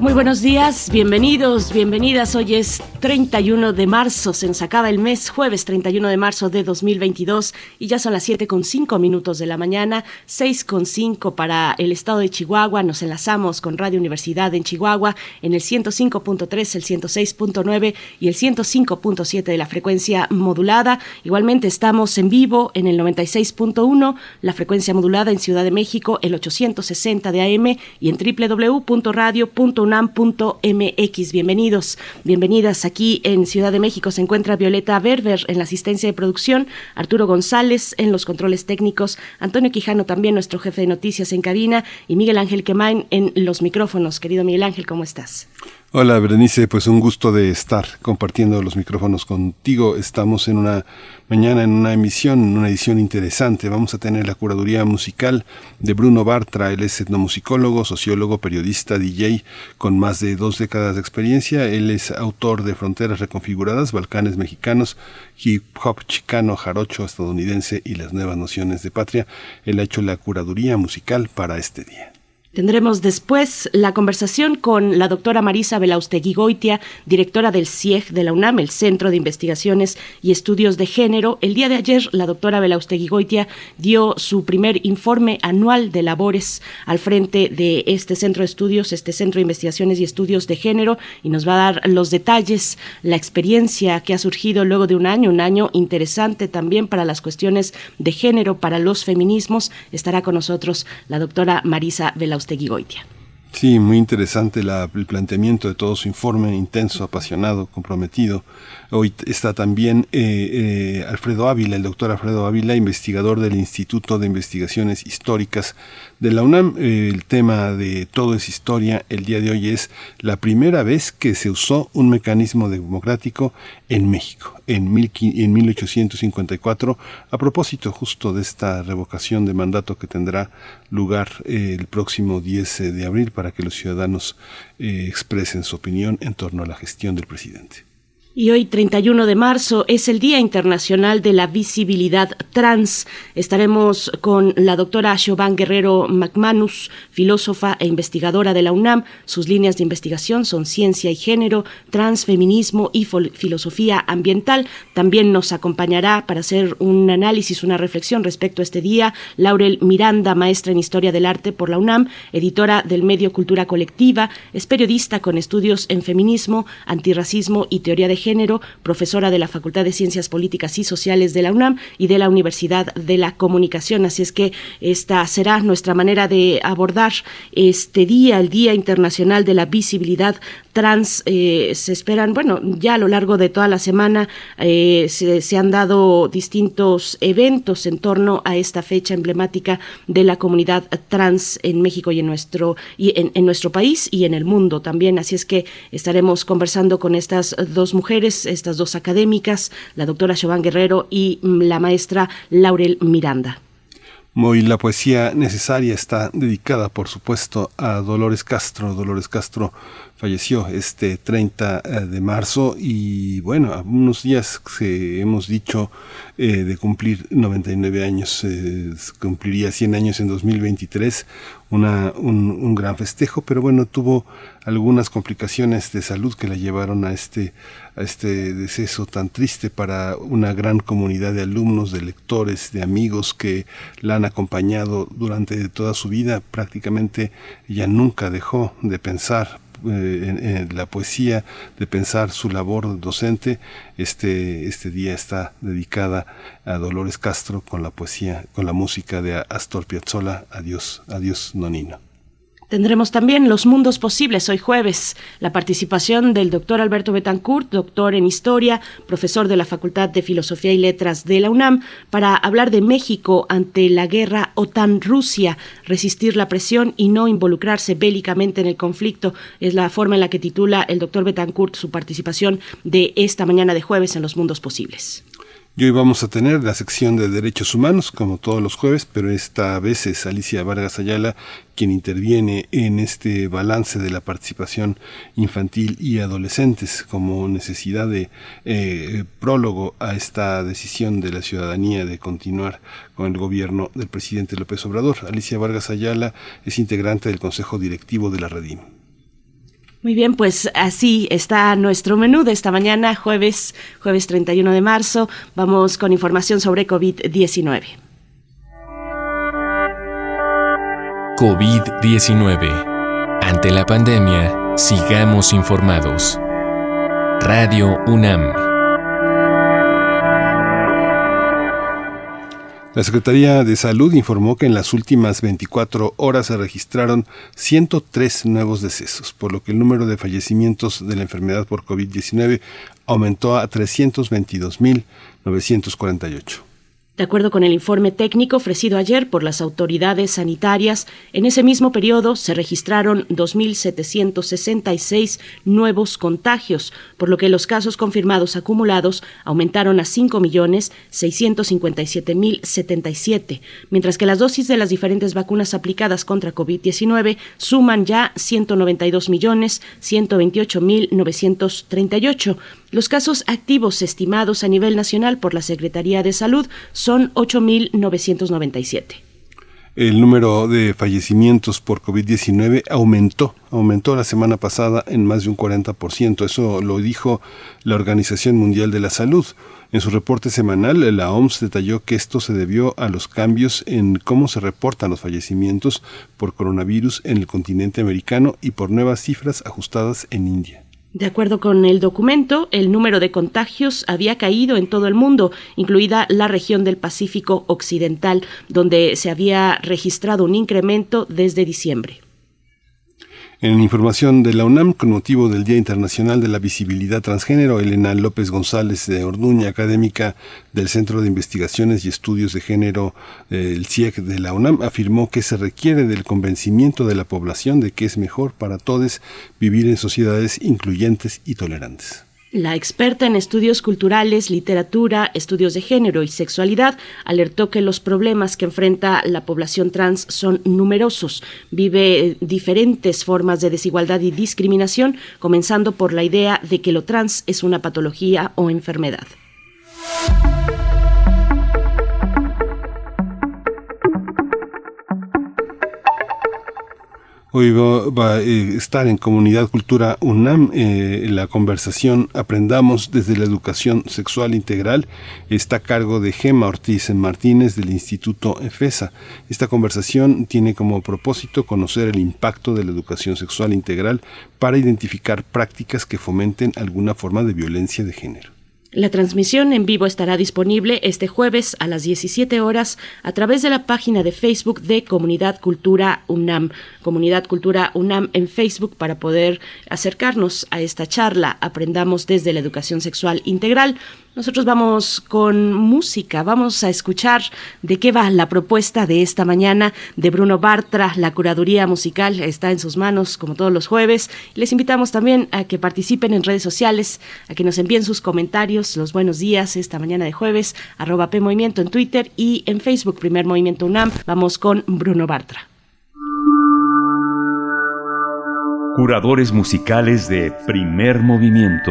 Muy buenos días, bienvenidos, bienvenidas. Hoy es 31 de marzo, se nos acaba el mes, jueves 31 de marzo de 2022 y ya son las 7 con 5 minutos de la mañana, 6 con 5 para el estado de Chihuahua. Nos enlazamos con Radio Universidad en Chihuahua en el 105.3, el 106.9 y el 105.7 de la frecuencia modulada. Igualmente estamos en vivo en el 96.1, la frecuencia modulada en Ciudad de México, el 860 de AM y en www.radio.unam.mx. Bienvenidos, bienvenidas Aquí en Ciudad de México se encuentra Violeta Berber en la asistencia de producción, Arturo González en los controles técnicos, Antonio Quijano también nuestro jefe de noticias en cabina y Miguel Ángel Quemain en los micrófonos. Querido Miguel Ángel, ¿cómo estás? Hola Berenice, pues un gusto de estar compartiendo los micrófonos contigo. Estamos en una mañana en una emisión, en una edición interesante. Vamos a tener la curaduría musical de Bruno Bartra. Él es etnomusicólogo, sociólogo, periodista, DJ con más de dos décadas de experiencia. Él es autor de Fronteras Reconfiguradas, Balcanes Mexicanos, Hip Hop Chicano, Jarocho estadounidense y las nuevas nociones de patria. Él ha hecho la curaduría musical para este día. Tendremos después la conversación con la doctora Marisa Belaustegui Goitia, directora del CIEG de la UNAM, el Centro de Investigaciones y Estudios de Género. El día de ayer, la doctora Belaustegui Goitia dio su primer informe anual de labores al frente de este centro de estudios, este Centro de Investigaciones y Estudios de Género, y nos va a dar los detalles, la experiencia que ha surgido luego de un año, un año interesante también para las cuestiones de género, para los feminismos. Estará con nosotros la doctora Marisa Belaustegui Sí, muy interesante el planteamiento de todo su informe, intenso, apasionado, comprometido. Hoy está también eh, eh, Alfredo Ávila, el doctor Alfredo Ávila, investigador del Instituto de Investigaciones Históricas de la UNAM. Eh, el tema de todo es historia. El día de hoy es la primera vez que se usó un mecanismo democrático en México, en, en 1854, a propósito justo de esta revocación de mandato que tendrá lugar eh, el próximo 10 de abril para que los ciudadanos eh, expresen su opinión en torno a la gestión del presidente. Y hoy, 31 de marzo, es el Día Internacional de la Visibilidad Trans. Estaremos con la doctora Siobhan Guerrero McManus, filósofa e investigadora de la UNAM. Sus líneas de investigación son ciencia y género, transfeminismo y filosofía ambiental. También nos acompañará para hacer un análisis, una reflexión respecto a este día, Laurel Miranda, maestra en Historia del Arte por la UNAM, editora del medio Cultura Colectiva, es periodista con estudios en feminismo, antirracismo y teoría de género Género, profesora de la Facultad de Ciencias Políticas y Sociales de la UNAM y de la Universidad de la Comunicación. Así es que esta será nuestra manera de abordar este día, el Día Internacional de la Visibilidad Trans. Eh, se esperan, bueno, ya a lo largo de toda la semana eh, se, han dado distintos eventos en torno a esta fecha emblemática de la comunidad trans en México y en nuestro, y en nuestro país y en el mundo también. Así es que estaremos conversando con estas dos mujeres estas dos académicas, la doctora Siobhan Guerrero y mm, la maestra Laurel Miranda. Muy la poesía necesaria está dedicada, por supuesto, a Dolores Castro. Dolores Castro falleció este 30 eh, de marzo y bueno, unos días que hemos dicho eh, de cumplir 99 años, eh, cumpliría 100 años en 2023, una, un, un, gran festejo, pero bueno, tuvo algunas complicaciones de salud que la llevaron a este, a este deceso tan triste para una gran comunidad de alumnos, de lectores, de amigos que la han acompañado durante toda su vida. Prácticamente ella nunca dejó de pensar eh, en, la poesía, de pensar su labor docente. Este, este día está dedicada a Dolores Castro con la poesía, con la música de Astor Piazzolla. Adiós, adiós, Nonino. Tendremos también los mundos posibles hoy jueves, la participación del doctor Alberto Betancourt, doctor en historia, profesor de la Facultad de Filosofía y Letras de la UNAM, para hablar de México ante la guerra OTAN-Rusia, resistir la presión y no involucrarse bélicamente en el conflicto. Es la forma en la que titula el doctor Betancourt su participación de esta mañana de jueves en los mundos posibles. Y hoy vamos a tener la sección de derechos humanos, como todos los jueves, pero esta vez es Alicia Vargas Ayala quien interviene en este balance de la participación infantil y adolescentes como necesidad de eh, prólogo a esta decisión de la ciudadanía de continuar con el gobierno del presidente López Obrador. Alicia Vargas Ayala es integrante del Consejo Directivo de la Redim. Muy bien, pues así está nuestro menú de esta mañana, jueves, jueves 31 de marzo. Vamos con información sobre COVID-19. COVID-19. Ante la pandemia, sigamos informados. Radio UNAM. La Secretaría de Salud informó que en las últimas 24 horas se registraron 103 nuevos decesos, por lo que el número de fallecimientos de la enfermedad por COVID-19 aumentó a 322.948. De acuerdo con el informe técnico ofrecido ayer por las autoridades sanitarias, en ese mismo periodo se registraron 2.766 nuevos contagios, por lo que los casos confirmados acumulados aumentaron a 5.657.077, mientras que las dosis de las diferentes vacunas aplicadas contra COVID-19 suman ya 192.128.938. Los casos activos estimados a nivel nacional por la Secretaría de Salud son 8.997. El número de fallecimientos por COVID-19 aumentó, aumentó la semana pasada en más de un 40%. Eso lo dijo la Organización Mundial de la Salud. En su reporte semanal, la OMS detalló que esto se debió a los cambios en cómo se reportan los fallecimientos por coronavirus en el continente americano y por nuevas cifras ajustadas en India. De acuerdo con el documento, el número de contagios había caído en todo el mundo, incluida la región del Pacífico Occidental, donde se había registrado un incremento desde diciembre. En información de la UNAM, con motivo del Día Internacional de la Visibilidad Transgénero, Elena López González de Orduña, académica del Centro de Investigaciones y Estudios de Género, el CIEC de la UNAM, afirmó que se requiere del convencimiento de la población de que es mejor para todos vivir en sociedades incluyentes y tolerantes. La experta en estudios culturales, literatura, estudios de género y sexualidad alertó que los problemas que enfrenta la población trans son numerosos. Vive diferentes formas de desigualdad y discriminación, comenzando por la idea de que lo trans es una patología o enfermedad. Hoy va, a eh, estar en Comunidad Cultura UNAM eh, la conversación Aprendamos desde la Educación Sexual Integral. Está a cargo de Gema Ortiz Martínez del Instituto EFESA. Esta conversación tiene como propósito conocer el impacto de la educación sexual integral para identificar prácticas que fomenten alguna forma de violencia de género. La transmisión en vivo estará disponible este jueves a las 17 horas a través de la página de Facebook de Comunidad Cultura UNAM. Comunidad Cultura UNAM en Facebook para poder acercarnos a esta charla. Aprendamos desde la educación sexual integral. Nosotros vamos con música, vamos a escuchar de qué va la propuesta de esta mañana de Bruno Bartra. La curaduría musical está en sus manos como todos los jueves. Les invitamos también a que participen en redes sociales, a que nos envíen sus comentarios, los buenos días esta mañana de jueves, arroba P Movimiento en Twitter y en Facebook, Primer Movimiento UNAM. Vamos con Bruno Bartra. Curadores musicales de Primer Movimiento.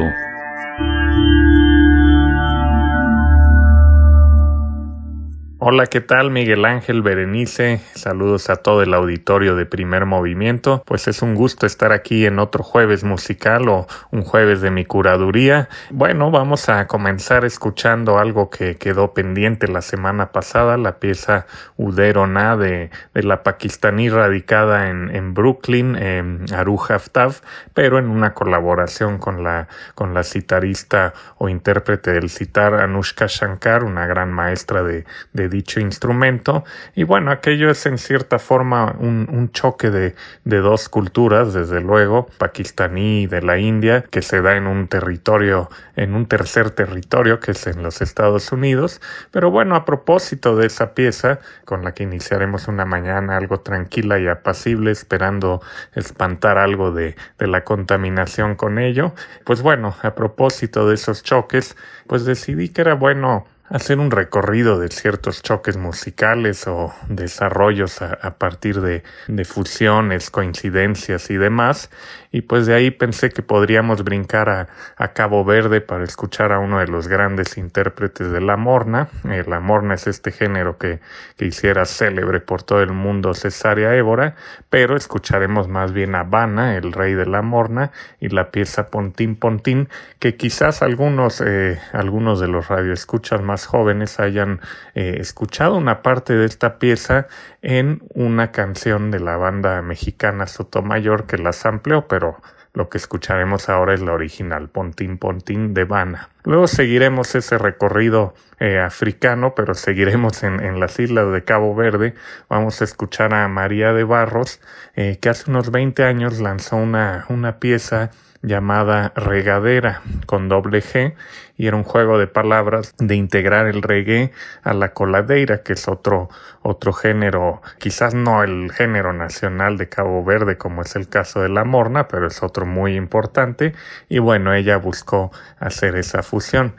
Hola, ¿qué tal? Miguel Ángel Berenice. Saludos a todo el auditorio de Primer Movimiento. Pues es un gusto estar aquí en otro jueves musical o un jueves de mi curaduría. Bueno, vamos a comenzar escuchando algo que quedó pendiente la semana pasada, la pieza Uderona de, de la pakistaní radicada en, en Brooklyn, en Aru Haftav, pero en una colaboración con la, con la citarista o intérprete del citar Anushka Shankar, una gran maestra de, de dicho instrumento. Y bueno, aquello es en cierta forma un, choque de, de, dos culturas, desde luego, pakistaní y de la India, que se da en un territorio, en un tercer territorio, que es en los Estados Unidos. Pero bueno, a propósito de esa pieza, con la que iniciaremos una mañana algo tranquila y apacible, esperando espantar algo de, de la contaminación con ello, pues bueno, a propósito de esos choques, pues decidí que era bueno hacer un recorrido de ciertos choques musicales o desarrollos a, partir de, fusiones, coincidencias y demás, y pues de ahí pensé que podríamos brincar a, Cabo Verde para escuchar a uno de los grandes intérpretes de la morna. Eh, la morna es este género que, que hiciera célebre por todo el mundo Cesárea Évora, pero escucharemos más bien a Habana, el rey de la morna, y la pieza Pontín Pontín, que quizás algunos, eh, algunos de los radioescuchas más jóvenes hayan eh, escuchado una parte de esta pieza en una canción de la banda mexicana Sotomayor que las amplió, pero lo que escucharemos ahora es la original, Pontín Pontín de Vana. Luego seguiremos ese recorrido eh, africano, pero seguiremos en, las islas de Cabo Verde. Vamos a escuchar a María de Barros, eh, que hace unos 20 años lanzó una, una pieza llamada Regadera con doble G y era un juego de palabras de integrar el reggae a la coladeira, que es otro, otro género, quizás no el género nacional de Cabo Verde como es el caso de la morna, pero es otro muy importante y bueno, ella buscó hacer esa fusión.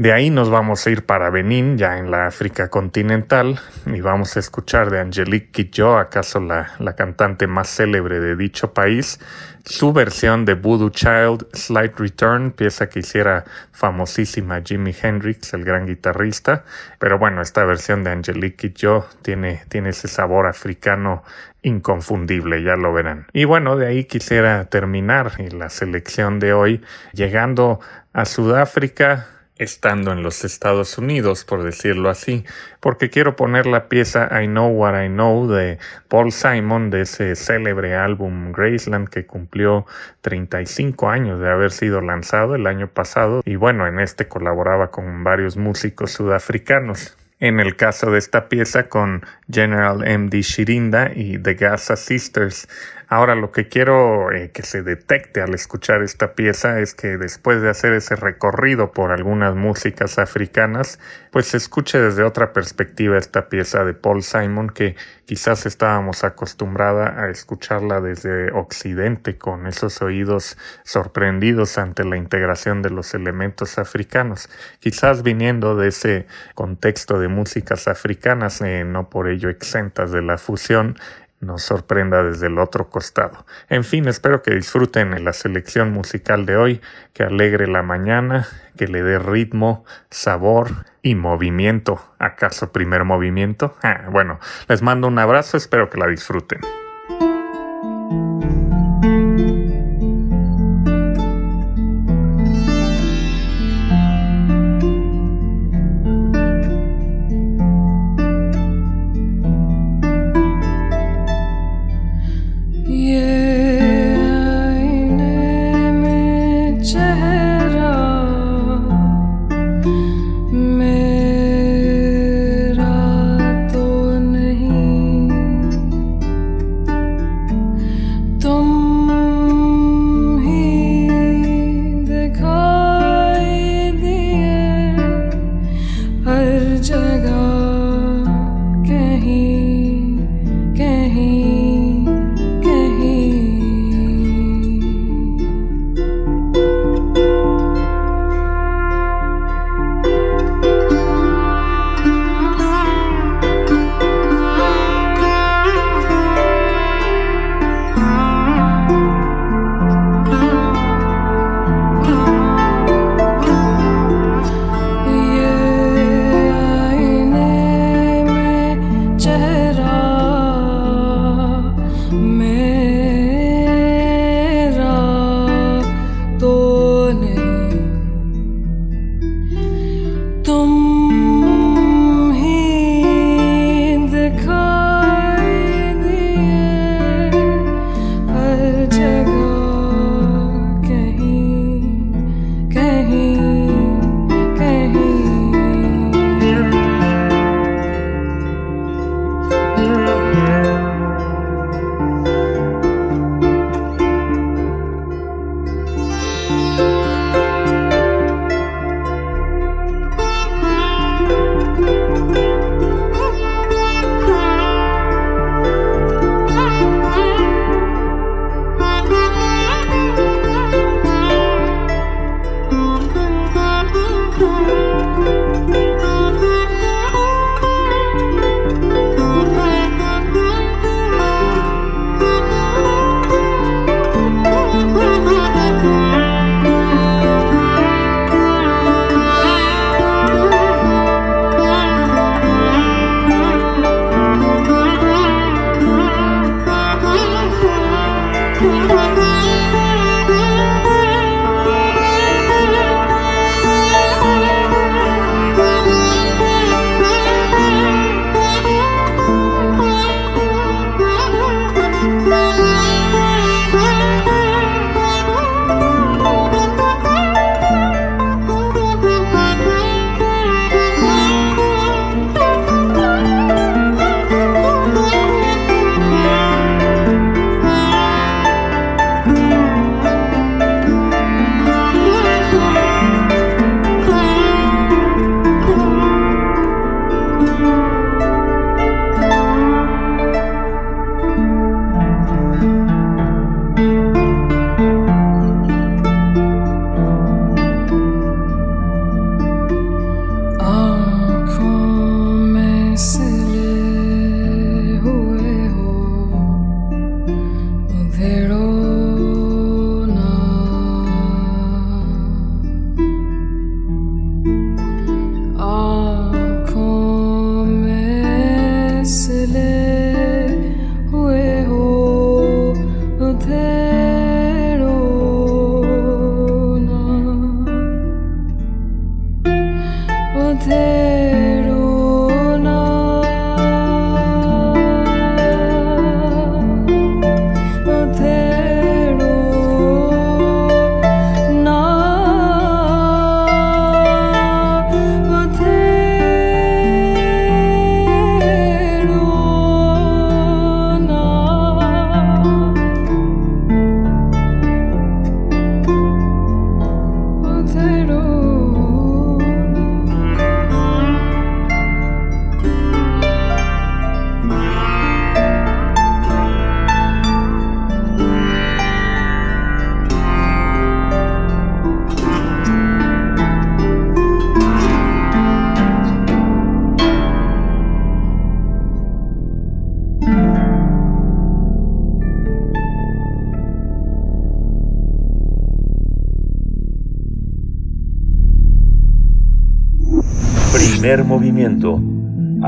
De ahí nos vamos a ir para Benín, ya en la África continental, y vamos a escuchar de Angelique Kidjo, acaso la, la cantante más célebre de dicho país, su versión de Voodoo Child, Slight Return, pieza que hiciera famosísima Jimi Hendrix, el gran guitarrista. Pero bueno, esta versión de Angelique Kidjo tiene, tiene ese sabor africano inconfundible, ya lo verán. Y bueno, de ahí quisiera terminar la selección de hoy, llegando a Sudáfrica, estando en los Estados Unidos, por decirlo así, porque quiero poner la pieza I Know What I Know de Paul Simon de ese célebre álbum Graceland que cumplió 35 años de haber sido lanzado el año pasado y bueno, en este colaboraba con varios músicos sudafricanos. En el caso de esta pieza con General M.D. Shirinda y The Gaza Sisters, Ahora lo que quiero eh, que se detecte al escuchar esta pieza es que después de hacer ese recorrido por algunas músicas africanas, pues se escuche desde otra perspectiva esta pieza de Paul Simon que quizás estábamos acostumbrada a escucharla desde Occidente con esos oídos sorprendidos ante la integración de los elementos africanos, quizás viniendo de ese contexto de músicas africanas, eh, no por ello exentas de la fusión, nos sorprenda desde el otro costado. En fin, espero que disfruten la selección musical de hoy, que alegre la mañana, que le dé ritmo, sabor y movimiento. ¿Acaso primer movimiento? Ah, bueno, les mando un abrazo, espero que la disfruten.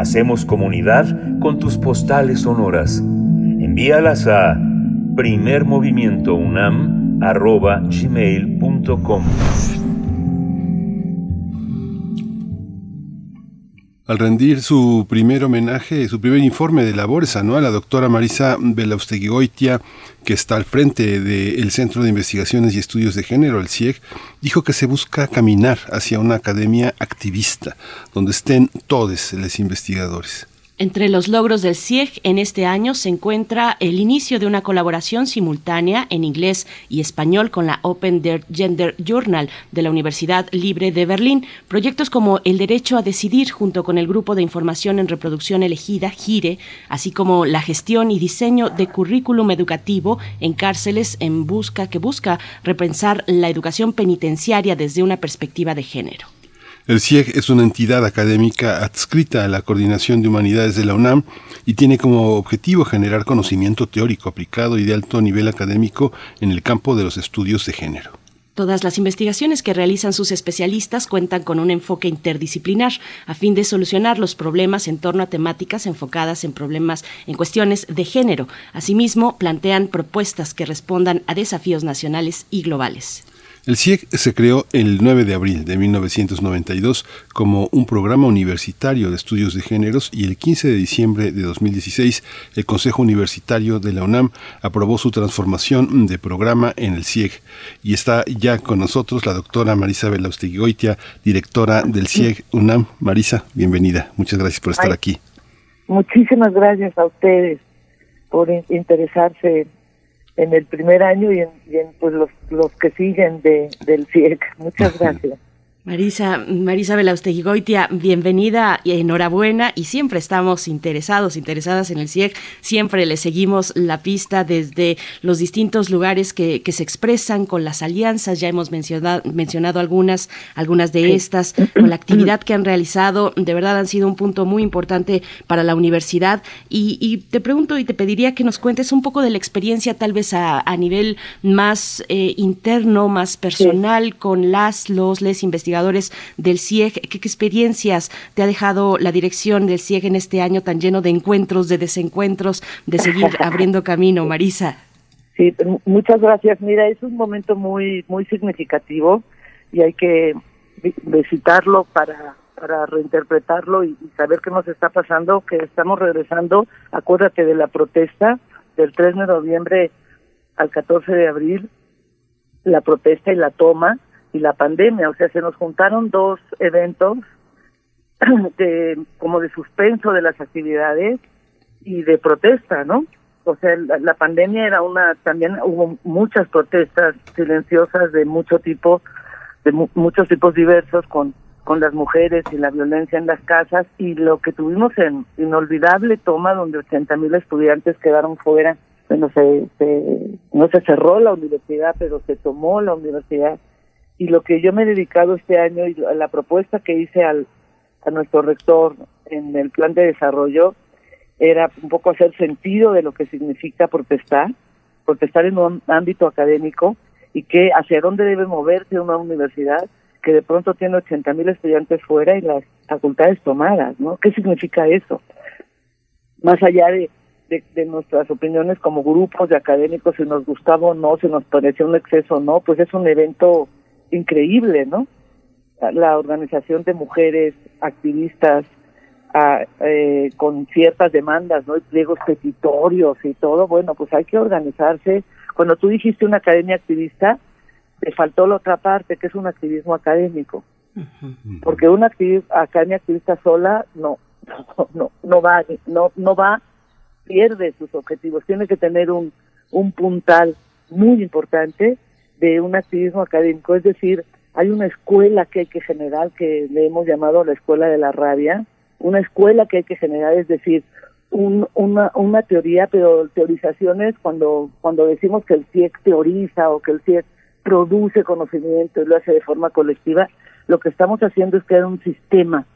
Hacemos comunidad con tus postales sonoras. Envíalas a primermovimientounam.gmail.com Al rendir su primer homenaje, su primer informe de labores anual, la doctora Marisa Belausteguigoitia, que está al frente del Centro de Investigaciones y Estudios de Género, el CIEG, dijo que se busca caminar hacia una academia activista, donde estén todos los investigadores. Entre los logros del CIEG en este año se encuentra el inicio de una colaboración simultánea en inglés y español con la Open Gender Journal de la Universidad Libre de Berlín. Proyectos como el derecho a decidir junto con el Grupo de Información en Reproducción Elegida, GIRE, así como la gestión y diseño de currículum educativo en cárceles en busca que busca repensar la educación penitenciaria desde una perspectiva de género. El CIEG es una entidad académica adscrita a la Coordinación de Humanidades de la UNAM y tiene como objetivo generar conocimiento teórico aplicado y de alto nivel académico en el campo de los estudios de género. Todas las investigaciones que realizan sus especialistas cuentan con un enfoque interdisciplinar a fin de solucionar los problemas en torno a temáticas enfocadas en problemas en cuestiones de género. Asimismo, plantean propuestas que respondan a desafíos nacionales y globales. El CIEG se creó el 9 de abril de 1992 como un programa universitario de estudios de géneros y el 15 de diciembre de 2016 el Consejo Universitario de la UNAM aprobó su transformación de programa en el CIEG. Y está ya con nosotros la doctora Marisa Belausteguigoitia, directora del CIEG UNAM. Marisa, bienvenida. Muchas gracias por estar aquí. Muchísimas gracias a ustedes por interesarse en el primer año y en, pues los, los que siguen de, del CIEC. Muchas gracias. Marisa, Marisa Belausteguigoitia, bienvenida y enhorabuena. Y siempre estamos interesados, interesadas en el CIEG, siempre le seguimos la pista desde los distintos lugares que, que se expresan con las alianzas, ya hemos mencionado, mencionado algunas, algunas de estas, con la actividad que han realizado, de verdad han sido un punto muy importante para la universidad. Y, y te pregunto y te pediría que nos cuentes un poco de la experiencia tal vez a, a nivel más eh, interno, más personal con las, los, les investigadores del CIEG. ¿Qué, experiencias te ha dejado la dirección del CIEG en este año tan lleno de encuentros, de desencuentros, de seguir abriendo camino, Marisa? Sí, muchas gracias. Mira, es un momento muy muy significativo y hay que visitarlo para para reinterpretarlo y, saber qué nos está pasando, que estamos regresando, acuérdate de la protesta del 3 de noviembre al 14 de abril, la protesta y la toma, y la pandemia, o sea, se nos juntaron dos eventos de como de suspenso de las actividades y de protesta, ¿no? O sea, la, pandemia era una, también hubo muchas protestas silenciosas de mucho tipo, de muchos tipos diversos con con las mujeres y la violencia en las casas y lo que tuvimos en inolvidable toma donde 80 mil estudiantes quedaron fuera. Bueno, se, se, no se cerró la universidad, pero se tomó la universidad y lo que yo me he dedicado este año y la propuesta que hice al, a nuestro rector en el plan de desarrollo era un poco hacer sentido de lo que significa protestar, protestar en un ámbito académico y que hacia dónde debe moverse una universidad que de pronto tiene 80 mil estudiantes fuera y las facultades tomadas, ¿no? ¿Qué significa eso? Más allá de, de, de, nuestras opiniones como grupos de académicos, si nos gustaba o no, si nos pareció un exceso o no, pues es un evento increíble, ¿no? la organización de mujeres activistas eh, con ciertas demandas, ¿no? Y pliegos petitorios y todo, bueno, pues hay que organizarse. Cuando tú dijiste una academia activista, te faltó la otra parte, que es un activismo académico. Porque una academia activista sola no, no, no, va, no, no va, pierde sus objetivos. Tiene que tener un, un puntal muy importante de un activismo académico, es decir, hay una escuela que hay que generar que le hemos llamado la escuela de la rabia, una escuela que hay que generar, es decir, una, una teoría, pero teorizaciones cuando, cuando decimos que el CIEC teoriza o que el CIEC produce conocimiento y lo hace de forma colectiva, lo que estamos haciendo es crear un sistema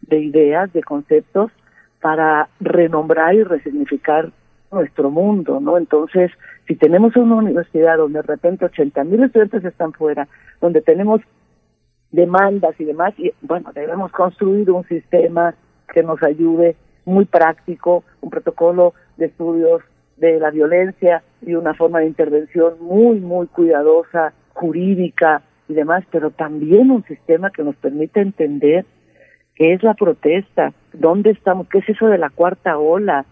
de ideas, de conceptos, para renombrar y resignificar nuestro mundo, ¿no? Entonces, si tenemos una universidad donde de repente 80 mil estudiantes están fuera, donde tenemos demandas y demás, y bueno, debemos construir un sistema que nos ayude muy práctico, un protocolo de estudios de la violencia y una forma de intervención muy, muy cuidadosa, jurídica y demás, pero también un sistema que nos permita entender qué es la protesta, dónde estamos, qué es eso de la cuarta ola,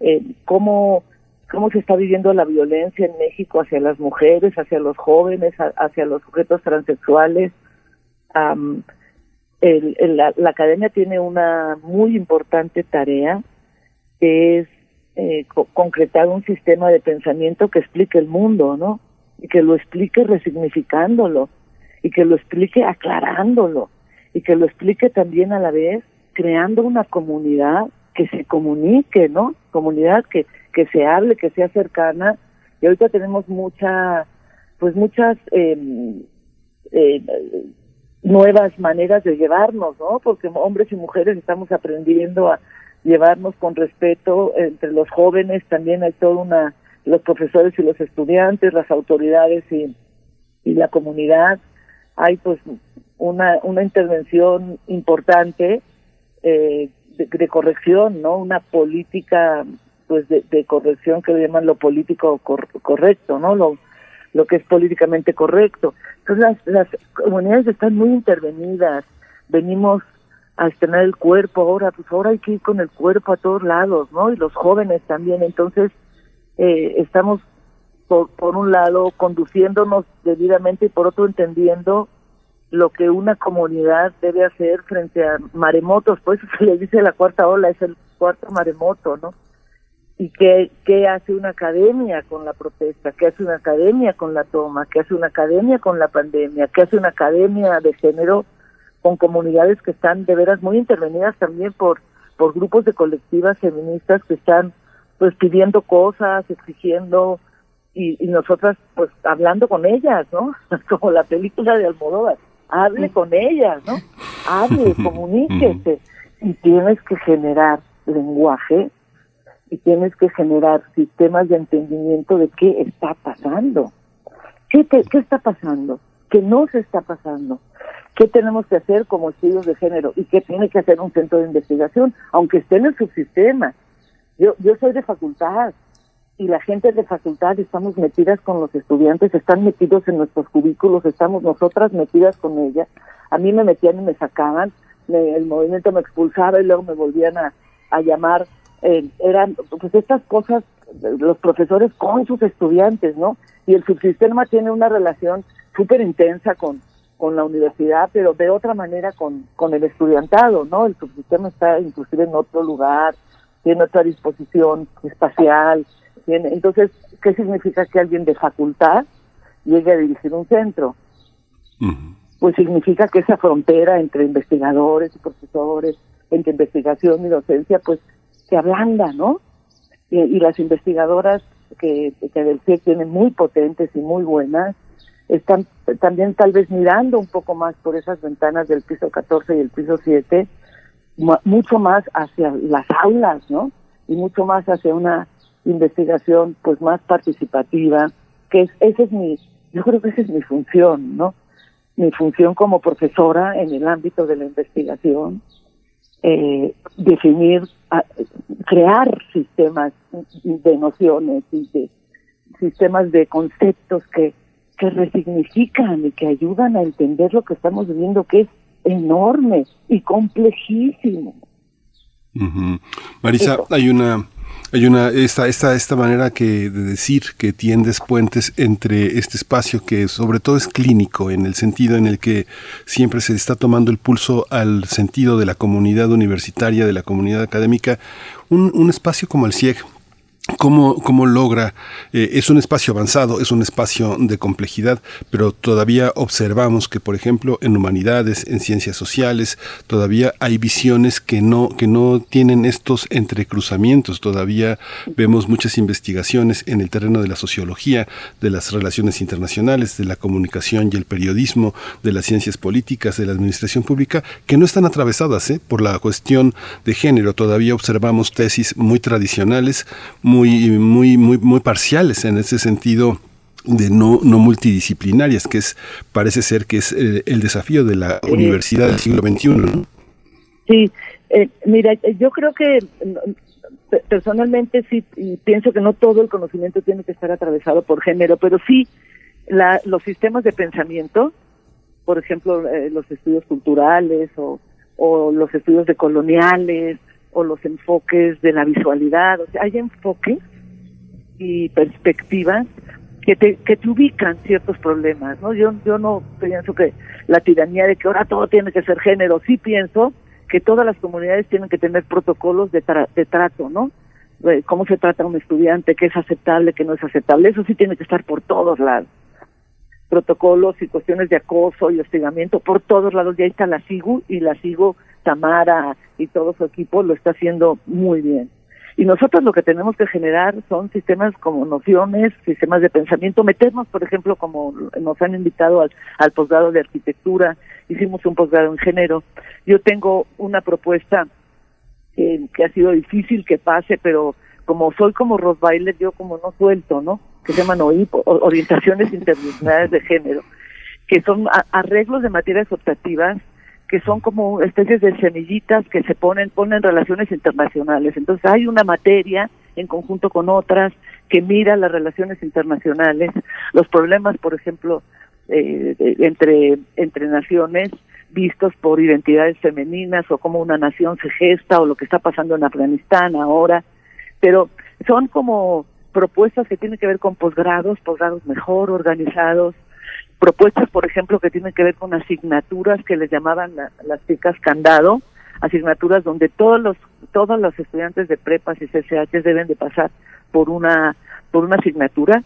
eh, cómo, cómo se está viviendo la violencia en México hacia las mujeres, hacia los jóvenes, hacia los sujetos transexuales el, la, academia tiene una muy importante tarea que es eh, concretar un sistema de pensamiento que explique el mundo, ¿no? Y que lo explique resignificándolo, y que lo explique aclarándolo, y que lo explique también a la vez creando una comunidad que se comunique, ¿no? Comunidad que, que se hable, que sea cercana. Y ahorita tenemos mucha, pues muchas eh, eh, nuevas maneras de llevarnos, ¿no? Porque hombres y mujeres estamos aprendiendo a llevarnos con respeto entre los jóvenes, también hay toda una, los profesores y los estudiantes, las autoridades y, y la comunidad, hay pues una, una intervención importante eh, de, corrección, ¿no? Una política pues de, corrección que llaman lo político correcto, ¿no? Lo, lo que es políticamente correcto. Entonces las, comunidades están muy intervenidas, venimos a estrenar el cuerpo ahora, pues ahora hay que ir con el cuerpo a todos lados, ¿no? Y los jóvenes también, entonces eh, estamos por, por un lado conduciéndonos debidamente y por otro entendiendo lo que una comunidad debe hacer frente a maremotos, pues se le dice la cuarta ola, es el cuarto maremoto, ¿no? y qué, qué hace una academia con la protesta, qué hace una academia con la toma, qué hace una academia con la pandemia, qué hace una academia de género con comunidades que están de veras muy intervenidas también por, por grupos de colectivas feministas que están pues pidiendo cosas, exigiendo y, y nosotras pues hablando con ellas, ¿no? Como la película de Almodóvar, hable con ellas, ¿no? Hable, comuníquese y tienes que generar lenguaje y tienes que generar sistemas de entendimiento de qué está pasando. ¿Qué, ¿Qué está pasando? ¿Qué no se está pasando? ¿Qué tenemos que hacer como estudios de género? ¿Y qué tiene que hacer un centro de investigación? Aunque esté en el subsistema. Yo, yo soy de facultad y la gente de facultad estamos metidas con los estudiantes, están metidos en nuestros cubículos, estamos nosotras metidas con ella. A mí me metían y me sacaban, el movimiento me expulsaba y luego me volvían a, a llamar eh, eran pues estas cosas los profesores con sus estudiantes, ¿no? Y el subsistema tiene una relación súper intensa con, con la universidad, pero de otra manera con, con el estudiantado, ¿no? El subsistema está inclusive en otro lugar, tiene otra disposición espacial. Tiene, entonces, ¿qué significa que alguien de facultad llegue a dirigir un centro? Pues significa que esa frontera entre investigadores y profesores, entre investigación y docencia, pues se ablanda, ¿no? Y, las investigadoras que, que del CIEC tienen muy potentes y muy buenas, están también tal vez mirando un poco más por esas ventanas del piso 14 y el piso 7, mucho más hacia las aulas, ¿no? Y mucho más hacia una investigación pues más participativa, que es, esa es mi, yo creo que esa es mi función, ¿no? Mi función como profesora en el ámbito de la investigación, eh, definir, crear sistemas de nociones y de sistemas de conceptos que, que resignifican y que ayudan a entender lo que estamos viviendo, que es enorme y complejísimo. Marisa, hay una hay una esta esta esta manera que de decir que tiendes puentes entre este espacio que sobre todo es clínico en el sentido en el que siempre se está tomando el pulso al sentido de la comunidad universitaria, de la comunidad académica, un, un espacio como el CIEG ¿Cómo, cómo logra? Eh, es un espacio avanzado, es un espacio de complejidad, pero todavía observamos que, por ejemplo, en humanidades, en ciencias sociales, todavía hay visiones que no, que no tienen estos entrecruzamientos. Todavía vemos muchas investigaciones en el terreno de la sociología, de las relaciones internacionales, de la comunicación y el periodismo, de las ciencias políticas, de la administración pública, que no están atravesadas ¿eh? por la cuestión de género. Todavía observamos tesis muy tradicionales, muy, muy, muy, muy parciales en ese sentido de no, no multidisciplinarias, que es parece ser que es eh, el, desafío de la universidad del siglo XXI. ¿no? Sí, eh, mira, yo creo que personalmente sí pienso que no todo el conocimiento tiene que estar atravesado por género, pero sí la, los sistemas de pensamiento, por ejemplo, eh, los estudios culturales o, o los estudios de coloniales o los enfoques de la visualidad, o sea, hay enfoques y perspectivas que te, que te ubican ciertos problemas, ¿no? Yo, yo no pienso que la tiranía de que ahora todo tiene que ser género, sí pienso que todas las comunidades tienen que tener protocolos de, de trato, ¿no? cómo se trata a un estudiante, qué es aceptable, qué no es aceptable, eso sí tiene que estar por todos lados. Protocolos y cuestiones de acoso y hostigamiento por todos lados, ya está la SIGU y la SIGU Tamara y todo su equipo lo está haciendo muy bien. Y nosotros lo que tenemos que generar son sistemas como nociones, sistemas de pensamiento, meternos, por ejemplo, como nos han invitado al, al posgrado de arquitectura, hicimos un posgrado en género. Yo tengo una propuesta que, que ha sido difícil que pase, pero como soy como Rottweiler, yo como no suelto, ¿no? Que se llaman OIP, orientaciones interdisciplinarias de género, que son arreglos de materias optativas que son como especies de semillitas que se ponen, ponen relaciones internacionales. Entonces hay una materia en conjunto con otras que mira las relaciones internacionales, los problemas, por ejemplo, eh, entre, entre naciones vistos por identidades femeninas o cómo una nación se gesta o lo que está pasando en Afganistán ahora, pero son como propuestas que tienen que ver con posgrados, posgrados mejor organizados, propuestas, por ejemplo, que tienen que ver con asignaturas que les llamaban las chicas candado, asignaturas donde todos los todos los estudiantes de prepas y CCH deben de pasar por una por una asignatura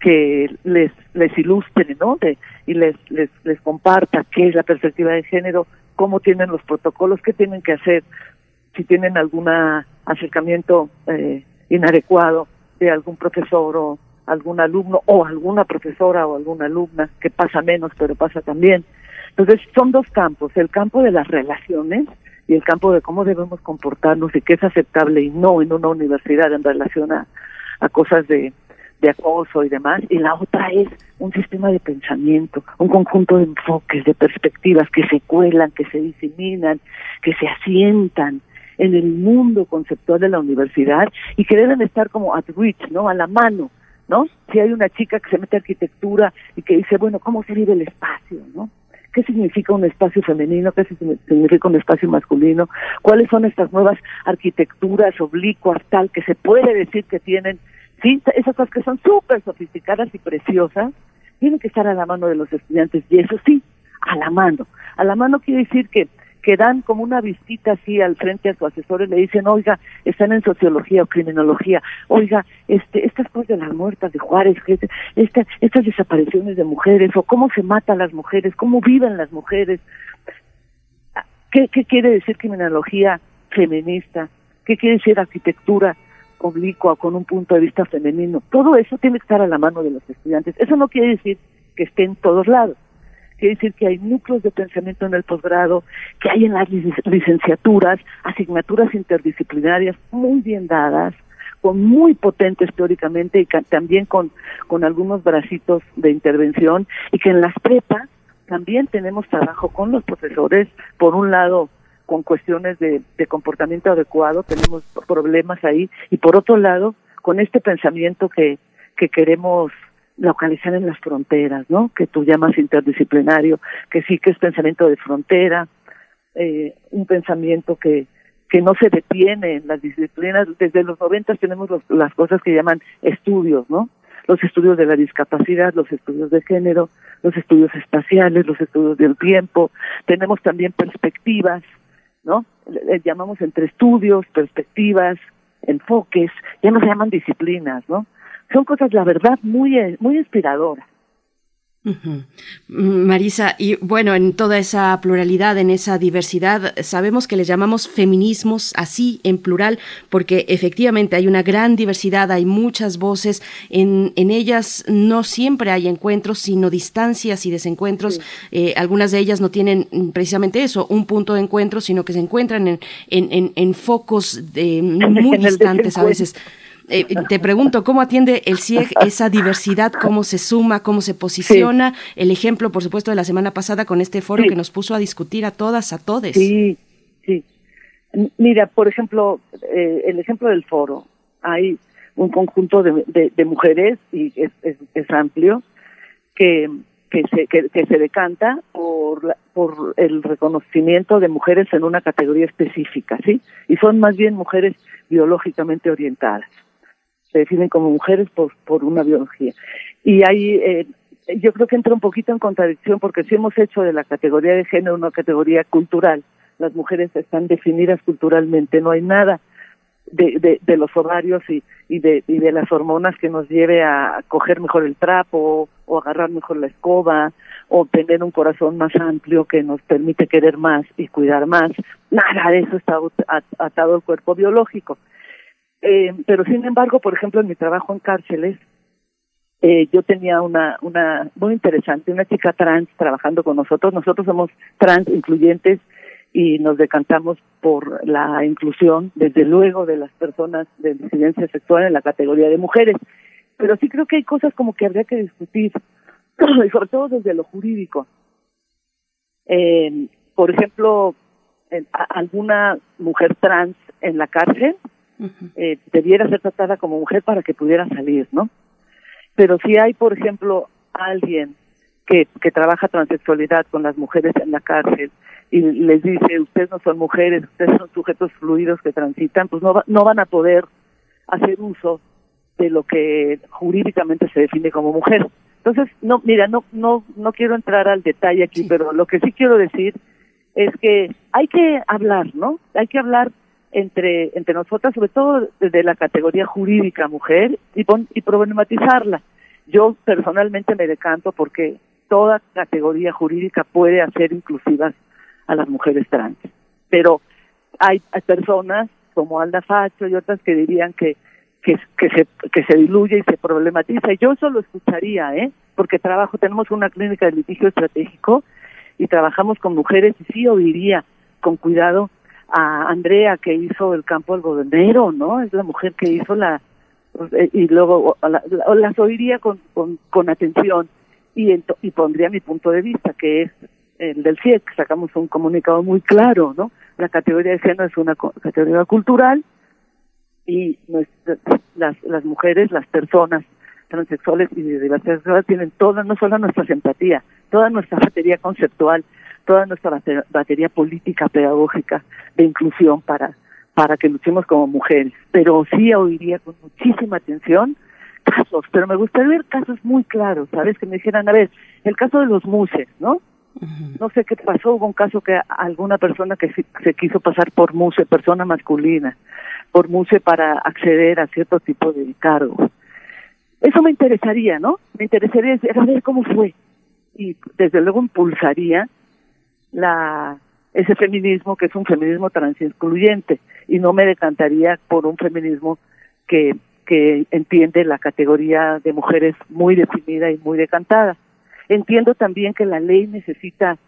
que les les ilustre, ¿no? y les, les les comparta qué es la perspectiva de género, cómo tienen los protocolos, qué tienen que hacer si tienen algún acercamiento eh, inadecuado de algún profesor o algún alumno o alguna profesora o alguna alumna, que pasa menos, pero pasa también. Entonces, son dos campos, el campo de las relaciones y el campo de cómo debemos comportarnos y qué es aceptable y no en una universidad en relación a, cosas de, de acoso y demás, y la otra es un sistema de pensamiento, un conjunto de enfoques, de perspectivas que se cuelan, que se diseminan, que se asientan en el mundo conceptual de la universidad y que deben estar como at reach, ¿no? A la mano, ¿no? Si hay una chica que se mete a arquitectura y que dice, bueno, ¿cómo se vive el espacio, no? ¿Qué significa un espacio femenino? ¿Qué significa un espacio masculino? ¿Cuáles son estas nuevas arquitecturas oblicuas tal que se puede decir que tienen, sí, esas cosas que son súper sofisticadas y preciosas, tienen que estar a la mano de los estudiantes y eso sí, a la mano. A la mano quiere decir que que dan como una visita así al frente a su asesor y le dicen, oiga, están en sociología o criminología, oiga, este, estas cosas de las muertas de Juárez, esta, estas desapariciones de mujeres, o cómo se matan las mujeres, cómo viven las mujeres, ¿qué, qué quiere decir criminología feminista? ¿Qué quiere decir arquitectura oblicua con un punto de vista femenino? Todo eso tiene que estar a la mano de los estudiantes. Eso no quiere decir que esté en todos lados quiere decir que hay núcleos de pensamiento en el posgrado, que hay en las licenciaturas asignaturas interdisciplinarias muy bien dadas, con muy potentes teóricamente y también con, con algunos bracitos de intervención, y que en las prepas también tenemos trabajo con los profesores, por un lado con cuestiones de, de comportamiento adecuado, tenemos problemas ahí, y por otro lado, con este pensamiento que, que queremos localizar en las fronteras, ¿no? Que tú llamas interdisciplinario, que sí que es pensamiento de frontera, eh, un pensamiento que, que no se detiene en las disciplinas. Desde los noventas tenemos las cosas que llaman estudios, ¿no? Los estudios de la discapacidad, los estudios de género, los estudios espaciales, los estudios del tiempo. Tenemos también perspectivas, ¿no? Llamamos entre estudios, perspectivas, enfoques, ya no se llaman disciplinas, ¿no? Son cosas, la verdad, muy, muy inspiradoras. Marisa, y bueno, en toda esa pluralidad, en esa diversidad, sabemos que le llamamos feminismos así, en plural, porque efectivamente hay una gran diversidad, hay muchas voces, en, en ellas no siempre hay encuentros, sino distancias y desencuentros. Eh, algunas de ellas no tienen precisamente eso, un punto de encuentro, sino que se encuentran en, en, en, focos de, muy distantes a veces. Eh, te pregunto, ¿cómo atiende el CIEG esa diversidad? ¿Cómo se suma? ¿Cómo se posiciona? El ejemplo, por supuesto, de la semana pasada con este foro que nos puso a discutir a todas, a todes. Sí, sí. Mira, por ejemplo, eh, el ejemplo del foro. Hay un conjunto de, de, mujeres, y es, es, amplio, que, que, se, que, se decanta por, por el reconocimiento de mujeres en una categoría específica, ¿sí? Y son más bien mujeres biológicamente orientadas se definen como mujeres por, por una biología. Y ahí eh, yo creo que entra un poquito en contradicción porque si hemos hecho de la categoría de género una categoría cultural, las mujeres están definidas culturalmente, no hay nada de, de, los ovarios y, de, y de las hormonas que nos lleve a coger mejor el trapo o agarrar mejor la escoba o tener un corazón más amplio que nos permite querer más y cuidar más. Nada de eso está atado al cuerpo biológico. Eh, pero sin embargo, por ejemplo, en mi trabajo en cárceles, eh, yo tenía una, una muy interesante, una chica trans trabajando con nosotros. Nosotros somos trans incluyentes y nos decantamos por la inclusión, desde luego, de las personas de disidencia sexual en la categoría de mujeres. Pero sí creo que hay cosas como que habría que discutir, y sobre todo desde lo jurídico. Eh, por ejemplo, alguna mujer trans en la cárcel eh, debiera ser tratada como mujer para que pudiera salir, ¿no? Pero si hay, por ejemplo, alguien que, que trabaja transexualidad con las mujeres en la cárcel y les dice, ustedes no son mujeres, ustedes son sujetos fluidos que transitan, pues no, no van a poder hacer uso de lo que jurídicamente se define como mujer. Entonces, no, mira, no, no, no quiero entrar al detalle aquí, pero lo que sí quiero decir es que hay que hablar, ¿no? Hay que hablar entre, entre nosotras, sobre todo desde la categoría jurídica mujer, y, y problematizarla. Yo personalmente me decanto porque toda categoría jurídica puede hacer inclusivas a las mujeres trans. Pero hay, personas como Alda Facho y otras que dirían que, que, que, se, que se diluye y se problematiza. Y yo eso lo escucharía, ¿eh? Porque trabajo, tenemos una clínica de litigio estratégico y trabajamos con mujeres y sí oiría con cuidado a Andrea que hizo el campo algodonero, ¿no? Es la mujer que hizo la eh, y luego la, las oiría con, con, atención y, y pondría mi punto de vista que es el del CIEC, sacamos un comunicado muy claro, ¿no? La categoría de género es una categoría cultural y las, las mujeres, las personas transexuales y de diversidad sexual tienen toda, no solo nuestra simpatía, toda nuestra batería conceptual, toda nuestra batería política, pedagógica, de inclusión para, para que luchemos como mujeres. Pero sí oiría con muchísima atención casos, pero me gustaría ver casos muy claros, ¿sabes? Que me dijeran, a ver, el caso de los muses, ¿no? No sé qué pasó, hubo un caso que alguna persona que se, quiso pasar por muse, persona masculina, por muse para acceder a cierto tipo de cargos. Eso me interesaría, ¿no? Me interesaría ver cómo fue. Y desde luego impulsaría la ese feminismo que es un feminismo transincluyente y no me decantaría por un feminismo que que entiende la categoría de mujeres muy definida y muy decantada. Entiendo también que la ley necesita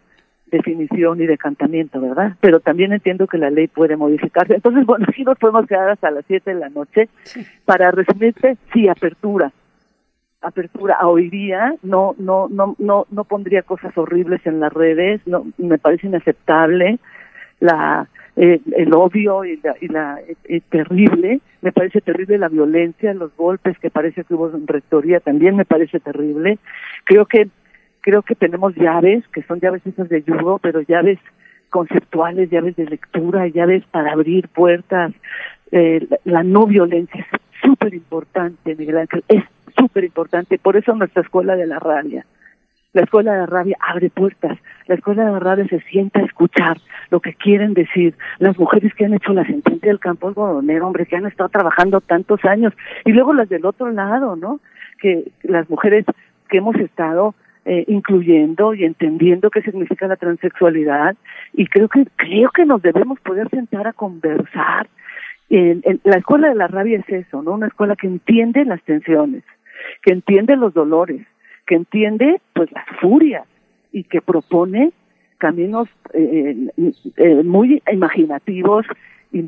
definición y decantamiento, ¿verdad? Pero también entiendo que la ley puede modificarse. Entonces, bueno, si nos podemos quedar hasta las 7 de la noche. Para resumirte, sí, apertura apertura a hoy día no no no no no pondría cosas horribles en las redes no me parece inaceptable la eh, el odio y la, y la eh, terrible me parece terrible la violencia los golpes que parece que hubo en rectoría también me parece terrible creo que creo que tenemos llaves que son llaves esas de yugo pero llaves conceptuales, llaves de lectura, llaves para abrir puertas. Eh, la, no violencia es súper importante, Miguel Ángel, es súper importante. Por eso nuestra escuela de la rabia. La escuela de la rabia abre puertas. La escuela de la rabia se sienta a escuchar lo que quieren decir. Las mujeres que han hecho la sentencia del campo algodonero, hombre, que han estado trabajando tantos años. Y luego las del otro lado, ¿no? Que las mujeres que hemos estado eh, incluyendo y entendiendo qué significa la transexualidad y creo que creo que nos debemos poder sentar a conversar en, la escuela de la rabia es eso no una escuela que entiende las tensiones que entiende los dolores que entiende pues las furias y que propone caminos eh, eh, muy imaginativos y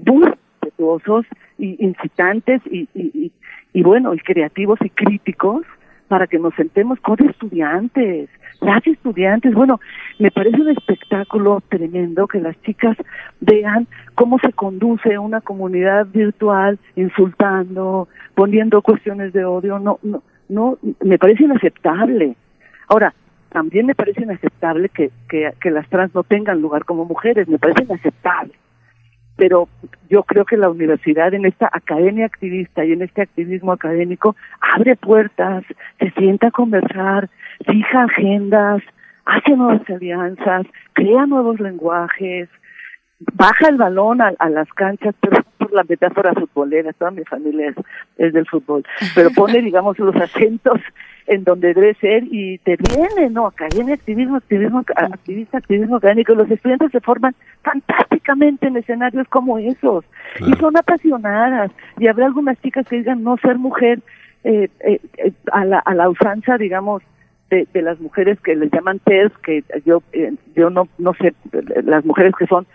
y incitantes y, y, y bueno y creativos y críticos para que nos sentemos con estudiantes, las estudiantes. Bueno, me parece un espectáculo tremendo que las chicas vean cómo se conduce una comunidad virtual insultando, poniendo cuestiones de odio. No, no, no, me parece inaceptable. Ahora, también me parece inaceptable que, que, que las trans no tengan lugar como mujeres, me parece inaceptable pero yo creo que la universidad en esta academia activista y en este activismo académico abre puertas, se sienta a conversar, fija agendas, hace nuevas alianzas, crea nuevos lenguajes, baja el balón a, las canchas, pero la metáfora futbolera, toda mi familia es, es del fútbol, pero pone, digamos, los acentos en donde debe ser y te viene, ¿no? Academia, activismo, activismo, activista, activismo académico. Los estudiantes se forman fantásticamente en escenarios como esos y son apasionadas. Y habrá algunas chicas que digan no ser mujer eh, eh, eh a, la, a la usanza, digamos, de, de las mujeres que les llaman TERS, que yo eh, yo no no sé, las mujeres que son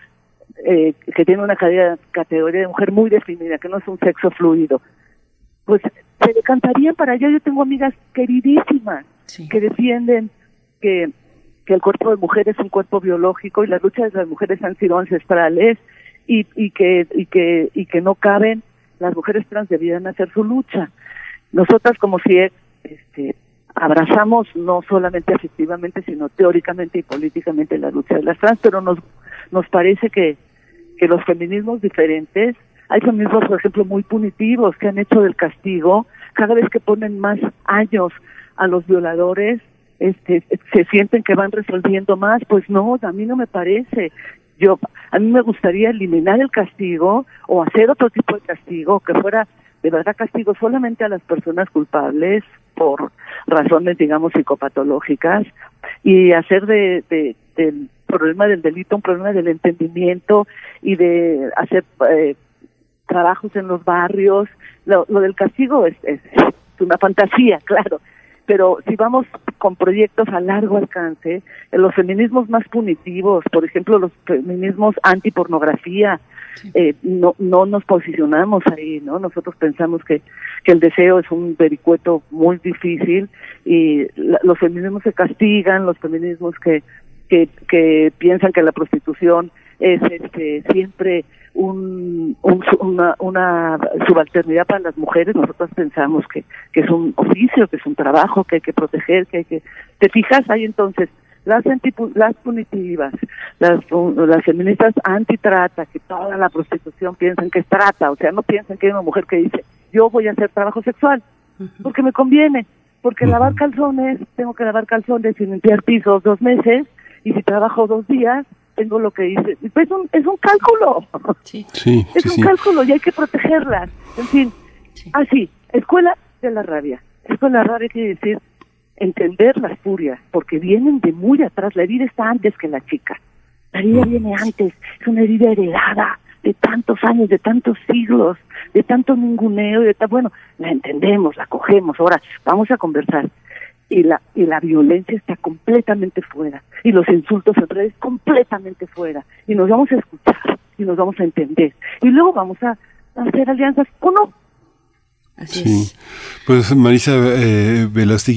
eh, que tienen una categoría de mujer muy definida, que no es un sexo fluido, pues se decantarían para allá. Yo tengo amigas queridísimas que defienden que, que el cuerpo de mujer es un cuerpo biológico y las luchas de las mujeres han sido ancestrales y, y que y que y que no caben las mujeres trans debían hacer su lucha. Nosotras como si este abrazamos no solamente afectivamente sino teóricamente y políticamente la lucha de las trans, pero nos nos parece que que los feminismos diferentes hay feminismos, por ejemplo, muy punitivos que han hecho del castigo, cada vez que ponen más años a los violadores, este, se sienten que van resolviendo más, pues no, a mí no me parece. Yo, a mí me gustaría eliminar el castigo o hacer otro tipo de castigo que fuera de verdad castigo solamente a las personas culpables por razones, digamos, psicopatológicas y hacer de, de, del problema del delito un problema del entendimiento y de hacer eh, trabajos en los barrios. Lo, del castigo es, es, una fantasía, claro, pero si vamos con proyectos a largo alcance, los feminismos más punitivos, por ejemplo, los feminismos antipornografía, eh, no, no nos posicionamos ahí, ¿no? Nosotros pensamos que, que el deseo es un vericueto muy difícil y los feminismos se castigan, los feminismos que, que, que piensan que la prostitución es este, siempre un, una, una, subalternidad para las mujeres, nosotros pensamos que, que es un oficio, que es un trabajo, que hay que proteger, que hay que... ¿Te fijas? Hay entonces las, las punitivas, las, las feministas antitrata, que toda la prostitución piensan que es trata, o sea, no piensan que hay una mujer que dice, yo voy a hacer trabajo sexual, porque me conviene, porque lavar calzones, tengo que lavar calzones y limpiar pisos dos meses, y si trabajo dos días, tengo lo que dice. Es un, es un cálculo. Sí. sí es un cálculo y hay que protegerlas. En fin, así, escuela de la rabia. Escuela de la rabia quiere decir entender las furias, porque vienen de muy atrás. La herida está antes que la chica. La herida viene antes. Es una herida heredada de tantos años, de tantos siglos, de tanto ninguneo, de bueno, la entendemos, la cogemos. Ahora, vamos a conversar y la, y la violencia está completamente fuera y los insultos en redes completamente fuera y nos vamos a escuchar y nos vamos a entender y luego vamos a, hacer alianzas o no Así Pues Marisa eh,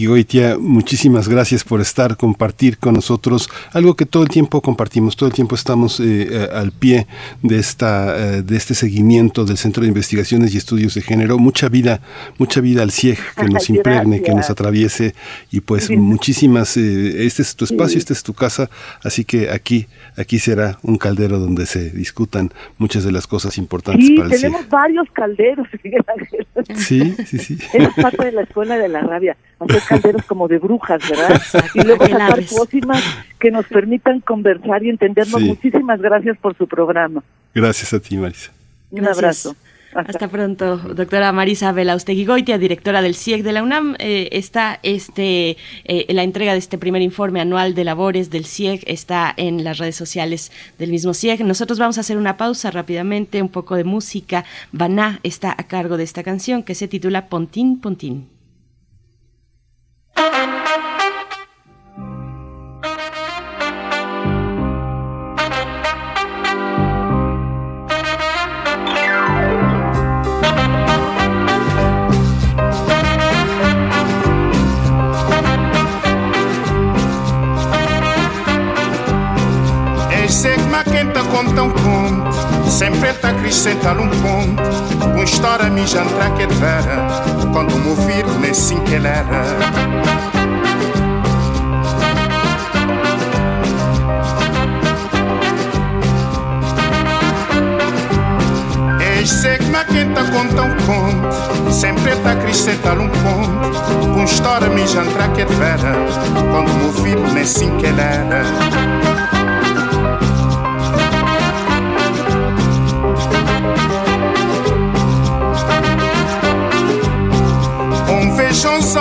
Goitia, muchísimas gracias por estar, compartir con nosotros algo que todo el tiempo compartimos, todo el tiempo estamos eh, eh, al pie de esta eh, de este seguimiento del Centro de Investigaciones y Estudios de Género, mucha vida, mucha vida al CIEG que nos impregne, que nos atraviese y pues muchísimas este es tu espacio, esta es tu casa, así que aquí aquí será un caldero donde se discutan muchas de las cosas importantes para el CIEG. tenemos varios calderos, Sí, sí, sí. Es parte de la escuela de la rabia, hacer calderos como de brujas, ¿verdad? Y luego sacar pócimas que nos permitan conversar y entendernos. Muchísimas gracias por su programa. Gracias a ti, Marisa. Un abrazo. Hasta, pronto, doctora Marisa Goitia, directora del CIEC de la UNAM. Eh, está este, eh, la entrega de este primer informe anual de labores del CIEC está en las redes sociales del mismo CIEC. Nosotros vamos a hacer una pausa rápidamente, un poco de música. Baná está a cargo de esta canción que se titula Pontín Pontín. na quenta conta um conto, sempre está acrescentar um ponto. com história me jantar que vera, quando me ouvir nem sim que era. sei que na quinta conta um conto Sempre está acrescentar um ponto Com história me jantar que é vera Quando me ouvi nem sim que era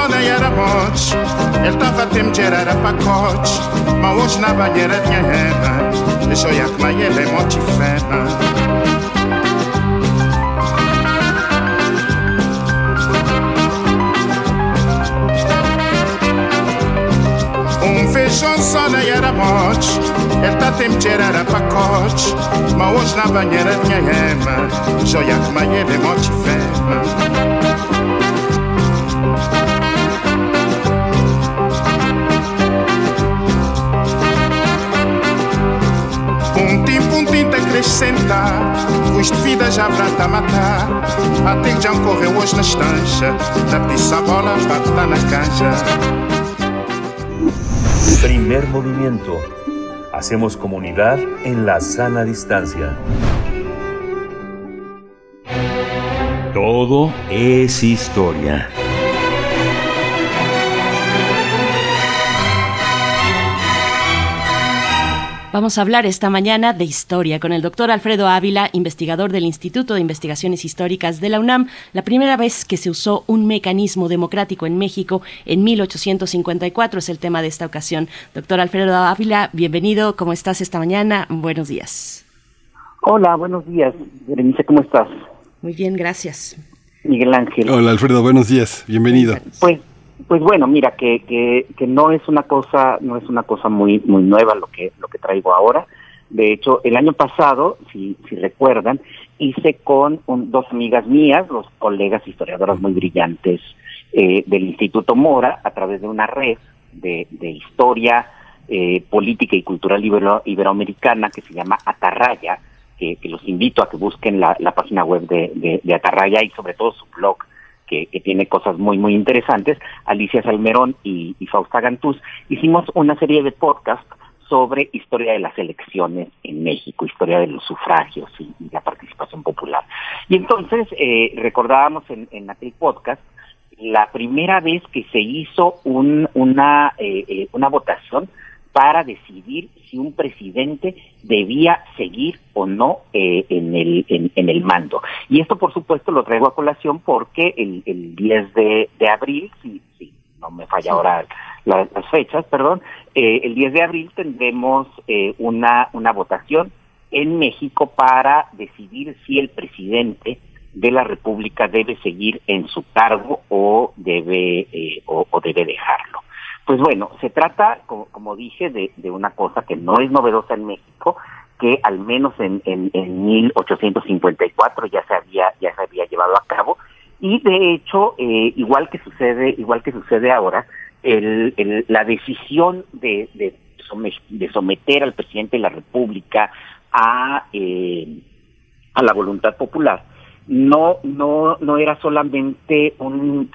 nem era bote. Ele tava de era pacote. Mas hoje na banheira tinha rena. Deixou que mais ele é motifena. Um feijão só nem era bote. Ele tá de era pacote. Mas hoje na banheira tinha rena. Deixou que mais ele é motifena. Acrescentar. Custo de vida já vrata a matar. Até que já correu hoje na estancha. Da pizza bola bata na canja. Primer movimiento. Hacemos comunidad en la sana distancia. Todo es historia. Vamos a hablar esta mañana de historia con el doctor Alfredo Ávila, investigador del Instituto de Investigaciones Históricas de la UNAM. La primera vez que se usó un mecanismo democrático en México en 1854 es el tema de esta ocasión. Doctor Alfredo Ávila, bienvenido. ¿Cómo estás esta mañana? Buenos días. Hola, buenos días. Berenice, ¿cómo estás? Muy bien, gracias. Miguel Ángel. Hola, Alfredo, buenos días. Bienvenido. Pues pues bueno, mira que, que, no es una cosa no es una cosa muy muy nueva lo que lo que traigo ahora. De hecho, el año pasado, si, si recuerdan, hice con dos amigas mías, los colegas historiadoras muy brillantes eh, del Instituto Mora, a través de una red de, de historia eh, política y cultural iberoamericana que se llama Atarraya, que, los invito a que busquen la, la página web de, de, de Atarraya y sobre todo su blog que, tiene cosas muy, muy interesantes, Alicia Salmerón y, Fausta Gantús, hicimos una serie de podcasts sobre historia de las elecciones en México, historia de los sufragios y, la participación popular. Y entonces eh, recordábamos en, en aquel podcast la primera vez que se hizo un, una, eh, eh, una votación para decidir si un presidente debía seguir o no eh, en, el, en, el mando. Y esto, por supuesto, lo traigo a colación porque el, el 10 de, de abril, si, si no me falla ahora las fechas, perdón, eh, el 10 de abril tendremos eh, una, una votación en México para decidir si el presidente de la República debe seguir en su cargo o debe o debe dejarlo. Pues bueno, se trata, como, dije, de, una cosa que no es novedosa en México, que al menos en, en, 1854 ya se había ya se había llevado a cabo. Y de hecho, eh, igual que sucede, igual que sucede ahora, el, la decisión de, de, someter al presidente de la República a, eh, a la voluntad popular no, no, no era solamente un,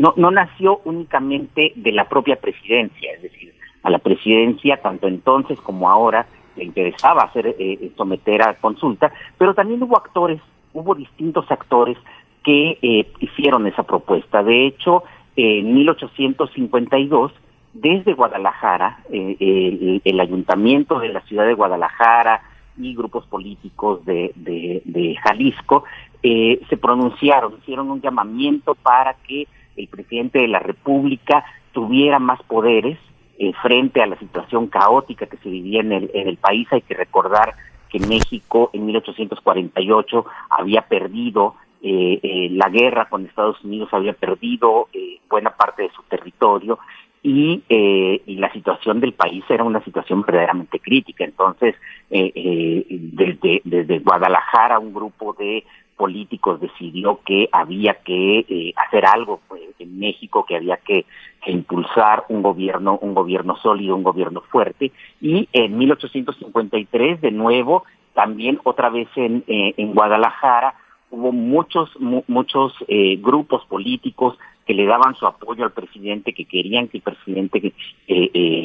no, no nació únicamente de la propia presidencia, es decir, a la presidencia tanto entonces como ahora le interesaba hacer eh, eh, someter a consulta, pero también hubo actores, hubo distintos actores que eh, hicieron esa propuesta. De hecho, en 1852, desde Guadalajara, el, el, ayuntamiento de la ciudad de Guadalajara y grupos políticos de, de, de Jalisco eh, se pronunciaron, hicieron un llamamiento para que el presidente de la República tuviera más poderes eh, frente a la situación caótica que se vivía en el, país. Hay que recordar que México en 1848 había perdido eh, eh, la guerra con Estados Unidos, había perdido eh, buena parte de su territorio y, eh, y la situación del país era una situación verdaderamente crítica. Entonces, desde, desde Guadalajara, un grupo de políticos decidió que había que eh, hacer algo pues, en México, que había que, impulsar un gobierno, un gobierno sólido, un gobierno fuerte. Y en 1853, de nuevo, también otra vez en, eh, en Guadalajara, hubo muchos, muchos eh, grupos políticos que le daban su apoyo al presidente, que querían que el presidente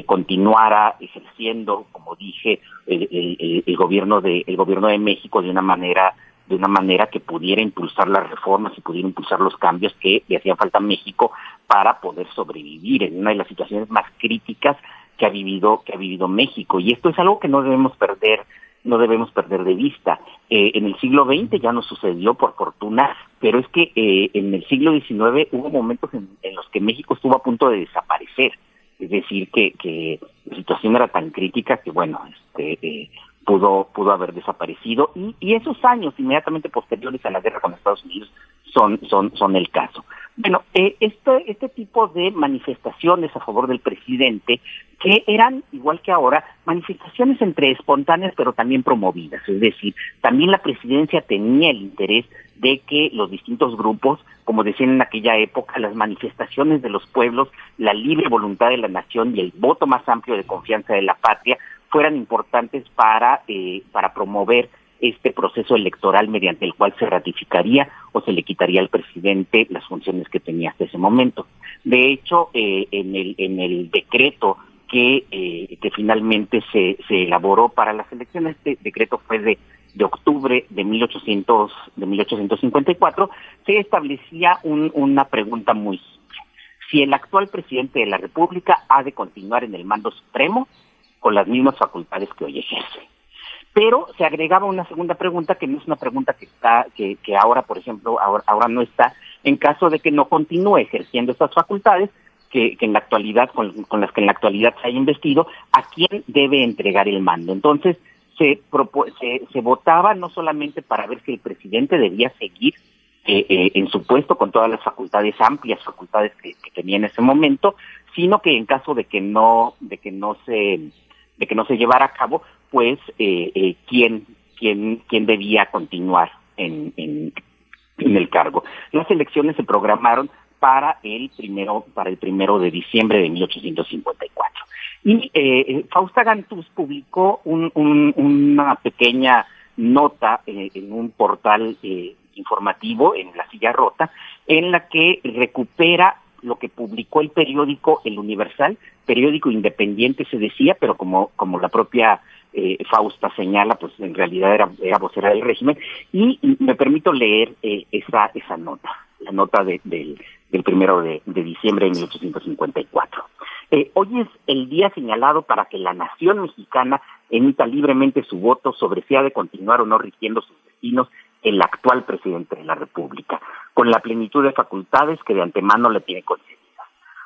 continuara ejerciendo, como dije, el, gobierno de el gobierno de México de una manera de una manera que pudiera impulsar las reformas y pudiera impulsar los cambios que le hacía falta a México para poder sobrevivir en una de las situaciones más críticas que ha vivido que ha vivido México y esto es algo que no debemos perder no debemos perder de vista. Eh, en el siglo XX ya no sucedió por fortuna, pero es que eh, en el siglo XIX hubo momentos en, los que México estuvo a punto de desaparecer. Es decir, que, que la situación era tan crítica que, bueno, este, eh, pudo pudo haber desaparecido y, y esos años inmediatamente posteriores a la guerra con Estados Unidos son son son el caso. Bueno, eh, este este tipo de manifestaciones a favor del presidente que eran igual que ahora manifestaciones entre espontáneas pero también promovidas, es decir, también la presidencia tenía el interés de que los distintos grupos, como decían en aquella época, las manifestaciones de los pueblos, la libre voluntad de la nación y el voto más amplio de confianza de la patria fueran importantes para, eh, para promover este proceso electoral mediante el cual se ratificaría o se le quitaría al presidente las funciones que tenía hasta ese momento. De hecho, eh, en, el, en el decreto que, eh, que finalmente se, se elaboró para las elecciones, este decreto fue de, de octubre de 1800, de 1854, se establecía un, una pregunta muy simple. Si el actual presidente de la República ha de continuar en el mando supremo, con las mismas facultades que hoy ejerce. Pero se agregaba una segunda pregunta que no es una pregunta que está, que, que ahora, por ejemplo, ahora, ahora no está, en caso de que no continúe ejerciendo estas facultades, que, que, en la actualidad, con, con, las que en la actualidad se haya investido, a quién debe entregar el mando. Entonces, se, se, se votaba no solamente para ver si el presidente debía seguir eh, eh, en su puesto con todas las facultades amplias, facultades que, que, tenía en ese momento, sino que en caso de que no, de que no se de que no se llevara a cabo, pues eh, eh, quién, quién, quién debía continuar en, en, el cargo. Las elecciones se programaron para el primero para el primero de diciembre de 1854 y eh, Fausta Gantuz publicó un, un, una pequeña nota eh, en un portal eh, informativo en la silla rota en la que recupera lo que publicó el periódico El Universal, periódico independiente se decía, pero como, como la propia eh, Fausta señala, pues en realidad era, era vocera del régimen, y, me permito leer eh, esa, esa nota, la nota de, del, del primero de, de diciembre de 1854. Eh, hoy es el día señalado para que la nación mexicana emita libremente su voto sobre si ha de continuar o no rigiendo sus destinos el actual presidente de la República, con la plenitud de facultades que de antemano le tiene concedidas.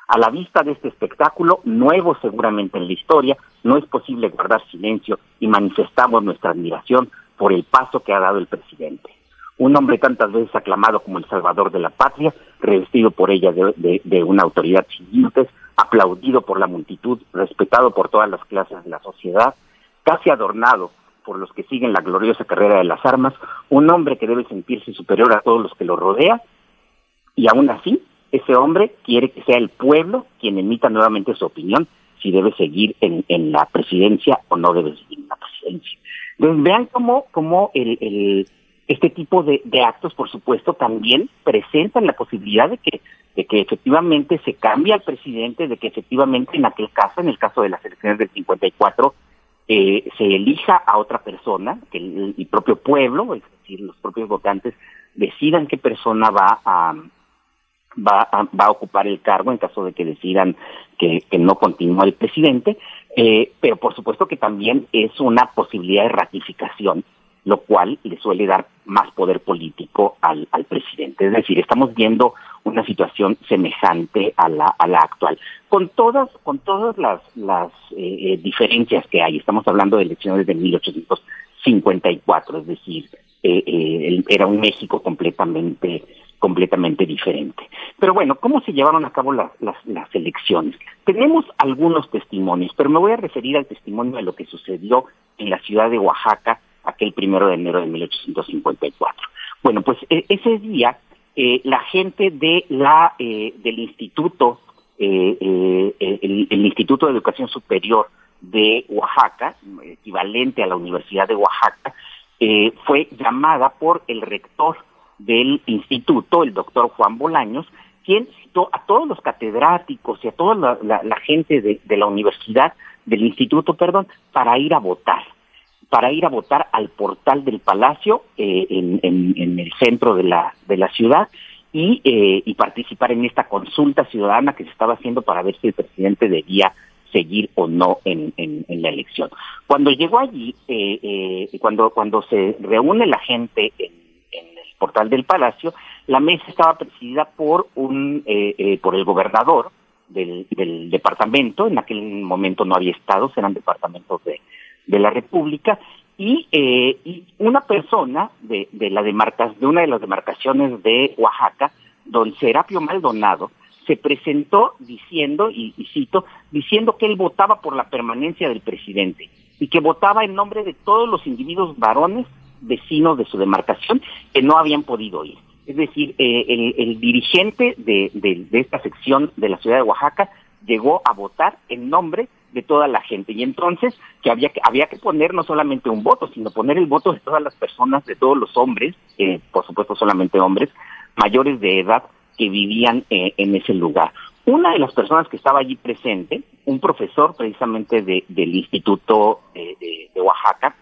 A la vista de este espectáculo, nuevo seguramente en la historia, no es posible guardar silencio y manifestamos nuestra admiración por el paso que ha dado el presidente. Un hombre tantas veces aclamado como el salvador de la patria, revestido por ella de, una autoridad sin aplaudido por la multitud, respetado por todas las clases de la sociedad, casi adornado por los que siguen la gloriosa carrera de las armas, un hombre que debe sentirse superior a todos los que lo rodea, Y aún así, ese hombre quiere que sea el pueblo quien emita nuevamente su opinión si debe seguir en, en la presidencia o no debe seguir en la presidencia. Entonces vean cómo, cómo el, este tipo de, de, actos, por supuesto, también presentan la posibilidad de que, de que efectivamente se cambie al presidente, de que efectivamente en aquel caso, en el caso de las elecciones del 54, eh, se elija a otra persona, que el, propio pueblo, es decir, los propios votantes, decidan qué persona va a, va a, va a ocupar el cargo en caso de que decidan que, que no continúe el presidente, eh, pero por supuesto que también es una posibilidad de ratificación, lo cual le suele dar más poder político al, al presidente. Es decir, estamos viendo una situación semejante a la, a la actual, con todas, con todas las, las eh, diferencias que hay. Estamos hablando de elecciones de 1854, es decir, eh, eh, era un México completamente completamente diferente. Pero bueno, ¿cómo se llevaron a cabo las, las, las, elecciones? Tenemos algunos testimonios, pero me voy a referir al testimonio de lo que sucedió en la ciudad de Oaxaca aquel primero de enero de 1854. Bueno, pues e ese día eh, la gente de la eh, del instituto, eh, eh, el, el Instituto de Educación Superior de Oaxaca, equivalente a la Universidad de Oaxaca, eh, fue llamada por el rector del instituto, el doctor Juan Bolaños, quien citó a todos los catedráticos y a toda la, gente de, la universidad, del instituto, perdón, para ir a votar, para ir a votar al portal del palacio eh, en, en, el centro de la, de la ciudad y, eh, y participar en esta consulta ciudadana que se estaba haciendo para ver si el presidente debía seguir o no en, la elección. Cuando llegó allí, eh, eh, cuando, cuando se reúne la gente en, en, el portal del palacio, la mesa estaba presidida por un eh, eh, por el gobernador del, del departamento, en aquel momento no había estados, eran departamentos de, de la República, y, eh, y una persona de, de la demarca, de una de las demarcaciones de Oaxaca, don Serapio Maldonado, se presentó diciendo, y, cito, diciendo que él votaba por la permanencia del presidente y que votaba en nombre de todos los individuos varones vecinos de su demarcación que no habían podido ir. Es decir, eh, el, el, dirigente de, de, de, esta sección de la ciudad de Oaxaca llegó a votar en nombre de toda la gente y entonces que había que había que poner no solamente un voto sino poner el voto de todas las personas de todos los hombres eh, por supuesto solamente hombres mayores de edad que vivían eh, en ese lugar. Una de las personas que estaba allí presente, un profesor precisamente de, del Instituto eh, de, de, Oaxaca,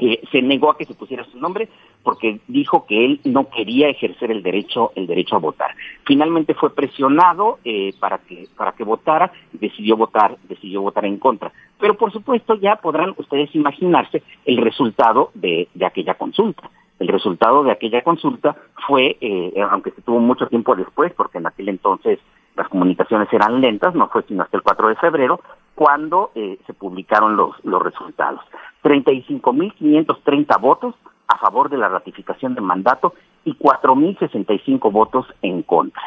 eh, se negó a que se pusiera su nombre porque dijo que él no quería ejercer el derecho el derecho a votar. Finalmente fue presionado eh, para que para que votara y decidió votar decidió votar en contra. Pero por supuesto ya podrán ustedes imaginarse el resultado de, de aquella consulta el resultado de aquella consulta fue, eh, aunque se tuvo mucho tiempo después, porque en aquel entonces las comunicaciones eran lentas, no fue sino hasta el 4 de febrero, cuando eh, se publicaron los, los resultados. 35.530 votos a favor de la ratificación del mandato y 4.065 votos en contra.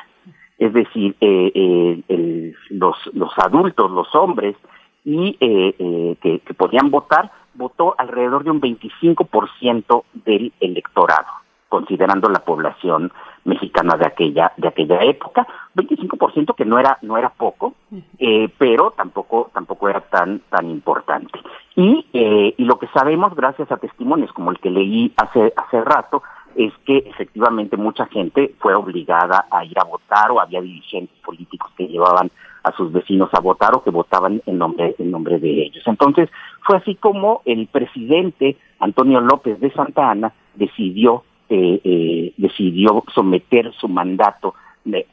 Es decir, eh, eh, los, los adultos, los hombres, y eh, eh, que, que podían votar, votó alrededor de un 25% del electorado, considerando la población mexicana de aquella de aquella época, 25% que no era no era poco, eh, pero tampoco tampoco era tan tan importante. Y eh, y lo que sabemos gracias a testimonios como el que leí hace hace rato es que efectivamente mucha gente fue obligada a ir a votar o había dirigentes políticos que llevaban a sus vecinos a votar o que votaban en nombre en nombre de ellos. Entonces, fue así como el presidente Antonio López de Santa Ana decidió eh, eh, decidió someter su mandato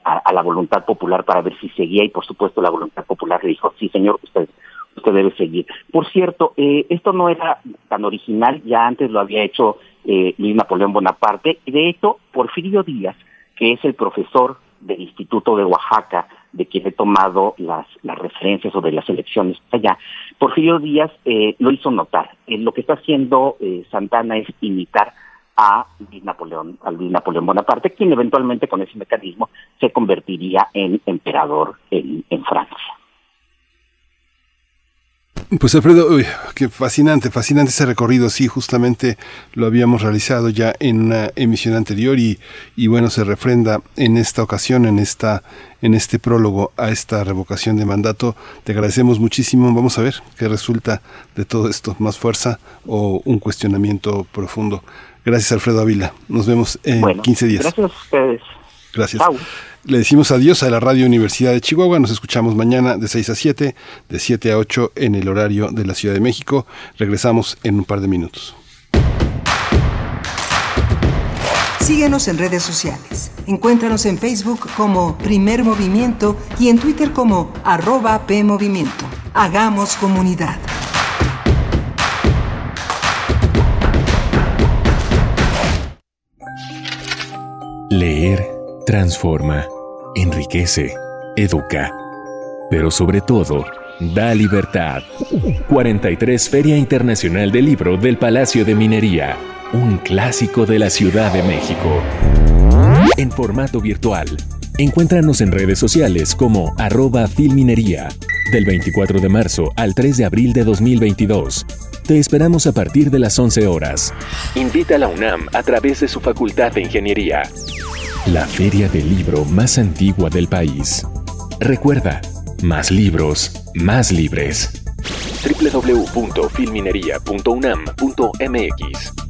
a, a, la voluntad popular para ver si seguía y por supuesto la voluntad popular le dijo sí señor usted usted debe seguir. Por cierto, eh, esto no era tan original, ya antes lo había hecho eh, Luis Napoleón Bonaparte, y de hecho Porfirio Díaz, que es el profesor del Instituto de Oaxaca, de quien he tomado las, las referencias sobre las elecciones allá, Porfirio Díaz eh, lo hizo notar. Eh, lo que está haciendo Santana es imitar a Luis Napoleón, a Napoleón Bonaparte, quien eventualmente con ese mecanismo se convertiría en emperador en, en Francia. Pues Alfredo, qué fascinante, fascinante ese recorrido. Sí, justamente lo habíamos realizado ya en una emisión anterior y, y bueno, se refrenda en esta ocasión, en esta, en este prólogo a esta revocación de mandato. Te agradecemos muchísimo. Vamos a ver qué resulta de todo esto, más fuerza o un cuestionamiento profundo. Gracias, Alfredo Ávila. Nos vemos en 15 días. Gracias a ustedes. Gracias. Le decimos adiós a la Radio Universidad de Chihuahua. Nos escuchamos mañana de 6 a 7, de 7 a 8 en el horario de la Ciudad de México. Regresamos en un par de minutos. Síguenos en redes sociales. Encuéntranos en Facebook como Primer Movimiento y en Twitter como arroba PMovimiento. Hagamos comunidad. Leer transforma, enriquece, educa, pero sobre todo, da libertad. 43 Feria Internacional del Libro del Palacio de Minería, un clásico de la Ciudad de México. En formato virtual. Encuéntranos en redes sociales como arroba filminería, del 24 de marzo al 3 de abril de 2022. Te esperamos a partir de las 11 horas. Invita a la UNAM a través de su Facultad de Ingeniería. La feria del libro más antigua del país. Recuerda, más libros, más libres. www.filminería.unam.mx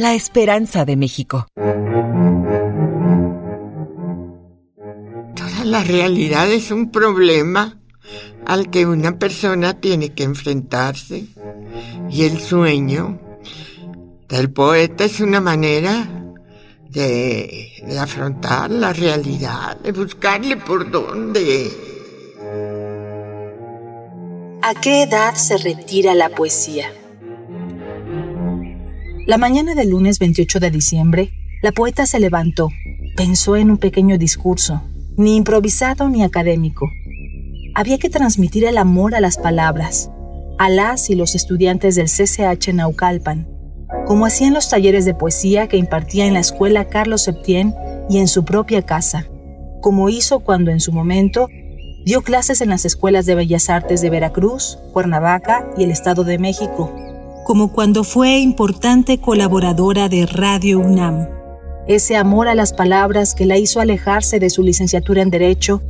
la esperanza de México. Toda la realidad es un problema al que una persona tiene que enfrentarse y el sueño del poeta es una manera de, de afrontar la realidad, de buscarle por dónde. ¿A qué edad se retira la poesía? La mañana del lunes 28 de diciembre, la poeta se levantó, pensó en un pequeño discurso, ni improvisado ni académico. Había que transmitir el amor a las palabras, a las y los estudiantes del CCH Naucalpan, como hacían los talleres de poesía que impartía en la escuela Carlos Septién y en su propia casa, como hizo cuando en su momento dio clases en las escuelas de Bellas Artes de Veracruz, Cuernavaca y el Estado de México, como cuando fue importante colaboradora de Radio UNAM. Ese amor a las palabras que la hizo alejarse de su licenciatura en Derecho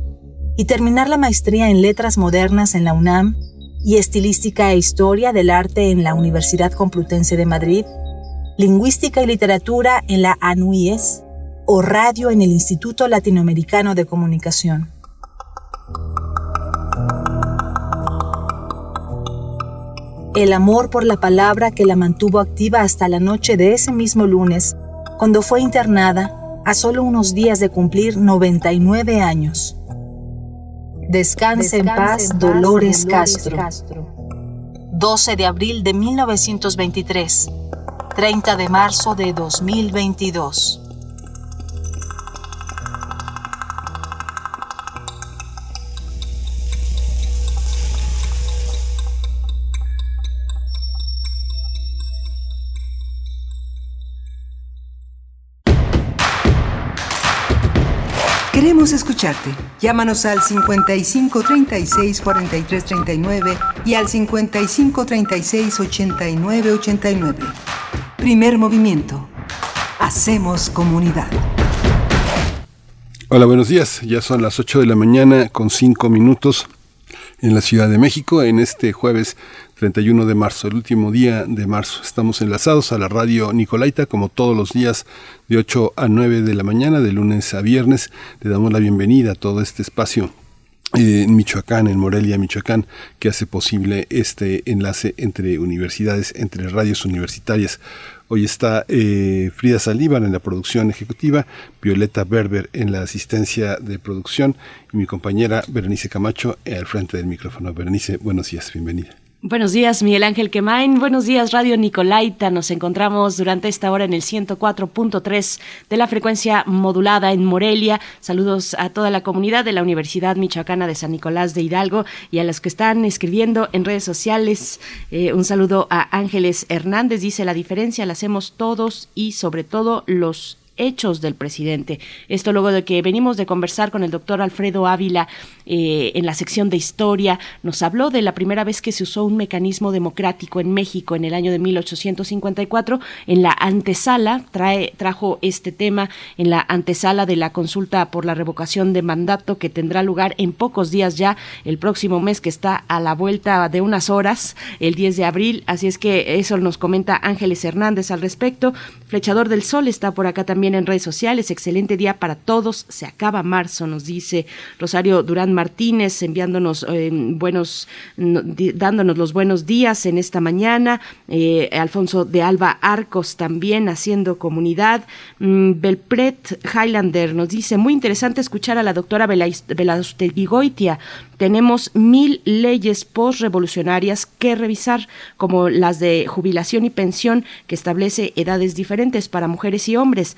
y terminar la maestría en Letras Modernas en la UNAM y Estilística e Historia del Arte en la Universidad Complutense de Madrid, Lingüística y Literatura en la ANUIES o Radio en el Instituto Latinoamericano de Comunicación. El amor por la palabra que la mantuvo activa hasta la noche de ese mismo lunes, cuando fue internada a solo unos días de cumplir 99 años. Descanse, en paz, Dolores, Castro. 12 de abril de 1923, 30 de marzo de 2022. Llámanos al 55 36 43 39 y al 55 36 89 89. Primer movimiento. Hacemos comunidad. Hola, buenos días. Ya son las 8 de la mañana con 5 minutos en la Ciudad de México en este jueves 31 de marzo, el último día de marzo. Estamos enlazados a la radio Nicolaita como todos los días de 8 a 9 de la mañana, de lunes a viernes. Le damos la bienvenida a todo este espacio en Michoacán, en Morelia, Michoacán, que hace posible este enlace entre universidades, entre radios universitarias. Hoy está eh, Frida Salívar en la producción ejecutiva, Violeta Berber en la asistencia de producción y mi compañera Berenice Camacho al frente del micrófono. Berenice, buenos días, bienvenida. Buenos días, Miguel Ángel Quemain. Buenos días, Radio Nicolaita. Nos encontramos durante esta hora en el 104.3 de la frecuencia modulada en Morelia. Saludos a toda la comunidad de la Universidad Michoacana de San Nicolás de Hidalgo y a los que están escribiendo en redes sociales. Eh, un saludo a Ángeles Hernández. Dice, la diferencia la hacemos todos y sobre todo los hechos del presidente. Esto luego de que venimos de conversar con el doctor Alfredo Ávila eh, en la sección de historia, nos habló de la primera vez que se usó un mecanismo democrático en México en el año de 1854. En la antesala, trae, trajo este tema en la antesala de la consulta por la revocación de mandato que tendrá lugar en pocos días ya, el próximo mes que está a la vuelta de unas horas, el 10 de abril. Así es que eso nos comenta Ángeles Hernández al respecto. Flechador del Sol está por acá también en redes sociales. Excelente día para todos. Se acaba marzo, nos dice Rosario Durán Martínez, enviándonos eh, buenos, dándonos los buenos días en esta mañana. Eh, Alfonso de Alba Arcos también haciendo comunidad. Mm, Belpret Highlander nos dice, muy interesante escuchar a la doctora Vigoitia tenemos mil leyes postrevolucionarias que revisar, como las de jubilación y pensión, que establece edades diferentes para mujeres y hombres.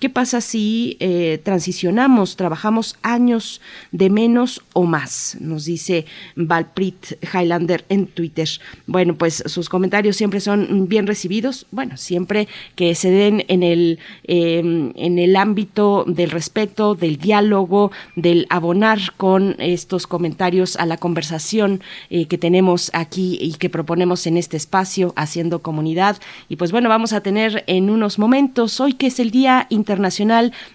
¿Qué pasa si eh, transicionamos, trabajamos años de menos o más? Nos dice Valprit Highlander en Twitter. Bueno, pues sus comentarios siempre son bien recibidos. Bueno, siempre que se den en el, em, en el ámbito del respeto, del diálogo, del abonar con estos comentarios a la conversación eh, que tenemos aquí y que proponemos en este espacio haciendo comunidad. Y pues bueno, vamos a tener en unos momentos, hoy que es el Día Internacional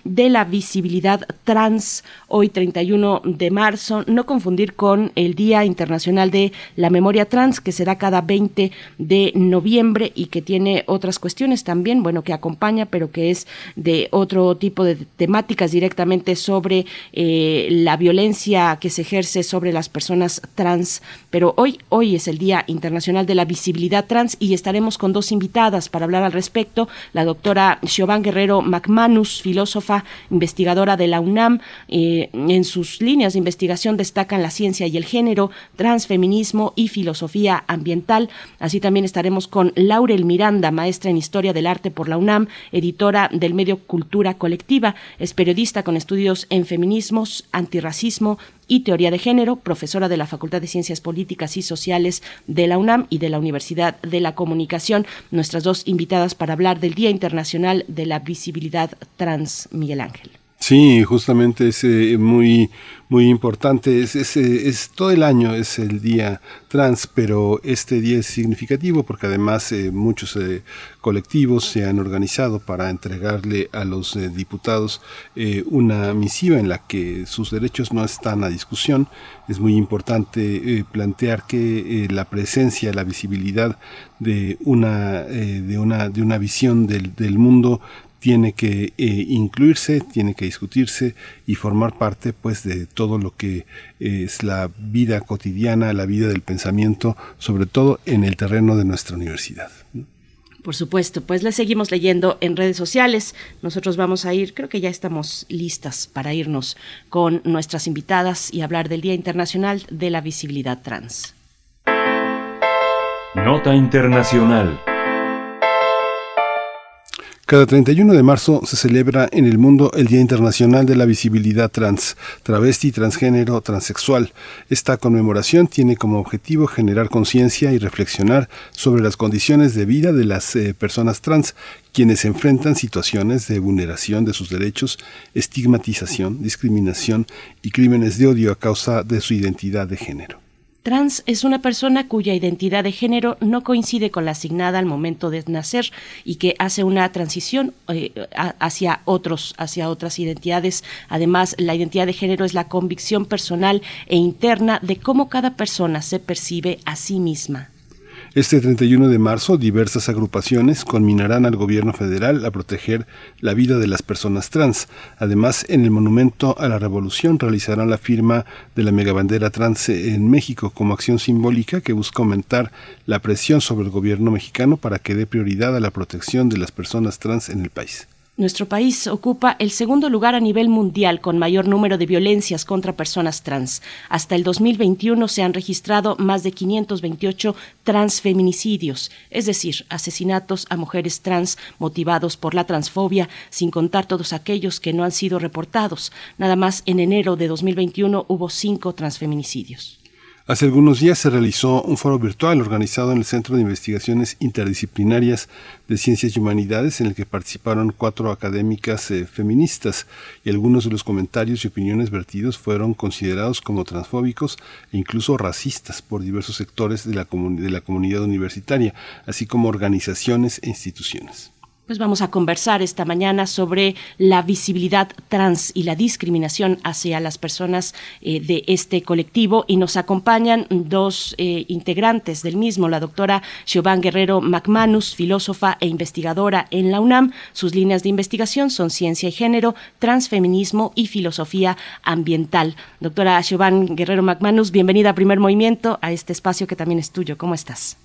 de la Visibilidad Trans, hoy 31 de marzo, no confundir con el Día Internacional de la Memoria Trans, que será cada 20 de noviembre y que tiene otras cuestiones también, bueno, que acompaña, pero que es de otro tipo de temáticas directamente sobre eh, la violencia que se ejerce sobre las personas trans. Pero hoy, hoy es el Día Internacional de la Visibilidad Trans y estaremos con dos invitadas para hablar al respecto. La doctora Siobhan Guerrero McManus, filósofa, investigadora de la UNAM. Eh, en sus líneas de investigación destacan la ciencia y el género, transfeminismo y filosofía ambiental. Así también estaremos con Laurel Miranda, maestra en Historia del Arte por la UNAM, editora del medio Cultura Colectiva. Es periodista con estudios en feminismos, antirracismo, y Teoría de Género, profesora de la Facultad de Ciencias Políticas y Sociales de la UNAM y de la Universidad de la Comunicación. Nuestras dos invitadas para hablar del Día Internacional de la Visibilidad Trans, Miguel Ángel. Sí, justamente es eh, muy muy importante. Es, es, todo el año es el día trans, pero este día es significativo porque además eh, muchos eh, colectivos se han organizado para entregarle a los eh, diputados una misiva en la que sus derechos no están a discusión. Es muy importante plantear que la presencia, la visibilidad de una, de una, de una visión del, del mundo tiene que eh, incluirse, tiene que discutirse y formar parte pues de todo lo que es la vida cotidiana, la vida del pensamiento, sobre todo en el terreno de nuestra universidad. Por supuesto, pues le seguimos leyendo en redes sociales. Nosotros vamos a ir, creo que ya estamos listas para irnos con nuestras invitadas y hablar del Día Internacional de la Visibilidad Trans. Nota Internacional. Cada 31 de marzo se celebra en el mundo el Día Internacional de la Visibilidad Trans, Travesti, Transgénero, Transexual. Esta conmemoración tiene como objetivo generar conciencia y reflexionar sobre las condiciones de vida de las eh, personas trans, quienes enfrentan situaciones de vulneración de sus derechos, estigmatización, discriminación y crímenes de odio a causa de su identidad de género. Trans es una persona cuya identidad de género no coincide con la asignada al momento de nacer y que hace una transición eh, hacia otros, hacia otras identidades. Además, la identidad de género es la convicción personal e interna de cómo cada persona se percibe a sí misma. Este 31 de marzo, diversas agrupaciones conminarán al gobierno federal a proteger la vida de las personas trans. Además, en el Monumento a la Revolución realizarán la firma de la megabandera trans en México como acción simbólica que busca aumentar la presión sobre el gobierno mexicano para que dé prioridad a la protección de las personas trans en el país. Nuestro país ocupa el segundo lugar a nivel mundial con mayor número de violencias contra personas trans. Hasta el 2021 se han registrado más de 528 transfeminicidios, es decir, asesinatos a mujeres trans motivados por la transfobia, sin contar todos aquellos que no han sido reportados. Nada más en enero de 2021 hubo cinco transfeminicidios. Hace algunos días se realizó un foro virtual organizado en el Centro de Investigaciones Interdisciplinarias de Ciencias y Humanidades en el que participaron cuatro académicas eh, feministas y algunos de los comentarios y opiniones vertidos fueron considerados como transfóbicos e incluso racistas por diversos sectores de la, de la comunidad universitaria, así como organizaciones e instituciones. Pues vamos a conversar esta mañana sobre la visibilidad trans y la discriminación hacia las personas eh, de este colectivo y nos acompañan dos eh, integrantes del mismo, la doctora Siobhan Guerrero McManus, filósofa e investigadora en la UNAM. Sus líneas de investigación son ciencia y género, transfeminismo y filosofía ambiental. Doctora Siobhan Guerrero McManus, bienvenida a Primer Movimiento, a este espacio que también es tuyo. ¿Cómo estás?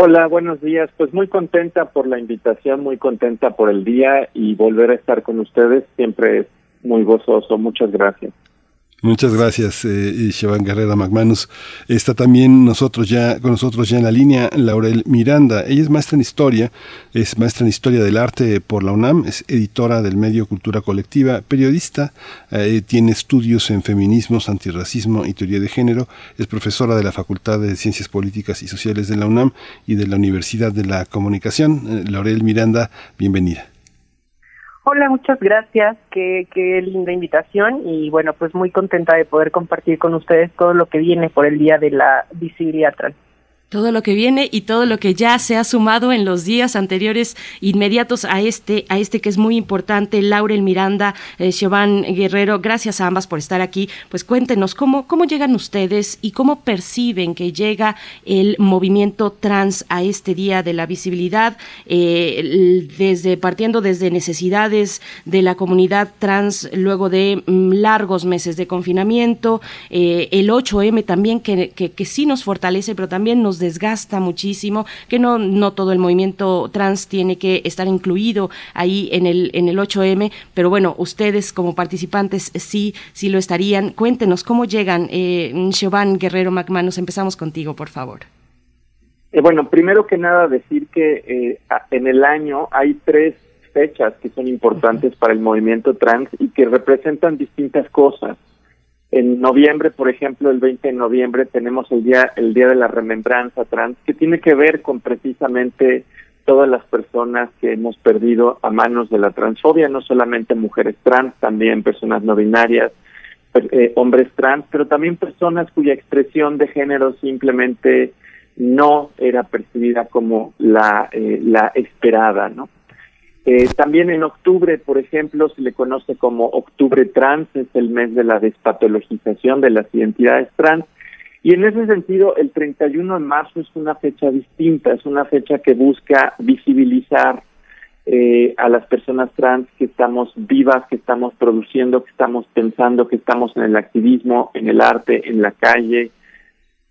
Hola, buenos días. Pues muy contenta por la invitación, muy contenta por el día y volver a estar con ustedes siempre es muy gozoso. Muchas gracias. Muchas gracias, eh, Guerrera McManus. Está también nosotros ya, con nosotros ya en la línea Laurel Miranda. Ella es maestra en historia, es maestra en historia del arte por la UNAM, es editora del medio Cultura Colectiva, periodista, eh, tiene estudios en feminismos, antirracismo y teoría de género, es profesora de la Facultad de Ciencias Políticas y Sociales de la UNAM y de la Universidad de la Comunicación. Eh, Laurel Miranda, bienvenida. Hola, muchas gracias. Qué, qué linda invitación y bueno, pues muy contenta de poder compartir con ustedes todo lo que viene por el Día de la Visibilidad Trans todo lo que viene y todo lo que ya se ha sumado en los días anteriores inmediatos a este, a este que es muy importante, Laurel Miranda, eh, Guerrero, gracias a ambas por estar aquí. Pues cuéntenos cómo, cómo llegan ustedes y cómo perciben que llega el movimiento trans a este día de la visibilidad, eh, desde partiendo desde necesidades de la comunidad trans luego de mm, largos meses de confinamiento, eh, el 8M también que, que sí nos fortalece, pero también nos desgasta muchísimo, que no, no todo el movimiento trans tiene que estar incluido ahí en el, en el 8M, pero bueno, ustedes como participantes sí, sí lo estarían. Cuéntenos cómo llegan. Eh, Guerrero McManus, empezamos contigo, por favor. Eh, bueno, primero que nada decir que eh, en el año hay tres fechas que son importantes para el movimiento trans y que representan distintas cosas. En noviembre, por ejemplo, el 20 de noviembre tenemos el día el día de la remembranza trans que tiene que ver con precisamente todas las personas que hemos perdido a manos de la transfobia, no solamente mujeres trans, también personas no binarias, eh, hombres trans, pero también personas cuya expresión de género simplemente no era percibida como la, eh, la esperada, ¿no? Eh, también en octubre, por ejemplo, se le conoce como Octubre Trans, es el mes de la despatologización de las identidades trans. Y en ese sentido, el 31 de marzo es una fecha distinta, es una fecha que busca visibilizar eh, a las personas trans que estamos vivas, que estamos produciendo, que estamos pensando, que estamos en el activismo, en el arte, en la calle.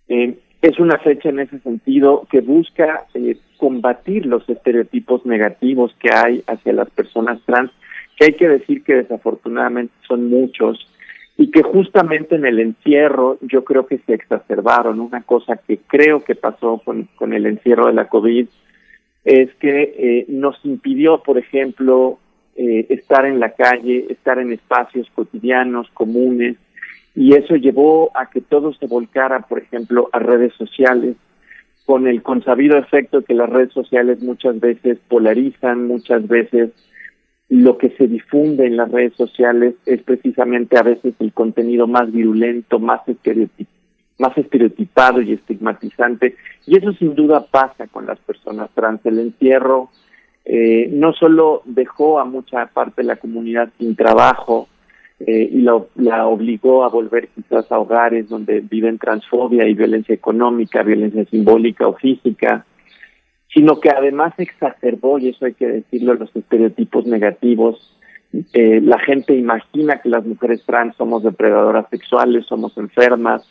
Eh, es una fecha en ese sentido que busca eh, combatir los estereotipos negativos que hay hacia las personas trans, que hay que decir que desafortunadamente son muchos y que justamente en el encierro yo creo que se exacerbaron. Una cosa que creo que pasó con, con el encierro de la COVID es que eh, nos impidió, por ejemplo, eh, estar en la calle, estar en espacios cotidianos, comunes, y eso llevó a que todo se volcara, por ejemplo, a redes sociales, con el consabido efecto que las redes sociales muchas veces polarizan, muchas veces lo que se difunde en las redes sociales es precisamente a veces el contenido más virulento, más más estereotipado y estigmatizante. Y eso sin duda pasa con las personas trans. El encierro eh, no solo dejó a mucha parte de la comunidad sin trabajo, eh, y la, la obligó a volver quizás a hogares donde viven transfobia y violencia económica, violencia simbólica o física, sino que además exacerbó, y eso hay que decirlo, los estereotipos negativos. Eh, la gente imagina que las mujeres trans somos depredadoras sexuales, somos enfermas,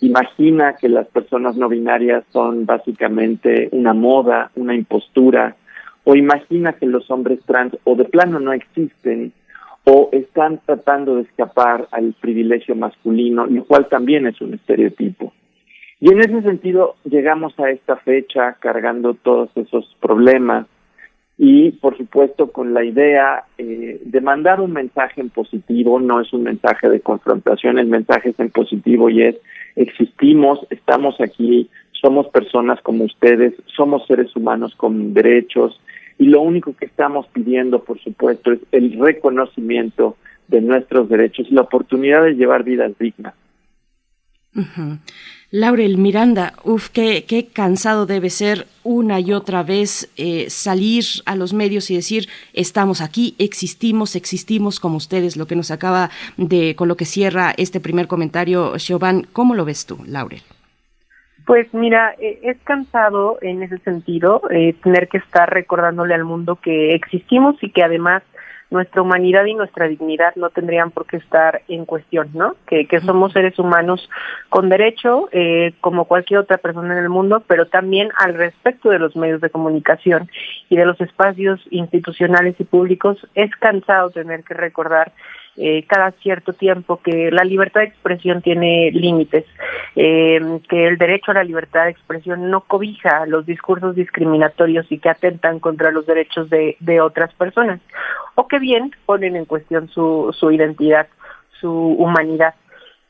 imagina que las personas no binarias son básicamente una moda, una impostura, o imagina que los hombres trans o de plano no existen o están tratando de escapar al privilegio masculino, lo cual también es un estereotipo. Y en ese sentido llegamos a esta fecha cargando todos esos problemas y por supuesto con la idea eh, de mandar un mensaje en positivo, no es un mensaje de confrontación, el mensaje es en positivo y es existimos, estamos aquí, somos personas como ustedes, somos seres humanos con derechos y lo único que estamos pidiendo, por supuesto, es el reconocimiento de nuestros derechos y la oportunidad de llevar vidas dignas. Laurel Miranda, uff, qué, cansado debe ser una y otra vez eh, salir a los medios y decir, estamos aquí, existimos, existimos como ustedes, lo que nos acaba de, con lo que cierra este primer comentario, Siobhan, ¿cómo lo ves tú, Laurel? Pues mira, eh, es cansado en ese sentido eh, tener que estar recordándole al mundo que existimos y que además nuestra humanidad y nuestra dignidad no tendrían por qué estar en cuestión, ¿no? Que, que somos seres humanos con derecho, eh, como cualquier otra persona en el mundo, pero también al respecto de los medios de comunicación y de los espacios institucionales y públicos, es cansado tener que recordar eh, cada cierto tiempo que la libertad de expresión tiene límites, eh, que el derecho a la libertad de expresión no cobija los discursos discriminatorios y que atentan contra los derechos de, otras personas, o que bien ponen en cuestión su, su identidad, su humanidad.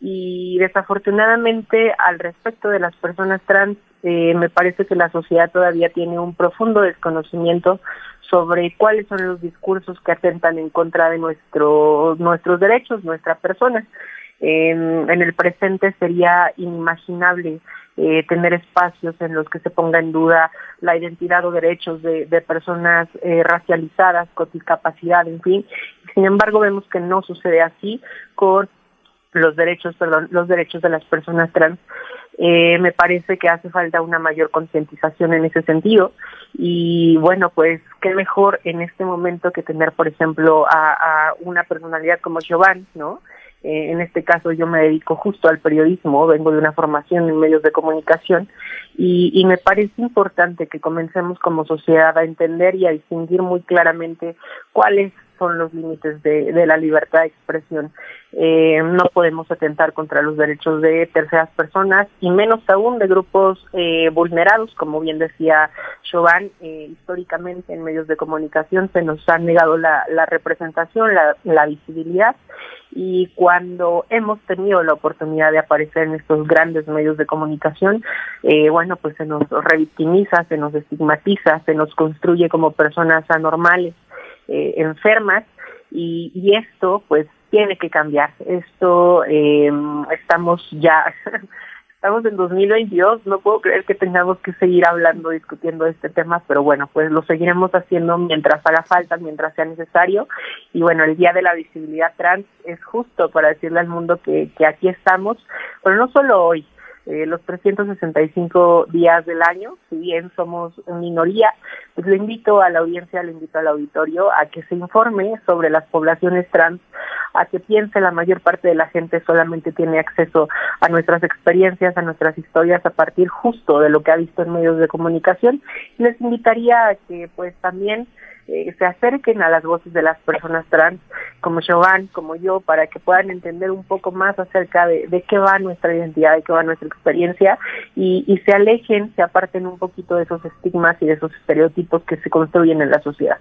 Y desafortunadamente al respecto de las personas trans, eh, me parece que la sociedad todavía tiene un profundo desconocimiento sobre cuáles son los discursos que atentan en contra de nuestro, nuestros derechos, nuestra persona. en el presente sería inimaginable eh, tener espacios en los que se ponga en duda la identidad o derechos de, de personas eh, racializadas, con discapacidad, en fin. Sin embargo, vemos que no sucede así con los derechos, perdón, los derechos de las personas trans. Eh, me parece que hace falta una mayor concientización en ese sentido y bueno, pues qué mejor en este momento que tener, por ejemplo, a, una personalidad como Giovanni, ¿no? Eh, en este caso yo me dedico justo al periodismo, vengo de una formación en medios de comunicación y, y, me parece importante que comencemos como sociedad a entender y a distinguir muy claramente cuáles son los límites de, la libertad de expresión. Eh, no podemos atentar contra los derechos de terceras personas y menos aún de grupos eh, vulnerados, como bien decía Chauvin, eh, históricamente en medios de comunicación se nos ha negado la, la representación, la, la visibilidad y cuando hemos tenido la oportunidad de aparecer en estos grandes medios de comunicación, eh, bueno, pues se nos revictimiza, se nos estigmatiza, se nos construye como personas anormales eh, enfermas y, y, esto pues tiene que cambiar. Esto eh, estamos ya, estamos en 2022, no puedo creer que tengamos que seguir hablando, discutiendo este tema, pero bueno, pues lo seguiremos haciendo mientras haga falta, mientras sea necesario. Y bueno, el Día de la Visibilidad Trans es justo para decirle al mundo que, que aquí estamos, pero no solo hoy, eh, los 365 días del año, si bien somos minoría, pues le invito a la audiencia, le invito al auditorio a que se informe sobre las poblaciones trans, a que piense la mayor parte de la gente solamente tiene acceso a nuestras experiencias, a nuestras historias a partir justo de lo que ha visto en medios de comunicación. Les invitaría a que pues también eh, se acerquen a las voces de las personas trans, como Jovan, como yo, para que puedan entender un poco más acerca de, de qué va nuestra identidad, de qué va nuestra experiencia, y, y se alejen, se aparten un poquito de esos estigmas y de esos estereotipos que se construyen en la sociedad.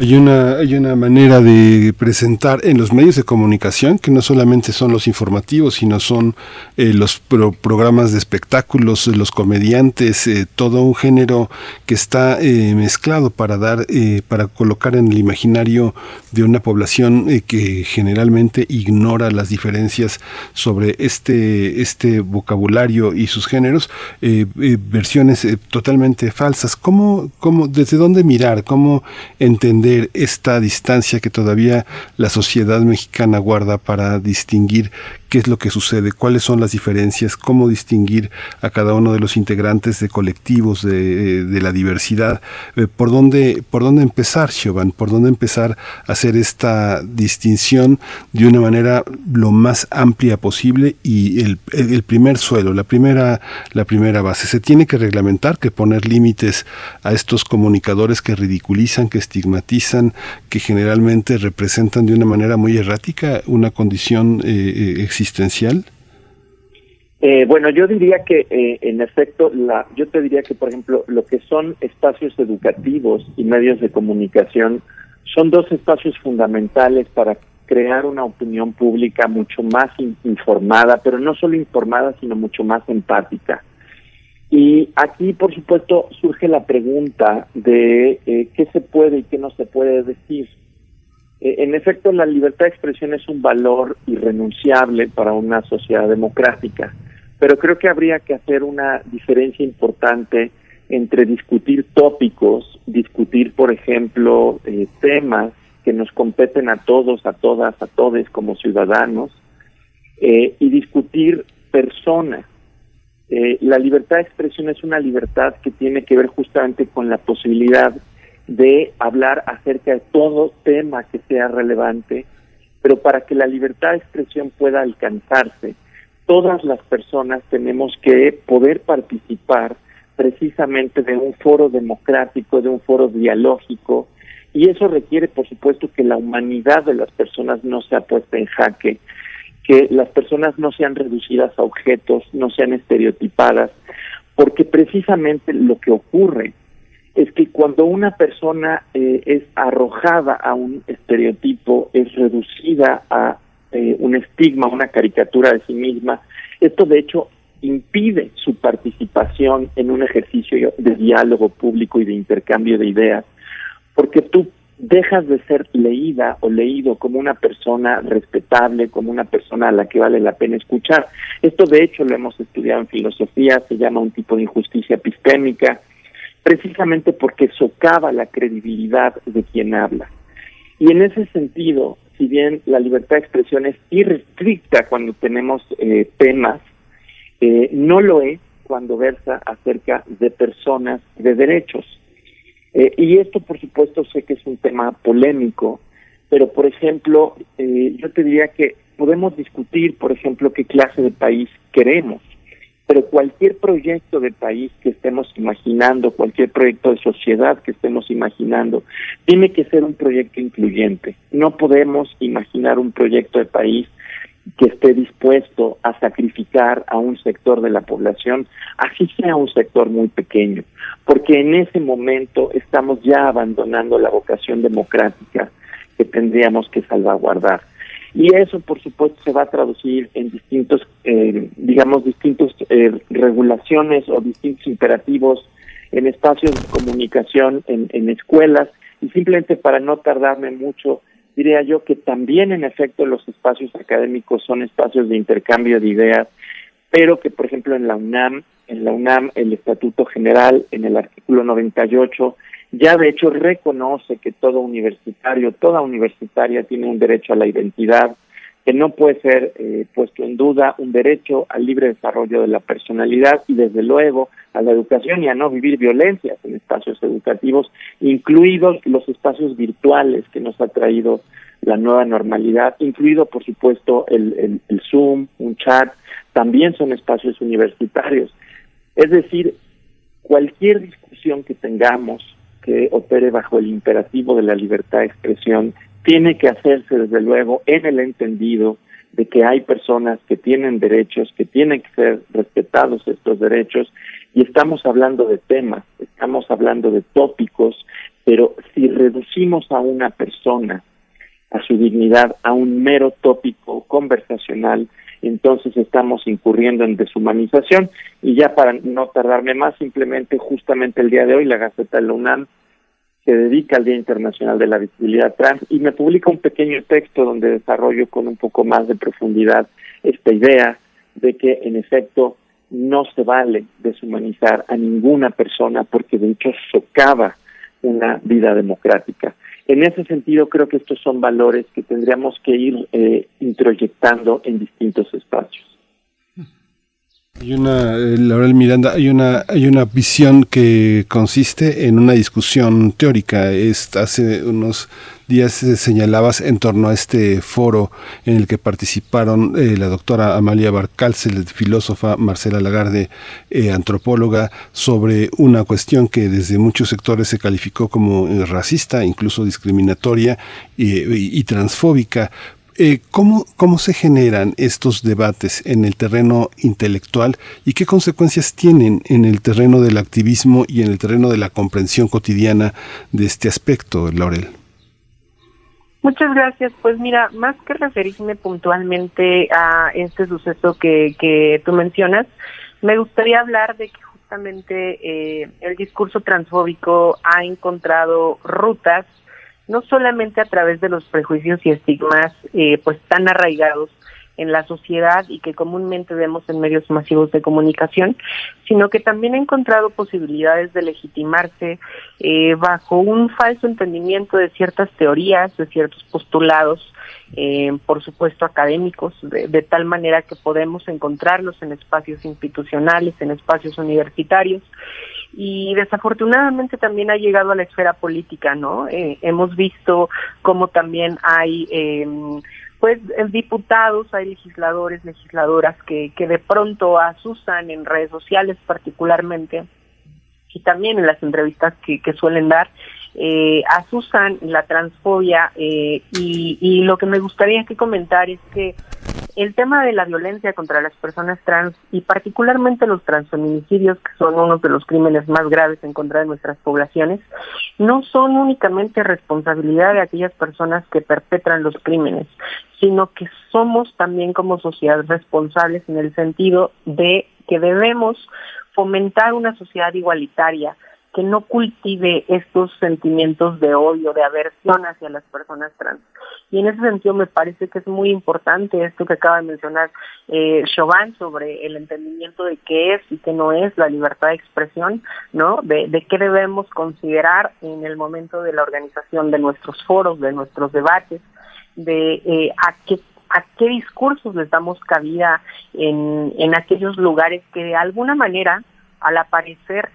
Hay una, hay una manera de presentar en los medios de comunicación que no solamente son los informativos, sino son eh, los pro programas de espectáculos, los comediantes, eh, todo un género que está eh, mezclado para dar, eh, para colocar en el imaginario de una población que generalmente ignora las diferencias sobre este, este vocabulario y sus géneros, versiones totalmente falsas. ¿Cómo, cómo, desde dónde mirar? ¿Cómo entender? Esta distancia que todavía la sociedad mexicana guarda para distinguir qué es lo que sucede, cuáles son las diferencias, cómo distinguir a cada uno de los integrantes de colectivos de, de la diversidad, eh, por dónde por dónde empezar, Siobhan, por dónde empezar a hacer esta distinción de una manera lo más amplia posible y el, primer suelo, la primera la primera base se tiene que reglamentar, que poner límites a estos comunicadores que ridiculizan, que estigmatizan, que generalmente representan de una manera muy errática una condición eh, eh, Eh, bueno, yo diría que en efecto, la, yo te diría que, por ejemplo, lo que son espacios educativos y medios de comunicación son dos espacios fundamentales para crear una opinión pública mucho más informada, pero no solo informada, sino mucho más empática. Y aquí, por supuesto, surge la pregunta de eh, qué se puede y qué no se puede decir. Eh, en efecto, la libertad de expresión es un valor irrenunciable para una sociedad democrática, pero creo que habría que hacer una diferencia importante entre discutir tópicos, discutir, por ejemplo, eh, temas que nos competen a todos, a todas, a todos como ciudadanos, y discutir personas. Eh, la libertad de expresión es una libertad que tiene que ver justamente con la posibilidad de hablar acerca de todo tema que sea relevante, pero para que la libertad de expresión pueda alcanzarse, todas las personas tenemos que poder participar precisamente de un foro democrático, de un foro dialógico, y eso requiere, por supuesto, que la humanidad de las personas no sea puesta en jaque, que las personas no sean reducidas a objetos, no sean estereotipadas, porque precisamente lo que ocurre es que cuando una persona eh, es arrojada a un estereotipo, es reducida a eh, un estigma, una caricatura de sí misma, esto de hecho impide su participación en un ejercicio de diálogo público y de intercambio de ideas, porque tú dejas de ser leída o leído como una persona respetable, como una persona a la que vale la pena escuchar. Esto de hecho lo hemos estudiado en filosofía, se llama un tipo de injusticia epistémica, precisamente porque socava la credibilidad de quien habla. Y en ese sentido, si bien la libertad de expresión es irrestricta cuando tenemos eh, temas, eh, no lo es cuando versa acerca de personas, de derechos. Eh, y esto, por supuesto, sé que es un tema polémico, pero, por ejemplo, eh, yo te diría que podemos discutir, por ejemplo, qué clase de país queremos, pero cualquier proyecto de país que estemos imaginando, cualquier proyecto de sociedad que estemos imaginando, tiene que ser un proyecto incluyente. No podemos imaginar un proyecto de país que esté dispuesto a sacrificar a un sector de la población, así sea un sector muy pequeño, porque en ese momento estamos ya abandonando la vocación democrática que tendríamos que salvaguardar. Y eso, por supuesto, se va a traducir en distintos, eh, digamos, distintos eh, regulaciones o distintos imperativos en espacios de comunicación, en, en escuelas, y simplemente para no tardarme mucho, diría yo que también en efecto los espacios académicos son espacios de intercambio de ideas, pero que por ejemplo en la UNAM, en la UNAM el Estatuto General en el artículo 98 ya de hecho reconoce que todo universitario, toda universitaria tiene un derecho a la identidad, que no puede ser eh, puesto en duda un derecho al libre desarrollo de la personalidad y desde luego a la educación y a no vivir violencias en espacios educativos, incluidos los espacios virtuales que nos ha traído la nueva normalidad, incluido por supuesto el, el Zoom, un chat, también son espacios universitarios. Es decir, cualquier discusión que tengamos que opere bajo el imperativo de la libertad de expresión tiene que hacerse desde luego en el entendido de que hay personas que tienen derechos, que tienen que ser respetados estos derechos, y estamos hablando de temas, estamos hablando de tópicos, pero si reducimos a una persona, a su dignidad, a un mero tópico conversacional, entonces estamos incurriendo en deshumanización. Y ya para no tardarme más, simplemente justamente el día de hoy la Gaceta de la UNAM se dedica al Día Internacional de la Visibilidad Trans y me publica un pequeño texto donde desarrollo con un poco más de profundidad esta idea de que en efecto no se vale deshumanizar a ninguna persona porque de hecho socava una vida democrática. En ese sentido, creo que estos son valores que tendríamos que ir eh, introyectando en distintos espacios. Hay una, eh, Miranda, hay una, hay una visión que consiste en una discusión teórica. Es, hace unos días señalabas en torno a este foro en el que participaron eh, la doctora Amalia Barcalcel, filósofa, Marcela Lagarde, eh, antropóloga, sobre una cuestión que desde muchos sectores se calificó como racista, incluso discriminatoria y transfóbica eh, ¿cómo, ¿Cómo se generan estos debates en el terreno intelectual y qué consecuencias tienen en el terreno del activismo y en el terreno de la comprensión cotidiana de este aspecto, Laurel? Muchas gracias. Pues mira, más que referirme puntualmente a este suceso que, que tú mencionas, me gustaría hablar de que justamente eh, el discurso transfóbico ha encontrado rutas no solamente a través de los prejuicios y estigmas eh, pues tan arraigados en la sociedad y que comúnmente vemos en medios masivos de comunicación, sino que también ha encontrado posibilidades de legitimarse eh, bajo un falso entendimiento de ciertas teorías, de ciertos postulados, eh, por supuesto académicos, de, de, tal manera que podemos encontrarlos en espacios institucionales, en espacios universitarios, y desafortunadamente también ha llegado a la esfera política, ¿no? Eh, hemos visto cómo también hay eh, pues diputados, hay legisladores, legisladoras que, que de pronto asusan en redes sociales particularmente y también en las entrevistas que, que suelen dar, eh, asusan la transfobia eh, y, y lo que me gustaría que comentar es que el tema de la violencia contra las personas trans y particularmente los transfeminicidios, que son uno de los crímenes más graves en contra de nuestras poblaciones, no son únicamente responsabilidad de aquellas personas que perpetran los crímenes, sino que somos también como sociedad responsables en el sentido de que debemos fomentar una sociedad igualitaria, que no cultive estos sentimientos de odio, de aversión hacia las personas trans. Y en ese sentido me parece que es muy importante esto que acaba de mencionar eh, Chauvin sobre el entendimiento de qué es y qué no es la libertad de expresión, ¿no? De, qué debemos considerar en el momento de la organización de nuestros foros, de nuestros debates, de eh, a qué a qué discursos les damos cabida en, en aquellos lugares que de alguna manera, al aparecer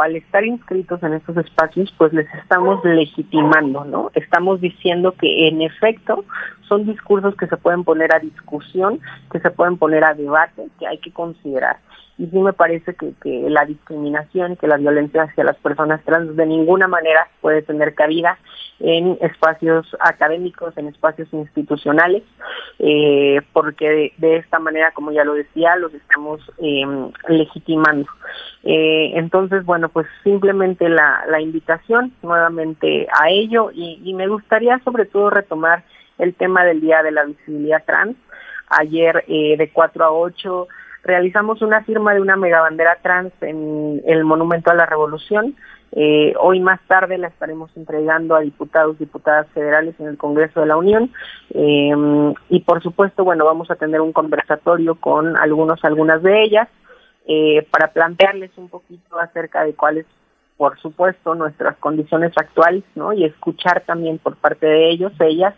al estar inscritos en estos espacios, pues les estamos legitimando, ¿no? Estamos diciendo que en efecto son discursos que se pueden poner a discusión, que se pueden poner a debate, que hay que considerar. Y sí me parece que, que la discriminación, que la violencia hacia las personas trans de ninguna manera puede tener cabida en espacios académicos, en espacios institucionales, eh, porque de, esta manera, como ya lo decía, los estamos eh, legitimando. Eh, entonces, bueno, pues simplemente la, la invitación nuevamente a ello y, y me gustaría sobre todo retomar el tema del Día de la Visibilidad Trans. Ayer eh, de 4 a 8 realizamos una firma de una megabandera trans en el Monumento a la Revolución. Eh, hoy más tarde la estaremos entregando a diputados, diputadas federales en el Congreso de la Unión. Eh, y por supuesto, bueno, vamos a tener un conversatorio con algunos, algunas de ellas, eh, para plantearles un poquito acerca de cuáles por supuesto, nuestras condiciones actuales, ¿no? Y escuchar también por parte de ellos, ellas,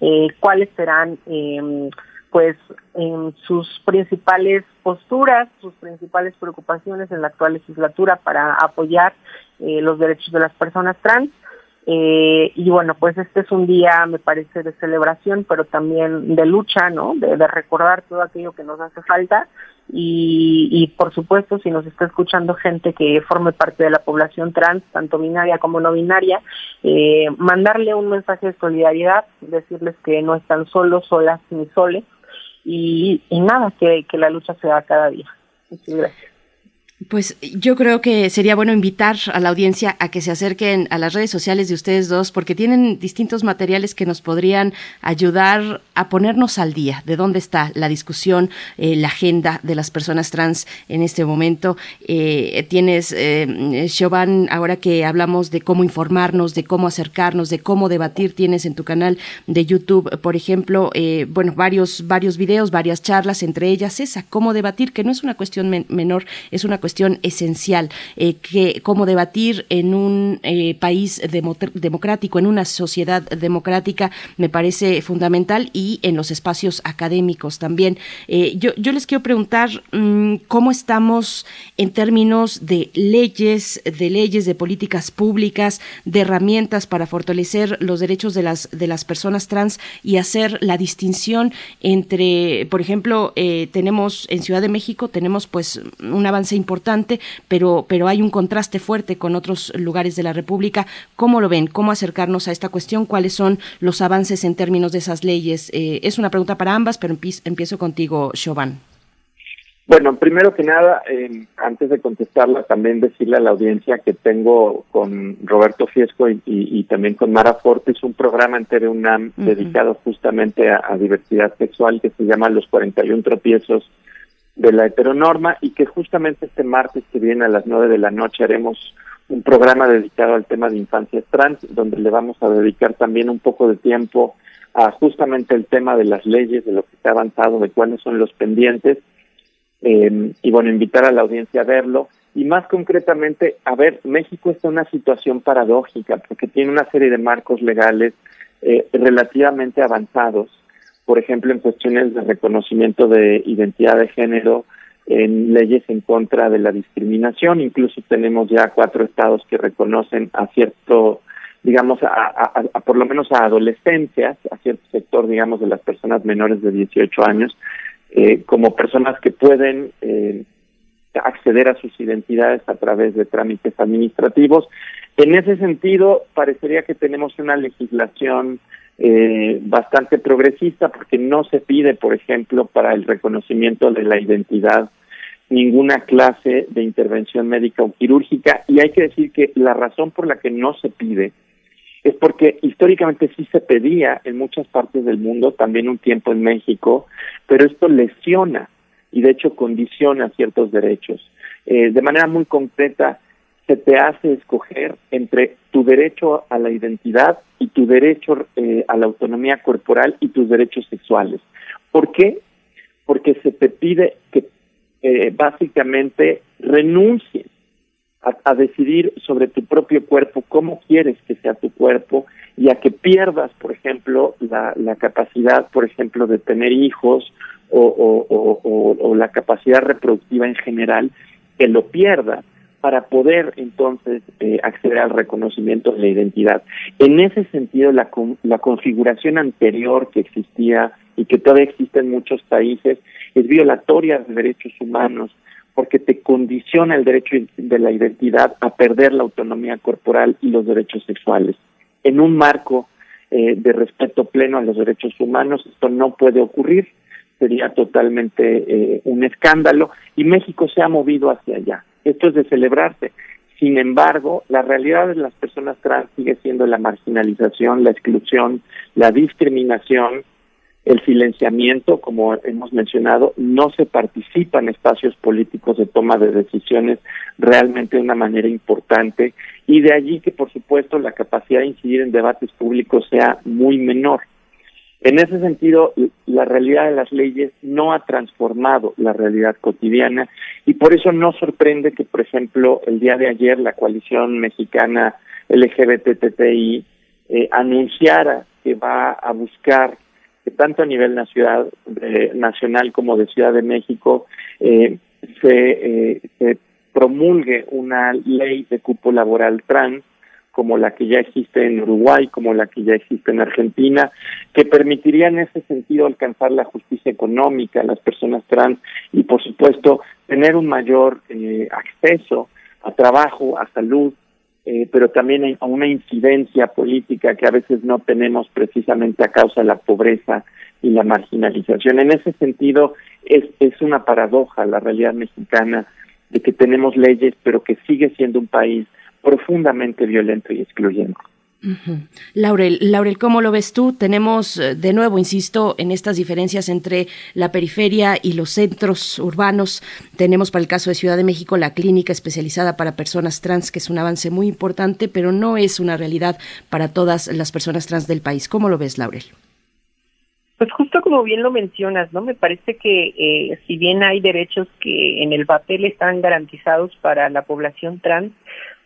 eh, cuáles serán, eh, pues, en sus principales posturas, sus principales preocupaciones en la actual legislatura para apoyar eh, los derechos de las personas trans. Eh, y bueno, pues este es un día, me parece, de celebración, pero también de lucha, ¿no? De, de recordar todo aquello que nos hace falta y, y, por supuesto si nos está escuchando gente que forme parte de la población trans, tanto binaria como no binaria, eh, mandarle un mensaje de solidaridad, decirles que no están solos, solas ni soles y, y nada, que, que la lucha se da cada día. Muchas gracias. Pues yo creo que sería bueno invitar a la audiencia a que se acerquen a las redes sociales de ustedes dos porque tienen distintos materiales que nos podrían ayudar a ponernos al día de dónde está la discusión, eh, la agenda de las personas trans en este momento. Eh, tienes, eh, ahora que hablamos de cómo informarnos, de cómo acercarnos, de cómo debatir, tienes en tu canal de YouTube, por ejemplo, eh, bueno, varios, varios videos, varias charlas, entre ellas esa, cómo debatir, que no es una cuestión men menor, es una cuestión cuestión esencial, eh, que cómo debatir en un eh, país democrático, en una sociedad democrática, me parece fundamental y en los espacios académicos también. Eh, yo, yo les quiero preguntar mm, cómo estamos en términos de leyes, de leyes, de políticas públicas, de herramientas para fortalecer los derechos de las, de las personas trans y hacer la distinción entre, por ejemplo, tenemos en Ciudad de México, tenemos pues un avance importante, pero, pero hay un contraste fuerte con otros lugares de la República. ¿Cómo lo ven? ¿Cómo acercarnos a esta cuestión? ¿Cuáles son los avances en términos de esas leyes? Eh, es una pregunta para ambas, pero empiezo contigo, Chauvin. Bueno, primero que nada, eh, antes de contestarla, también decirle a la audiencia que tengo con Roberto Fiesco y, también con Mara Fortes un programa entero UNAM dedicado justamente a, diversidad sexual que se llama Los 41 tropiezos de la heteronorma y que justamente este martes que viene a las 9 de la noche haremos un programa dedicado al tema de infancias trans, donde le vamos a dedicar también un poco de tiempo a justamente el tema de las leyes, de lo que está avanzado, de cuáles son los pendientes eh, y bueno, invitar a la audiencia a verlo. Y más concretamente, a ver, México está en una situación paradójica porque tiene una serie de marcos legales eh, relativamente avanzados, por ejemplo, en cuestiones de reconocimiento de identidad de género, en leyes en contra de la discriminación, incluso tenemos ya cuatro estados que reconocen a cierto, digamos, a, a, por lo menos a adolescencias, a cierto sector, digamos, de las personas menores de 18 años, eh, como personas que pueden eh, acceder a sus identidades a través de trámites administrativos. En ese sentido, parecería que tenemos una legislación eh, bastante progresista porque no se pide, por ejemplo, para el reconocimiento de la identidad ninguna clase de intervención médica o quirúrgica y hay que decir que la razón por la que no se pide es porque históricamente sí se pedía en muchas partes del mundo, también un tiempo en México, pero esto lesiona y de hecho condiciona ciertos derechos. Eh, de manera muy concreta, se te hace escoger entre tu derecho a la identidad y tu derecho eh, a la autonomía corporal y tus derechos sexuales. ¿Por qué? Porque se te pide que eh, básicamente renuncies a, decidir sobre tu propio cuerpo, cómo quieres que sea tu cuerpo y a que pierdas, por ejemplo, la, la capacidad, por ejemplo, de tener hijos o, o, la capacidad reproductiva en general, que lo pierdas para poder entonces eh, acceder al reconocimiento de la identidad. En ese sentido, la, la configuración anterior que existía y que todavía existe en muchos países es violatoria de derechos humanos, porque te condiciona el derecho de la identidad a perder la autonomía corporal y los derechos sexuales. En un marco eh, de respeto pleno a los derechos humanos, esto no puede ocurrir, sería totalmente eh, un escándalo y México se ha movido hacia allá. Esto es de celebrarse. Sin embargo, la realidad de las personas trans sigue siendo la marginalización, la exclusión, la discriminación, el silenciamiento, como hemos mencionado, no se participa en espacios políticos de toma de decisiones realmente de una manera importante y de allí que, por supuesto, la capacidad de incidir en debates públicos sea muy menor. En ese sentido, la realidad de las leyes no ha transformado la realidad cotidiana y por eso no sorprende que, por ejemplo, el día de ayer la coalición mexicana LGBTTI eh, anunciara que va a buscar tanto a nivel nacional, nacional como de Ciudad de México eh, eh, se, promulgue una ley de cupo laboral trans como la que ya existe en Uruguay, como la que ya existe en Argentina, que permitiría en ese sentido alcanzar la justicia económica a las personas trans y, por supuesto, tener un mayor eh, acceso a trabajo, a salud, eh, pero también a una incidencia política que a veces no tenemos precisamente a causa de la pobreza y la marginalización. En ese sentido, es, es una paradoja la realidad mexicana de que tenemos leyes, pero que sigue siendo un país profundamente violento y excluyente. Laurel, Laurel, ¿cómo lo ves tú? Tenemos, eh, de nuevo, insisto, en estas diferencias entre la periferia y los centros urbanos. Tenemos para el caso de Ciudad de México la clínica especializada para personas trans, que es un avance muy importante, pero no es una realidad para todas las personas trans del país. ¿Cómo lo ves, Laurel? Pues justo como bien lo mencionas, ¿no? Me parece que eh, si bien hay derechos que en el papel están garantizados para la población trans,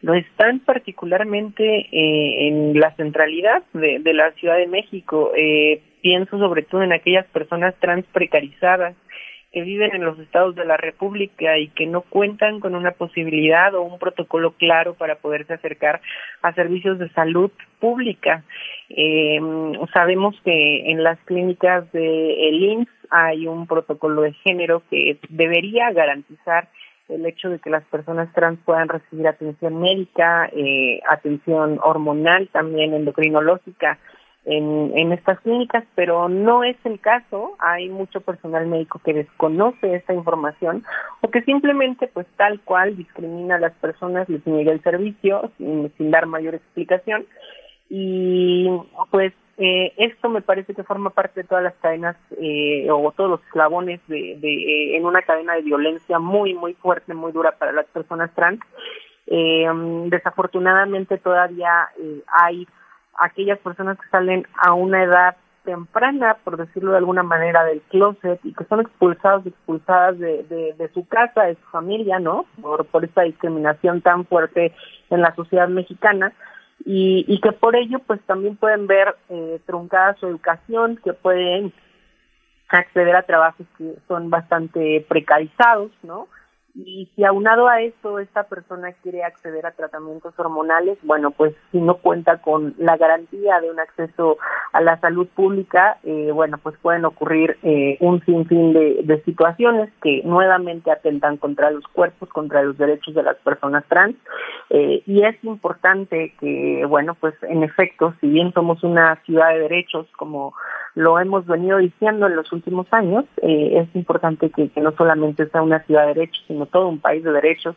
no están particularmente eh, en la centralidad de, la Ciudad de México. Eh, pienso sobre todo en aquellas personas trans precarizadas que viven en los estados de la República y que no cuentan con una posibilidad o un protocolo claro para poderse acercar a servicios de salud pública. Eh, sabemos que en las clínicas de el IMSS hay un protocolo de género que debería garantizar el hecho de que las personas trans puedan recibir atención médica, eh, atención hormonal, también endocrinológica, en, estas clínicas, pero no es el caso. Hay mucho personal médico que desconoce esta información o que simplemente, pues tal cual, discrimina a las personas, les niega el servicio sin, sin dar mayor explicación. Y pues eh, esto me parece que forma parte de todas las cadenas eh, o todos los eslabones de, de eh, en una cadena de violencia muy, muy fuerte, muy dura para las personas trans. Eh, desafortunadamente todavía eh, hay aquellas personas que salen a una edad temprana, por decirlo de alguna manera, del closet y que son expulsados expulsadas de, de, de, su casa, de su familia, ¿no? Por, por esta discriminación tan fuerte en la sociedad mexicana y, y que por ello pues también pueden ver eh, truncada su educación, que pueden acceder a trabajos que son bastante precarizados, ¿no? Y si aunado a esto esta persona quiere acceder a tratamientos hormonales, bueno, pues si no cuenta con la garantía de un acceso a la salud pública, eh, bueno, pues pueden ocurrir eh, un sinfín de, de situaciones que nuevamente atentan contra los cuerpos, contra los derechos de las personas trans. Eh, y es importante que, bueno, pues en efecto, si bien somos una ciudad de derechos, como lo hemos venido diciendo en los últimos años, eh, es importante que, que no solamente sea una ciudad de derechos, sino todo un país de derechos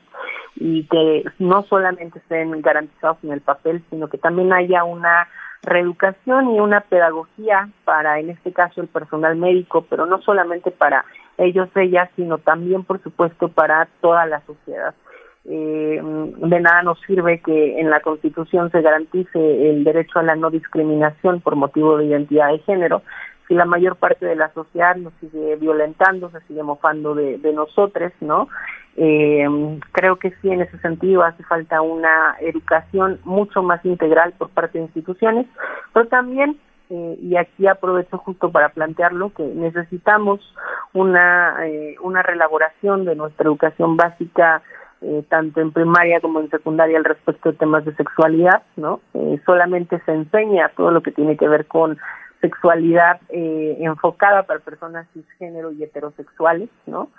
y que no solamente estén garantizados en el papel, sino que también haya una reeducación y una pedagogía para, en este caso, el personal médico, pero no solamente para ellos, ellas, sino también, por supuesto, para toda la sociedad. Eh, de nada nos sirve que en la Constitución se garantice el derecho a la no discriminación por motivo de identidad de género, si la mayor parte de la sociedad nos sigue violentando, se sigue mofando de, de nosotros, ¿no? Eh, creo que sí, en ese sentido hace falta una educación mucho más integral por parte de instituciones, pero también, eh, y aquí aprovecho justo para plantearlo, que necesitamos una, eh, una relaboración de nuestra educación básica eh, tanto en primaria como en secundaria al respecto de temas de sexualidad, ¿no? Eh, solamente se enseña todo lo que tiene que ver con sexualidad eh, enfocada para personas cisgénero y heterosexuales, ¿no?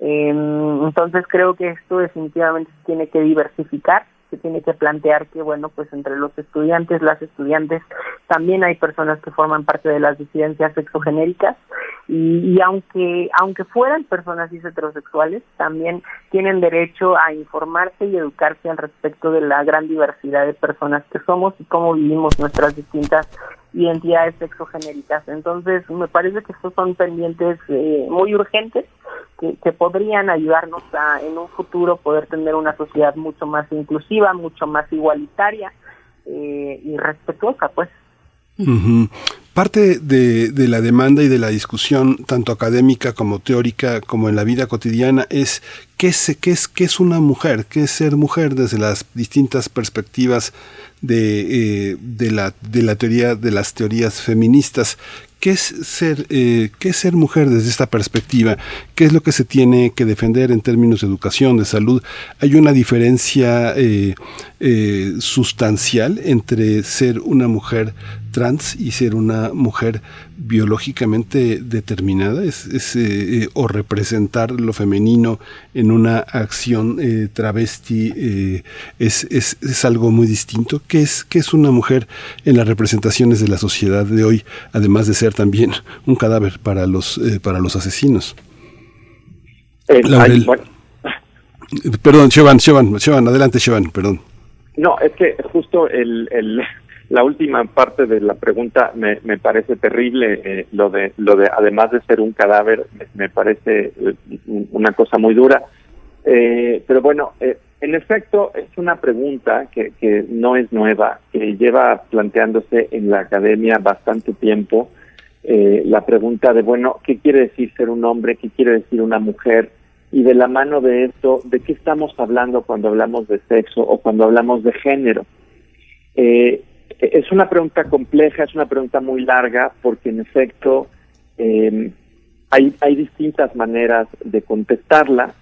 Eh, entonces creo que esto definitivamente tiene que diversificar, tiene que plantear que, bueno, pues entre los estudiantes, las estudiantes, también hay personas que forman parte de las disidencias sexogenéricas y, y aunque aunque fueran personas heterosexuales, también tienen derecho a informarse y educarse al respecto de la gran diversidad de personas que somos y cómo vivimos nuestras distintas identidades sexogenéricas. Entonces, me parece que estos son pendientes eh, muy urgentes que, podrían ayudarnos a en un futuro poder tener una sociedad mucho más inclusiva, mucho más igualitaria eh, y respetuosa, pues. Parte de, la demanda y de la discusión, tanto académica como teórica, como en la vida cotidiana, es qué es, qué es, qué es una mujer, qué es ser mujer desde las distintas perspectivas de, eh, la, de la teoría, de las teorías feministas. ¿Qué es ser, eh, qué es ser mujer desde esta perspectiva? ¿Qué es lo que se tiene que defender en términos de educación, de salud? ¿Hay una diferencia eh, eh, sustancial entre ser una mujer trans y ser una mujer biológicamente determinada es, es eh, o representar lo femenino en una acción eh, travesti eh, es, es, es, algo muy distinto. ¿Qué es, ¿Qué es una mujer en las representaciones de la sociedad de hoy además de ser también un cadáver para los para los asesinos hay, bueno. perdón Chevan, Chevan, Chevan, adelante Chevan, perdón. No, es que justo el, el, la última parte de la pregunta me, me parece terrible. Eh, lo de, lo de, además de ser un cadáver, me, parece eh, una cosa muy dura. Eh, pero bueno, eh, en efecto, es una pregunta que, que no es nueva, que lleva planteándose en la academia bastante tiempo. eh, la pregunta de, bueno, ¿qué quiere decir ser un hombre? ¿Qué quiere decir una mujer? Y de la mano de esto, ¿de qué estamos hablando cuando hablamos de sexo o cuando hablamos de género? Eh, es una pregunta compleja, es una pregunta muy larga, porque en efecto eh, hay, distintas maneras de contestarla.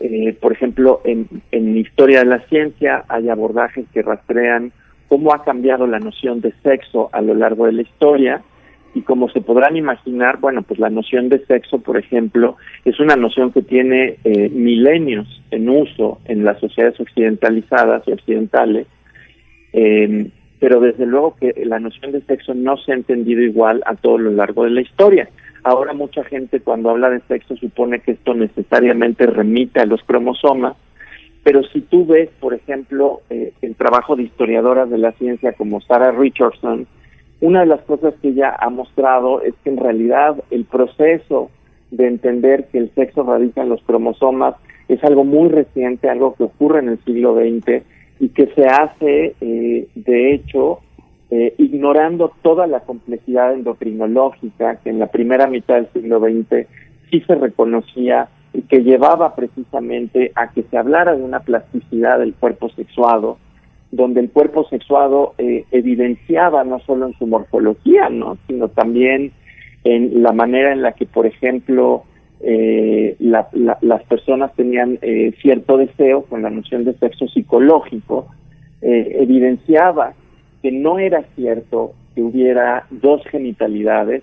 Eh, por ejemplo, en, en historia de la ciencia hay abordajes que rastrean cómo ha cambiado la noción de sexo a lo largo de la historia y como se podrán imaginar, bueno, pues la noción de sexo, por ejemplo, es una noción que tiene eh, milenios en uso en las sociedades occidentalizadas y occidentales, eh, pero desde luego que la noción de sexo no se ha entendido igual a todo lo largo de la historia. Ahora mucha gente cuando habla de sexo supone que esto necesariamente remite a los cromosomas, pero si tú ves, por ejemplo, eh, el trabajo de historiadoras de la ciencia como Sarah Richardson, una de las cosas que ella ha mostrado es que en realidad el proceso de entender que el sexo radica en los cromosomas es algo muy reciente, algo que ocurre en el siglo XX y que se hace, eh, de hecho, eh, ignorando toda la complejidad endocrinológica que en la primera mitad del siglo XX sí se reconocía y que llevaba precisamente a que se hablara de una plasticidad del cuerpo sexuado, donde el cuerpo sexuado eh, evidenciaba no solo en su morfología, ¿no? sino también en la manera en la que, por ejemplo, eh, las personas tenían eh, cierto deseo con la noción de sexo psicológico, evidenciaba que no era cierto que hubiera dos genitalidades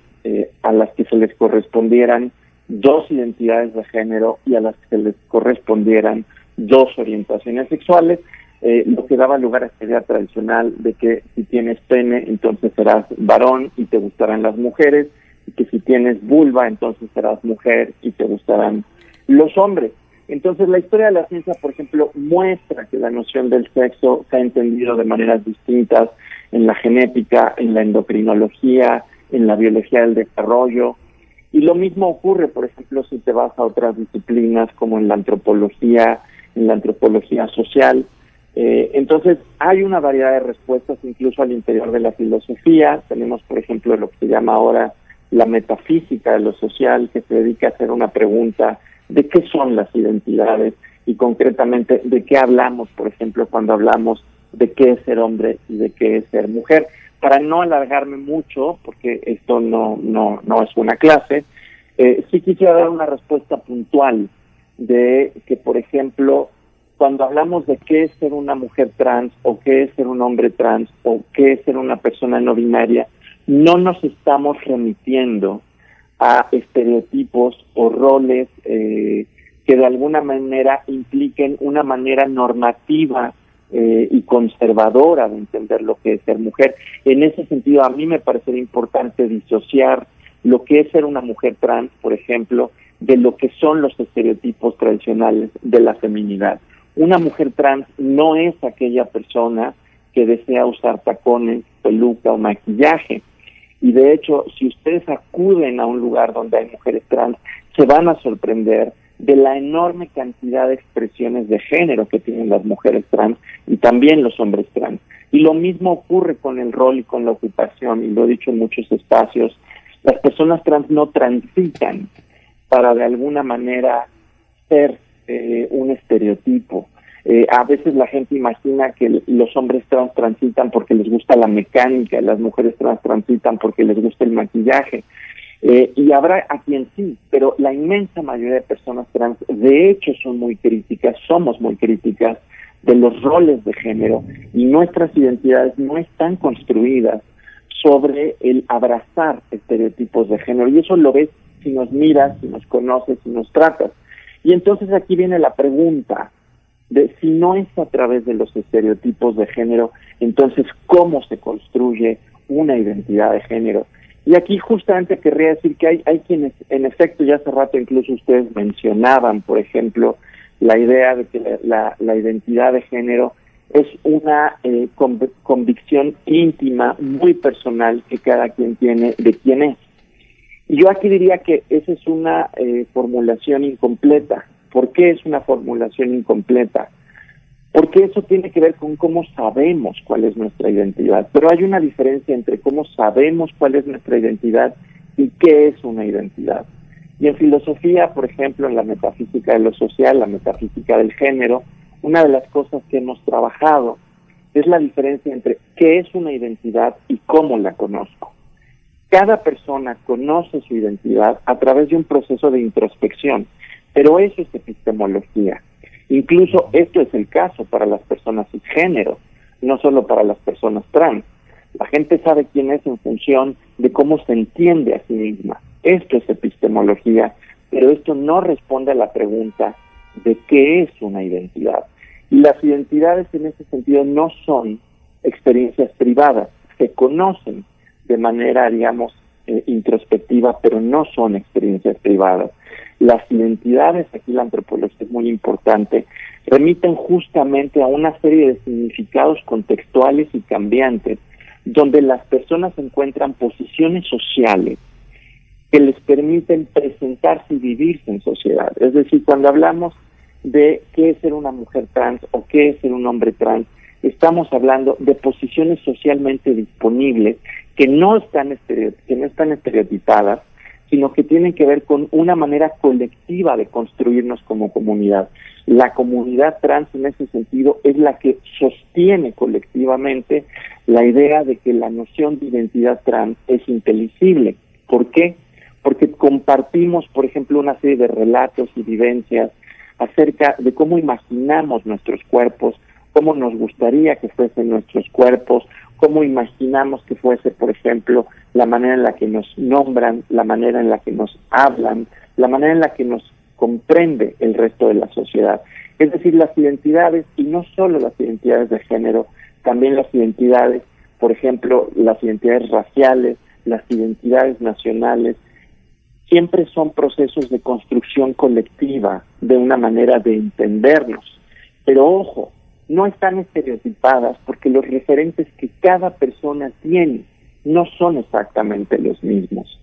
a las que se les correspondieran dos identidades de género y a las que se les correspondieran dos orientaciones sexuales, eh, lo que daba lugar a esta idea tradicional de que si tienes pene, entonces serás varón y te gustarán las mujeres, que si tienes vulva, entonces serás mujer y te gustarán los hombres. Entonces la historia de la ciencia, por ejemplo, muestra que la noción del sexo se ha entendido de maneras distintas en la genética, en la endocrinología, en la biología del desarrollo. Y lo mismo ocurre, por ejemplo, si te vas a otras disciplinas como en la antropología, en la antropología social, eh, entonces, hay una variedad de respuestas incluso al interior de la filosofía. Tenemos, por ejemplo, lo que se llama ahora la metafísica de lo social, que se dedica a hacer una pregunta de qué son las identidades y concretamente de qué hablamos, por ejemplo, cuando hablamos de qué es ser hombre y de qué es ser mujer. Para no alargarme mucho, porque esto no, no, no es una clase, eh, sí quisiera dar una respuesta puntual de que, por ejemplo, cuando hablamos de qué es ser una mujer trans o qué es ser un hombre trans o qué es ser una persona no binaria, no nos estamos remitiendo a estereotipos o roles eh, que de alguna manera impliquen una manera normativa eh, y conservadora de entender lo que es ser mujer. En ese sentido, a mí me parece importante disociar lo que es ser una mujer trans, por ejemplo, de lo que son los estereotipos tradicionales de la feminidad. Una mujer trans no es aquella persona que desea usar tacones, peluca o maquillaje. Y de hecho, si ustedes acuden a un lugar donde hay mujeres trans, se van a sorprender de la enorme cantidad de expresiones de género que tienen las mujeres trans y también los hombres trans. Y lo mismo ocurre con el rol y con la ocupación, y lo he dicho en muchos espacios, las personas trans no transitan para de alguna manera ser eh, un estereotipo. Eh, a veces la gente imagina que los hombres trans transitan porque les gusta la mecánica, las mujeres trans transitan porque les gusta el maquillaje. Eh, y habrá a quien sí, pero la inmensa mayoría de personas trans de hecho son muy críticas, somos muy críticas de los roles de género y nuestras identidades no están construidas sobre el abrazar estereotipos de género. Y eso lo ves si nos miras, si nos conoces, si nos tratas. Y entonces aquí viene la pregunta de si no es a través de los estereotipos de género, entonces cómo se construye una identidad de género. Y aquí justamente querría decir que hay, hay quienes, en efecto, ya hace rato incluso ustedes mencionaban, por ejemplo, la idea de que la, la, identidad de género es una eh, convicción íntima, muy personal, que cada quien tiene de quién es. Yo aquí diría que esa es una eh, formulación incompleta. ¿Por qué es una formulación incompleta? Porque eso tiene que ver con cómo sabemos cuál es nuestra identidad. Pero hay una diferencia entre cómo sabemos cuál es nuestra identidad y qué es una identidad. Y en filosofía, por ejemplo, en la metafísica de lo social, la metafísica del género, una de las cosas que hemos trabajado es la diferencia entre qué es una identidad y cómo la conozco. Cada persona conoce su identidad a través de un proceso de introspección, pero eso es epistemología. Incluso esto es el caso para las personas cisgénero, no solo para las personas trans. La gente sabe quién es en función de cómo se entiende a sí misma. Esto es epistemología, pero esto no responde a la pregunta de qué es una identidad. Y las identidades en ese sentido no son experiencias privadas, se conocen de manera, digamos, eh, introspectiva, pero no son experiencias privadas. Las identidades, aquí la antropología es muy importante, remiten justamente a una serie de significados contextuales y cambiantes, donde las personas encuentran posiciones sociales que les permiten presentarse y vivirse en sociedad. Es decir, cuando hablamos de qué es ser una mujer trans o qué es ser un hombre trans, estamos hablando de posiciones socialmente disponibles que no están, que no están estereotipadas, sino que tienen que ver con una manera colectiva de construirnos como comunidad. La comunidad trans en ese sentido es la que sostiene colectivamente la idea de que la noción de identidad trans es inteligible. ¿Por qué? Porque compartimos, por ejemplo, una serie de relatos y vivencias acerca de cómo imaginamos nuestros cuerpos, cómo nos gustaría que fuesen nuestros cuerpos, cómo imaginamos que fuese, por ejemplo, la manera en la que nos nombran, la manera en la que nos hablan, la manera en la que nos comprende el resto de la sociedad. Es decir, las identidades, y no solo las identidades de género, también las identidades, por ejemplo, las identidades raciales, las identidades nacionales, siempre son procesos de construcción colectiva, de una manera de entendernos. Pero ojo, no están estereotipadas porque los referentes que cada persona tiene no son exactamente los mismos.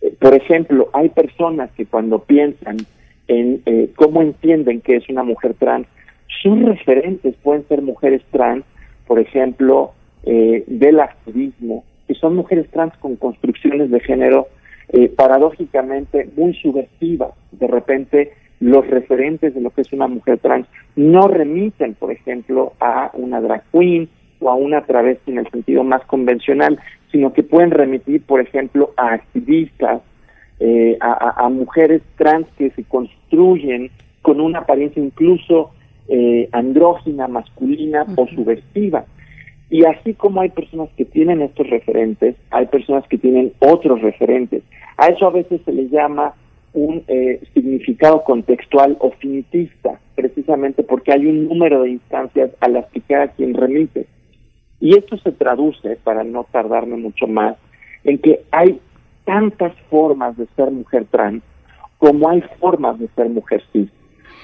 Eh, por ejemplo, hay personas que cuando piensan en eh, cómo entienden que es una mujer trans, sus referentes pueden ser mujeres trans, por ejemplo, eh, del activismo, que son mujeres trans con construcciones de género paradójicamente muy subjetivas. De repente los referentes de lo que es una mujer trans no remiten, por ejemplo, a una drag queen o a una travesti en el sentido más convencional, sino que pueden remitir, por ejemplo, a activistas, eh, a, mujeres trans que se construyen con una apariencia incluso eh, andrógina, masculina o subversiva. Y así como hay personas que tienen estos referentes, hay personas que tienen otros referentes. A eso a veces se le llama un eh, significado contextual o finitista, precisamente porque hay un número de instancias a las que cada quien remite. Y esto se traduce, para no tardarme mucho más, en que hay tantas formas de ser mujer trans como hay formas de ser mujer cis,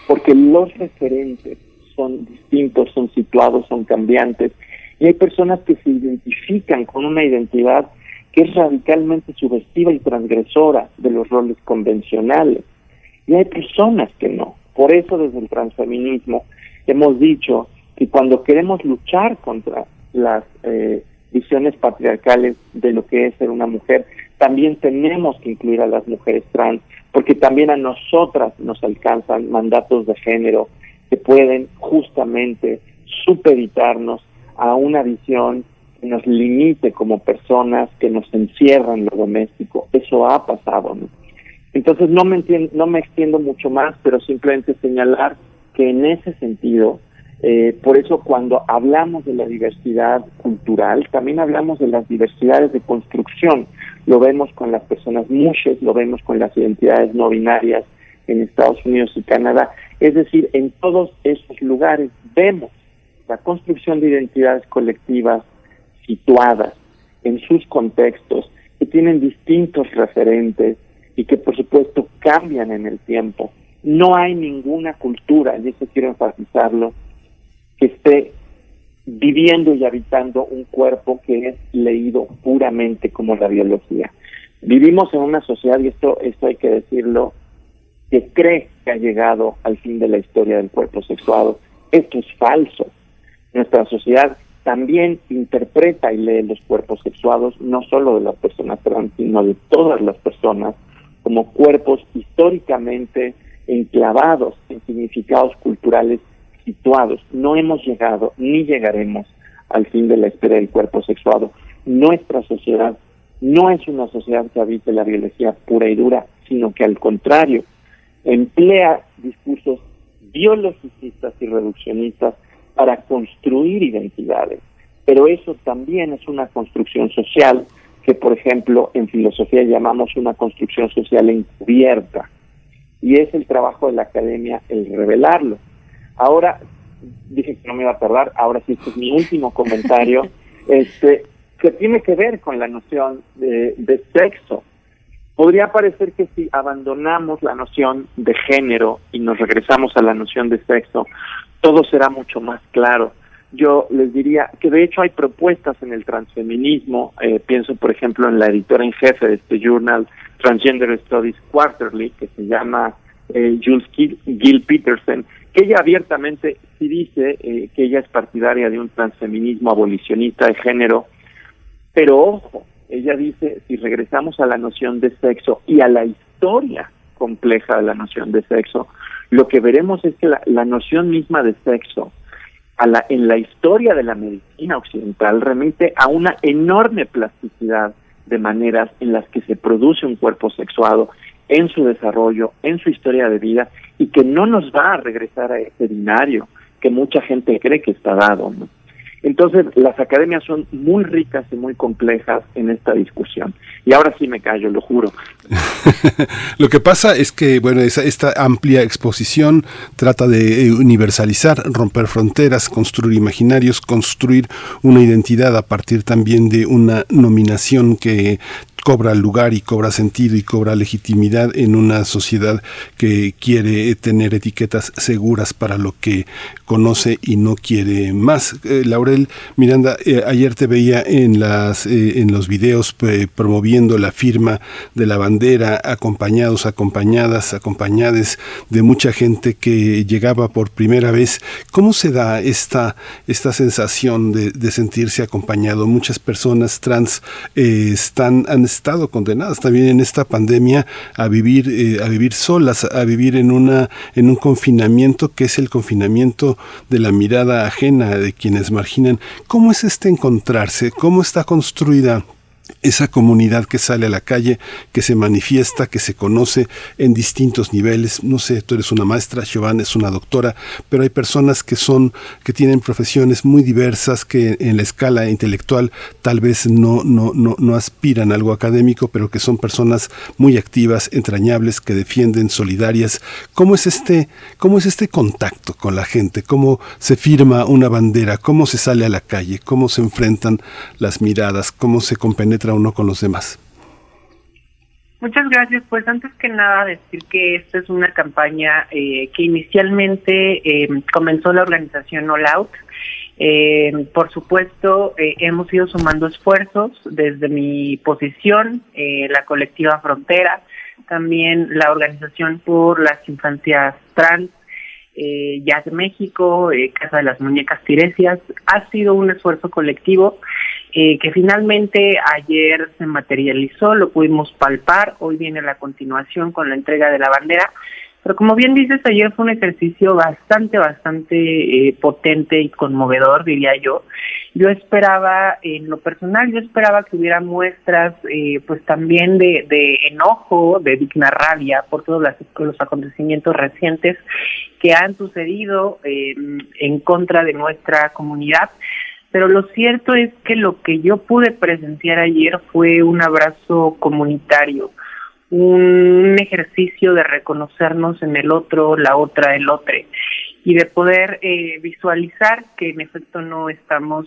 porque los referentes son distintos, son situados, son cambiantes, y hay personas que se identifican con una identidad que es radicalmente subversiva y transgresora de los roles convencionales. Y hay personas que no. Por eso desde el transfeminismo hemos dicho que cuando queremos luchar contra las eh, visiones patriarcales de lo que es ser una mujer, también tenemos que incluir a las mujeres trans, porque también a nosotras nos alcanzan mandatos de género que pueden justamente supeditarnos a una visión nos limite como personas, que nos encierra en lo doméstico. Eso ha pasado. ¿no? Entonces no me, no me extiendo mucho más, pero simplemente señalar que en ese sentido, eh, por eso cuando hablamos de la diversidad cultural, también hablamos de las diversidades de construcción. Lo vemos con las personas mushes, lo vemos con las identidades no binarias en Estados Unidos y Canadá. Es decir, en todos esos lugares vemos la construcción de identidades colectivas situadas en sus contextos, que tienen distintos referentes y que por supuesto cambian en el tiempo. No hay ninguna cultura, y eso quiero enfatizarlo, que esté viviendo y habitando un cuerpo que es leído puramente como la biología. Vivimos en una sociedad, y esto, esto hay que decirlo, que cree que ha llegado al fin de la historia del cuerpo sexuado. Esto es falso. Nuestra sociedad también interpreta y lee los cuerpos sexuados, no solo de las personas trans, sino de todas las personas, como cuerpos históricamente enclavados en significados culturales situados. No hemos llegado ni llegaremos al fin de la espera del cuerpo sexuado. Nuestra sociedad no es una sociedad que habite la biología pura y dura, sino que al contrario, emplea discursos biologicistas y reduccionistas para construir identidades. Pero eso también es una construcción social que, por ejemplo, en filosofía llamamos una construcción social encubierta. Y es el trabajo de la academia el revelarlo. Ahora, dije que no me iba a tardar, ahora sí, este es mi último comentario, este, que tiene que ver con la noción de, de sexo. Podría parecer que si abandonamos la noción de género y nos regresamos a la noción de sexo, todo será mucho más claro. Yo les diría que de hecho hay propuestas en el transfeminismo, eh, pienso por ejemplo en la editora en jefe de este journal, Transgender Studies Quarterly, que se llama eh, Jules Gil, Peterson, que ella abiertamente sí dice eh, que ella es partidaria de un transfeminismo abolicionista de género, pero ojo, ella dice, si regresamos a la noción de sexo y a la historia compleja de la noción de sexo, lo que veremos es que la, noción misma de sexo a la, en la historia de la medicina occidental remite a una enorme plasticidad de maneras en las que se produce un cuerpo sexuado en su desarrollo, en su historia de vida y que no nos va a regresar a ese binario que mucha gente cree que está dado. ¿no? Entonces, las academias son muy ricas y muy complejas en esta discusión. Y ahora sí me callo, lo juro. lo que pasa es que, bueno, esta amplia exposición trata de eh, universalizar, romper fronteras, construir imaginarios, construir una identidad a partir también de una nominación que cobra lugar y cobra sentido y cobra legitimidad en una sociedad que quiere tener etiquetas seguras para lo que conoce y no quiere más. Eh, Laurel Miranda, eh, ayer te veía en las eh, en los videos promoviendo la firma de la bandera, acompañados, acompañadas, acompañades de mucha gente que llegaba por primera vez. ¿Cómo se da esta esta sensación de, sentirse acompañado? Muchas personas trans están han estado condenadas también en esta pandemia a vivir eh, a vivir solas, a vivir en una en un confinamiento que es el confinamiento de la mirada ajena de quienes marginan. ¿Cómo es este encontrarse? ¿Cómo está construida esa comunidad que sale a la calle, que se manifiesta, que se conoce en distintos niveles. No sé, tú eres una maestra, Giovanna es una doctora, pero hay personas que son, que tienen profesiones muy diversas, que en la escala intelectual tal vez no, no, no, no aspiran a algo académico, pero que son personas muy activas, entrañables, que defienden, solidarias. ¿Cómo es este, cómo es este contacto con la gente? ¿Cómo se firma una bandera? ¿Cómo se sale a la calle? ¿Cómo se enfrentan las miradas? ¿Cómo se compenetra uno con los demás. Muchas gracias. Pues antes que nada decir que esta es una campaña eh, que inicialmente eh, comenzó la organización All Out. Eh, por supuesto, hemos ido sumando esfuerzos desde mi posición, la colectiva Frontera, también la organización por las infancias trans, eh, Jazz México, Casa de las Muñecas Tiresias. Ha sido un esfuerzo colectivo eh, que finalmente ayer se materializó, lo pudimos palpar, hoy viene la continuación con la entrega de la bandera, pero como bien dices, ayer fue un ejercicio bastante, bastante eh, potente y conmovedor, diría yo. Yo esperaba, en lo personal, yo esperaba que hubiera muestras, eh, pues también de, de enojo, de digna rabia por todos los acontecimientos recientes que han sucedido en contra de nuestra comunidad pero lo cierto es que lo que yo pude presenciar ayer fue un abrazo comunitario, un ejercicio de reconocernos en el otro, la otra, el otro, y de poder eh, visualizar que en efecto no estamos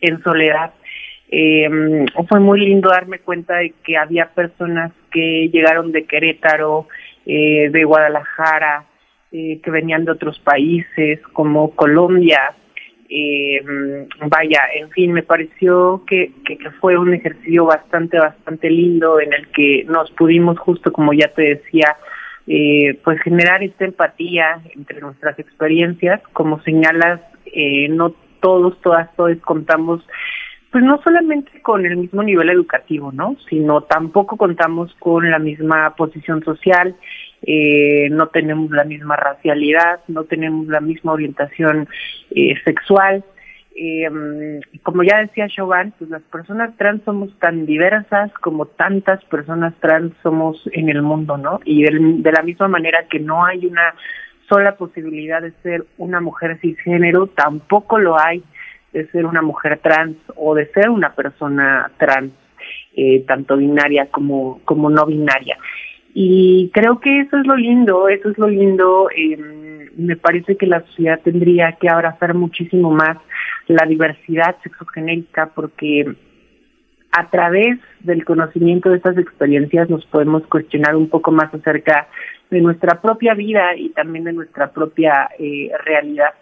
en soledad. Eh, fue muy lindo darme cuenta de que había personas que llegaron de Querétaro, eh, de Guadalajara, eh, que venían de otros países como Colombia, eh, vaya, en fin, me pareció que, que, fue un ejercicio bastante, bastante lindo en el que nos pudimos, justo como ya te decía, eh, pues generar esta empatía entre nuestras experiencias. Como señalas, eh, no todos, todas, todos contamos pues no solamente con el mismo nivel educativo, ¿no? Sino tampoco contamos con la misma posición social, eh, no tenemos la misma racialidad, no tenemos la misma orientación eh, sexual. Eh, como ya decía Chauvin, pues las personas trans somos tan diversas como tantas personas trans somos en el mundo, ¿no? Y de la misma manera que no hay una sola posibilidad de ser una mujer cisgénero, tampoco lo hay de ser una mujer trans o de ser una persona trans, eh, tanto binaria como, como no binaria. Y creo que eso es lo lindo, eso es lo lindo. Eh, me parece que la sociedad tendría que abrazar muchísimo más la diversidad sexogenérica porque a través del conocimiento de estas experiencias nos podemos cuestionar un poco más acerca de nuestra propia vida y también de nuestra propia eh, realidad.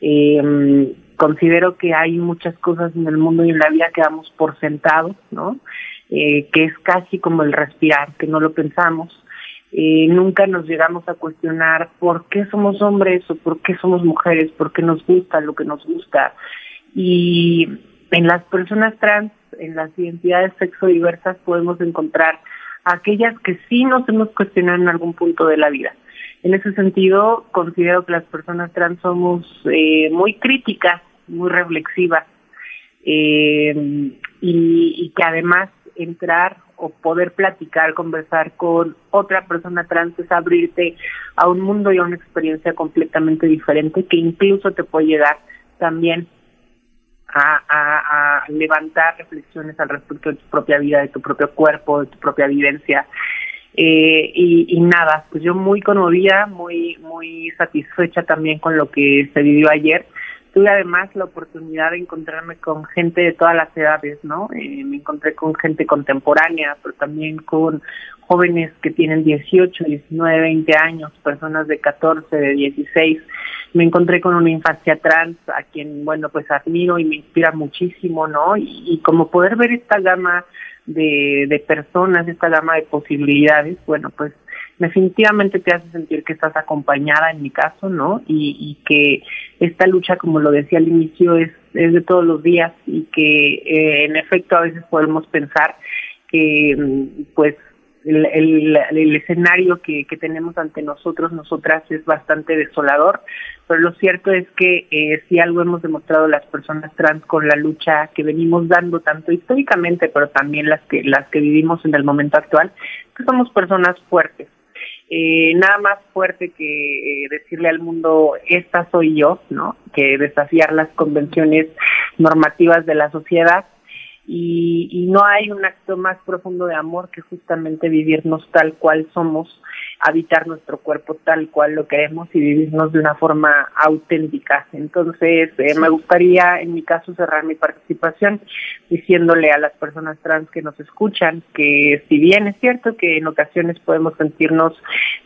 Eh, considero que hay muchas cosas en el mundo y en la vida que damos por sentado, ¿no? Eh, que es casi como el respirar, que no lo pensamos. Eh, nunca nos llegamos a cuestionar por qué somos hombres o por qué somos mujeres, por qué nos gusta lo que nos gusta. Y en las personas trans, en las identidades sexo diversas, podemos encontrar aquellas que sí nos hemos cuestionado en algún punto de la vida. En ese sentido, considero que las personas trans somos eh, muy críticas, muy reflexivas, eh, y, y que además entrar o poder platicar, conversar con otra persona trans es abrirte a un mundo y a una experiencia completamente diferente que incluso te puede llegar también a, levantar reflexiones al respecto de tu propia vida, de tu propio cuerpo, de tu propia vivencia. Eh, y, y, nada, pues yo muy conmovida, muy, muy satisfecha también con lo que se vivió ayer. Tuve además la oportunidad de encontrarme con gente de todas las edades, ¿no? Eh, me encontré con gente contemporánea, pero también con jóvenes que tienen 18, 19, 20 años, personas de 14, de 16. Me encontré con una infancia trans a quien, bueno, pues admiro y me inspira muchísimo, ¿no? Y, y como poder ver esta gama de, de personas, esta gama de posibilidades, bueno, pues definitivamente te hace sentir que estás acompañada en mi caso, ¿no? Y, y que esta lucha, como lo decía al inicio, es, es de todos los días y que eh, en efecto a veces podemos pensar que pues el, escenario que, tenemos ante nosotros, nosotras, es bastante desolador, pero lo cierto es que eh, si algo hemos demostrado las personas trans con la lucha que venimos dando tanto históricamente, pero también las que las que vivimos en el momento actual, que somos personas fuertes. Eh, nada más fuerte que eh, decirle al mundo esta soy yo, ¿no? Que desafiar las convenciones normativas de la sociedad y, y no hay un acto más profundo de amor que justamente vivirnos tal cual somos, habitar nuestro cuerpo tal cual lo queremos y vivirnos de una forma auténtica. Entonces, eh, me gustaría, en mi caso, cerrar mi participación diciéndole a las personas trans que nos escuchan que si bien es cierto que en ocasiones podemos sentirnos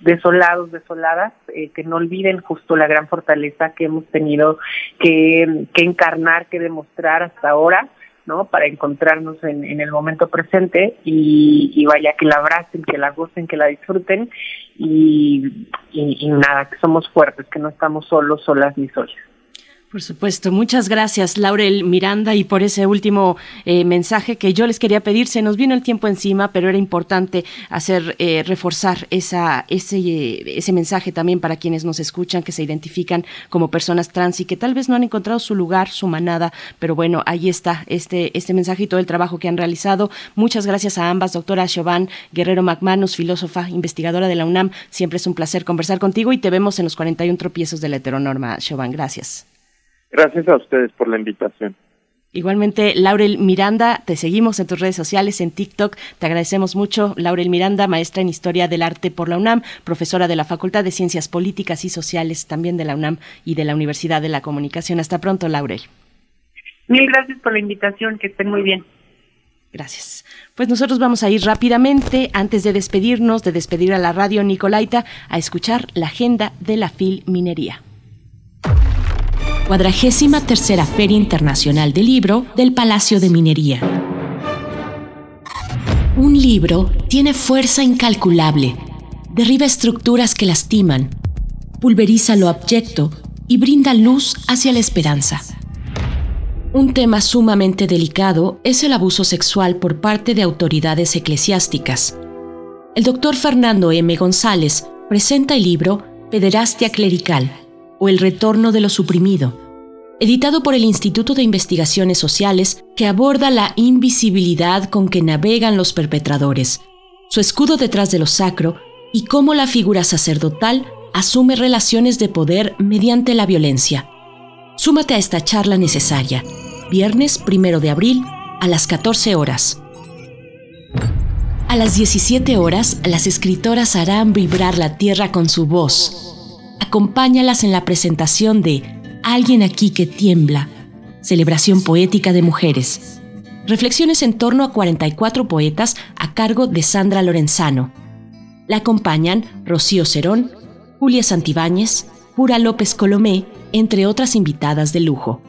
desolados, desoladas, eh, que no olviden justo la gran fortaleza que hemos tenido que, que encarnar, que demostrar hasta ahora ¿no? Para encontrarnos en, en el momento presente y, y, vaya que la abracen, que la gocen, que la disfruten y, y nada, que somos fuertes, que no estamos solos, solas ni solas. Por supuesto, muchas gracias Laurel Miranda y por ese último eh, mensaje que yo les quería pedir. Se nos vino el tiempo encima, pero era importante hacer eh, reforzar esa ese ese mensaje también para quienes nos escuchan que se identifican como personas trans y que tal vez no han encontrado su lugar, su manada, pero bueno ahí está este este mensaje y todo el trabajo que han realizado. Muchas gracias a ambas, doctora Chauvin Guerrero McManus, filósofa, investigadora de la UNAM. Siempre es un placer conversar contigo y te vemos en los 41 tropiezos de la heteronorma, Chauvin. Gracias. Gracias a ustedes por la invitación. Igualmente, Laurel Miranda, te seguimos en tus redes sociales, en TikTok. Te agradecemos mucho. Laurel Miranda, maestra en Historia del Arte por la UNAM, profesora de la Facultad de Ciencias Políticas y Sociales también de la UNAM y de la Universidad de la Comunicación. Hasta pronto, Laurel. Mil gracias por la invitación, que estén muy bien. Gracias. Pues nosotros vamos a ir rápidamente, antes de despedirnos, de despedir a la radio Nicolaita, a escuchar la agenda de la Filminería. Cuadragésima tercera Feria Internacional del Libro del Palacio de Minería. Un libro tiene fuerza incalculable, derriba estructuras que lastiman, pulveriza lo abyecto y brinda luz hacia la esperanza. Un tema sumamente delicado es el abuso sexual por parte de autoridades eclesiásticas. El doctor Fernando M. González presenta el libro Pederastia Clerical o El Retorno de lo Suprimido, editado por el Instituto de Investigaciones Sociales que aborda la invisibilidad con que navegan los perpetradores, su escudo detrás de lo sacro y cómo la figura sacerdotal asume relaciones de poder mediante la violencia. Súmate a esta charla necesaria, viernes primero de abril a las 14 horas. A las 17 horas, las escritoras harán vibrar la tierra con su voz. Acompáñalas en la presentación de Alguien aquí que tiembla, celebración poética de mujeres. Reflexiones en torno a 44 poetas a cargo de Sandra Lorenzano. La acompañan Rocío Cerón, Julia Santibáñez, Pura López Colomé entre otras invitadas de lujo.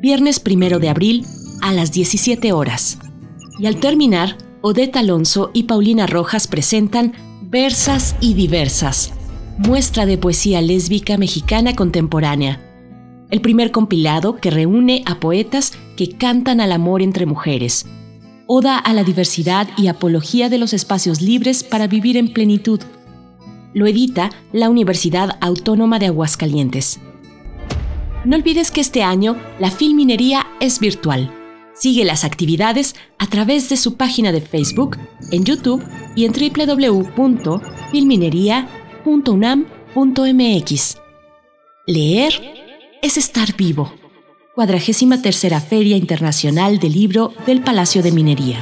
Viernes primero de abril a las 17 horas. Y al terminar, Odette Alonso y Paulina Rojas presentan Versas y Diversas, muestra de poesía lésbica mexicana contemporánea. El primer compilado que reúne a poetas que cantan al amor entre mujeres. Oda a la diversidad y apología de los espacios libres para vivir en plenitud. Lo edita la Universidad Autónoma de Aguascalientes. No olvides que este año la Filminería es virtual. Sigue las actividades a través de su página de Facebook, en YouTube y en www.filminería.unam.mx. Leer es estar vivo. Cuadragésima tercera Feria Internacional del Libro del Palacio de Minería.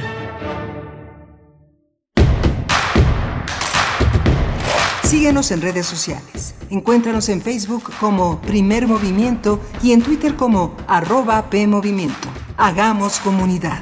Síguenos en redes sociales. Encuéntranos en Facebook como Primer Movimiento y en Twitter como arroba PMovimiento. Hagamos comunidad.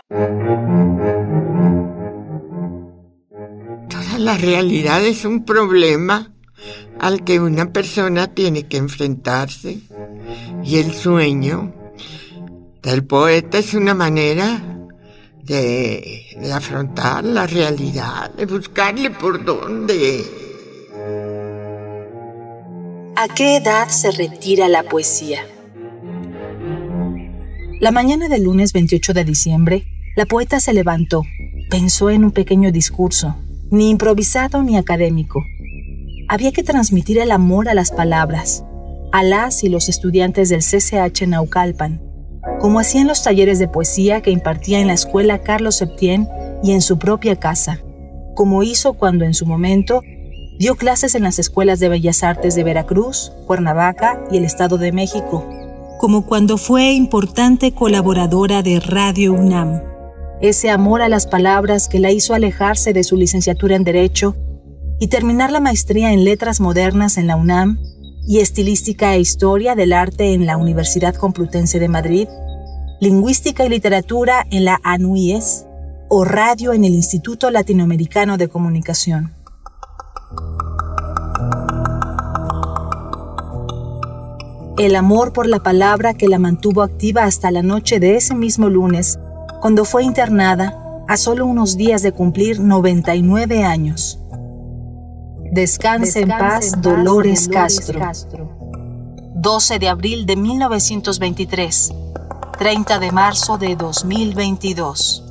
Toda la realidad es un problema al que una persona tiene que enfrentarse. Y el sueño del poeta es una manera de, afrontar la realidad, de buscarle por dónde. ¿A qué edad se retira la poesía? La mañana del lunes 28 de diciembre, la poeta se levantó, pensó en un pequeño discurso, ni improvisado ni académico. Había que transmitir el amor a las palabras, a las y los estudiantes del CCH Naucalpan, como hacían los talleres de poesía que impartía en la escuela Carlos Septién y en su propia casa, como hizo cuando en su momento dio clases en las escuelas de Bellas Artes de Veracruz, Cuernavaca y el Estado de México, como cuando fue importante colaboradora de Radio UNAM. Ese amor a las palabras que la hizo alejarse de su licenciatura en Derecho y terminar la maestría en Letras Modernas en la UNAM y Estilística e Historia del Arte en la Universidad Complutense de Madrid, Lingüística y Literatura en la ANUIES o Radio en el Instituto Latinoamericano de Comunicación. el amor por la palabra que la mantuvo activa hasta la noche de ese mismo lunes, cuando fue internada a solo unos días de cumplir 99 años. Descanse, en, paz, Dolores, Castro. 12 de abril de 1923, 30 de marzo de 2022.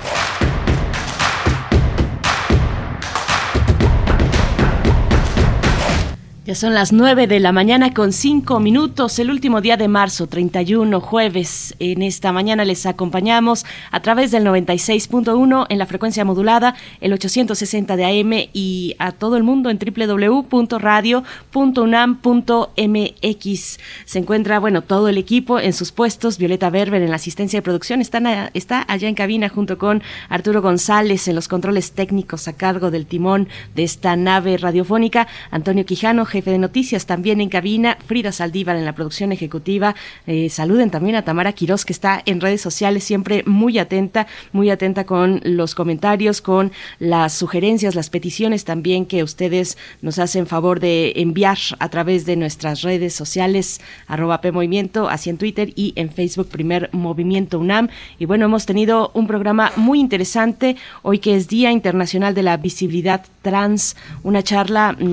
Son las 9 de la mañana con 5 minutos, el último día de marzo, 31 jueves. En esta mañana les acompañamos a través del 96.1 en la frecuencia modulada, el 860 de AM y a todo el mundo en www.radio.unam.mx. Se encuentra, bueno, todo el equipo en sus puestos. Violeta Berber en la asistencia de producción están está allá en cabina junto con Arturo González en los controles técnicos a cargo del timón de esta nave radiofónica. Antonio Quijano, de noticias, también en cabina, Frida Saldívar en la producción ejecutiva. Eh, saluden también a Tamara Quiroz, que está en redes sociales, siempre muy atenta, muy atenta con los comentarios, con las sugerencias, las peticiones también que ustedes nos hacen favor de enviar a través de nuestras redes sociales, arroba P Movimiento, así en Twitter y en Facebook, Primer Movimiento UNAM. Y bueno, hemos tenido un programa muy interesante hoy que es Día Internacional de la Visibilidad Trans, una charla mm,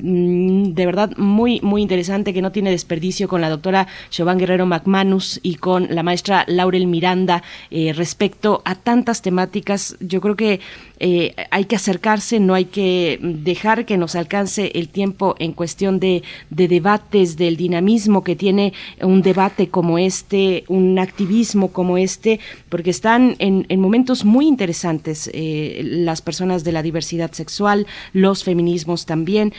mm, de verdad muy, muy interesante que no tiene desperdicio con la doctora Giovanni Guerrero McManus y con la maestra Laurel Miranda eh, respecto a tantas temáticas. Yo creo que eh, hay que acercarse, no hay que dejar que nos alcance el tiempo en cuestión de, debates, del dinamismo que tiene un debate como este, un activismo como este, porque están en, momentos muy interesantes eh, las personas de la diversidad sexual, los feminismos también,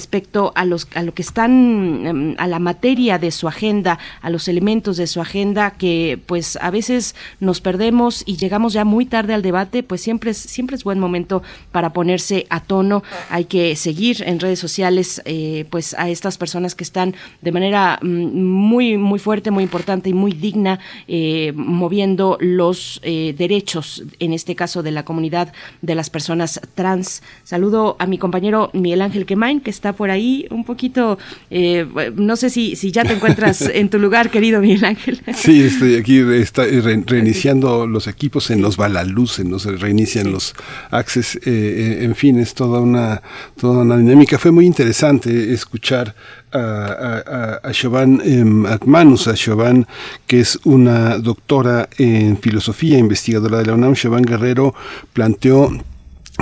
respecto a, los, a lo que están, em, a la materia de su agenda, a los elementos de su agenda que pues a veces nos perdemos y llegamos ya muy tarde al debate, pues siempre siempre es buen momento para ponerse a tono. Hay que seguir en redes sociales eh, pues a estas personas que están de manera mm, muy, muy fuerte, muy importante y muy digna eh, moviendo los eh, derechos, en este caso de la comunidad de las personas trans. Saludo a mi compañero Miguel Ángel Quemain, que está por ahí un poquito, no sé si, si ya te encuentras en tu lugar, querido Miguel Ángel. Sí, estoy aquí está, reiniciando los equipos en los balaluces, no se reinicia en los Access, eh, eh, en fin, es toda una, toda una dinámica. Fue muy interesante escuchar a, a, a em, a que es una doctora en filosofía, investigadora de la UNAM. Siobhan Guerrero planteó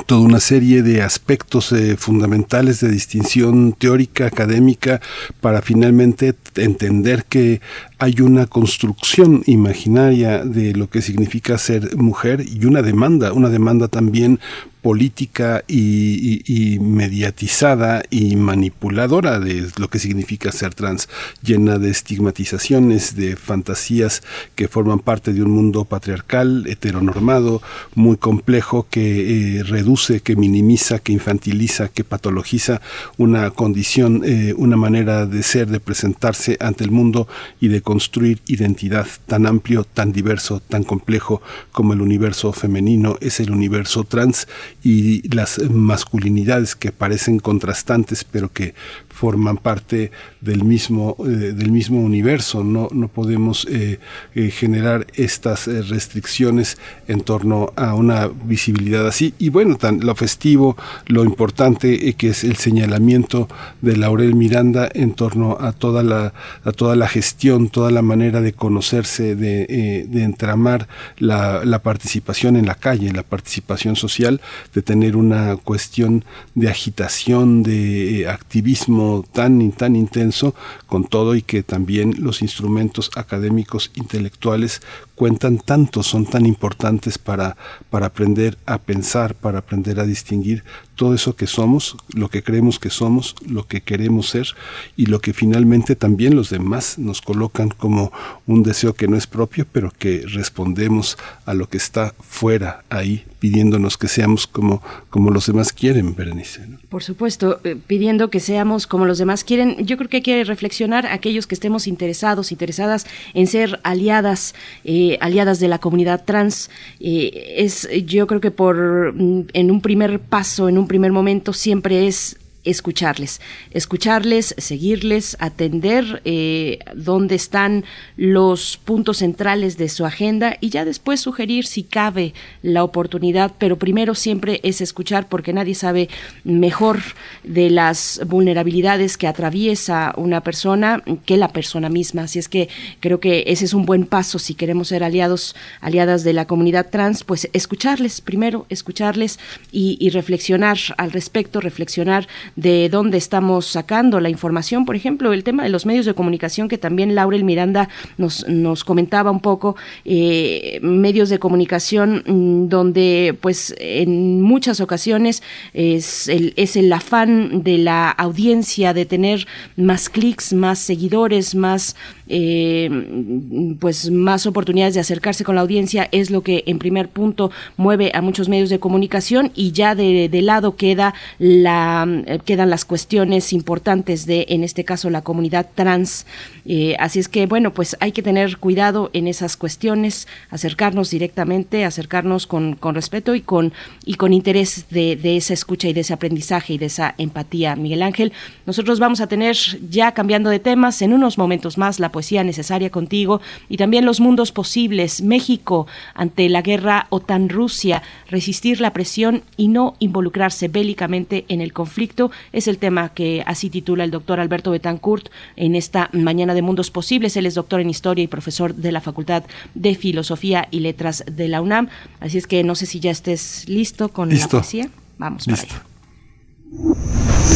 toda una serie de aspectos eh, fundamentales de distinción teórica, académica, para finalmente entender que hay una construcción imaginaria de lo que significa ser mujer y una demanda, una demanda también política y, mediatizada y manipuladora de lo que significa ser trans, llena de estigmatizaciones, de fantasías que forman parte de un mundo patriarcal, heteronormado, muy complejo, que eh, reduce, que minimiza, que infantiliza, que patologiza una condición, eh, una manera de ser, de presentarse ante el mundo y de construir identidad tan amplio, tan diverso, tan complejo como el universo femenino es el universo trans y las masculinidades que parecen contrastantes pero que forman parte del mismo, eh, del mismo universo. No, no podemos eh, eh, generar estas restricciones en torno a una visibilidad así. Y bueno, tan, lo festivo, lo importante que es el señalamiento de Laurel Miranda en torno a toda la, a toda la gestión, toda la manera de conocerse, de, de entramar la, la participación en la calle, la participación social, de tener una cuestión de agitación, de activismo, tan, tan intenso con todo y que también los instrumentos académicos intelectuales cuentan tanto, son tan importantes para, para aprender a pensar, para aprender a distinguir todo eso que somos, lo que creemos que somos, lo que queremos ser y lo que finalmente también los demás nos colocan como un deseo que no es propio, pero que respondemos a lo que está fuera ahí, pidiéndonos que seamos como, como los demás quieren, Berenice. Por supuesto, eh, pidiendo que seamos como los demás quieren. Yo creo que hay que reflexionar aquellos que estemos interesados, interesadas en ser aliadas, eh, aliadas de la comunidad trans. Eh, es, yo creo que por mm, en un primer paso, en un primer momento, siempre es escucharles, escucharles, seguirles, atender eh, dónde están los puntos centrales de su agenda y ya después sugerir si cabe la oportunidad, pero primero siempre es escuchar porque nadie sabe mejor de las vulnerabilidades que atraviesa una persona que la persona misma. Así es que creo que ese es un buen paso si queremos ser aliados, aliadas de la comunidad trans, pues escucharles primero, escucharles y, y reflexionar al respecto, reflexionar de dónde estamos sacando la información. Por ejemplo, el tema de los medios de comunicación que también Laurel Miranda nos, nos comentaba un poco, eh, medios de comunicación mm, donde pues en muchas ocasiones es el, es el afán de la audiencia de tener más clics, más seguidores, más eh, pues más oportunidades de acercarse con la audiencia es lo que en primer punto mueve a muchos medios de comunicación y ya de, de lado queda la quedan las cuestiones importantes de en este caso la comunidad trans. Eh, así es que bueno pues hay que tener cuidado en esas cuestiones acercarnos directamente acercarnos con, con respeto y con y con interés de, de esa escucha y de ese aprendizaje y de esa empatía Miguel Ángel. Nosotros vamos a tener ya cambiando de temas en unos momentos más la poesía necesaria contigo y también los mundos posibles, México ante la guerra OTAN-Rusia, resistir la presión y no involucrarse bélicamente en el conflicto, es el tema que así titula el doctor Alberto Betancourt en esta mañana de mundos posibles. Él es doctor en historia y profesor de la Facultad de Filosofía y Letras de la UNAM. Así es que no sé si ya estés listo con la poesía. Vamos para allá.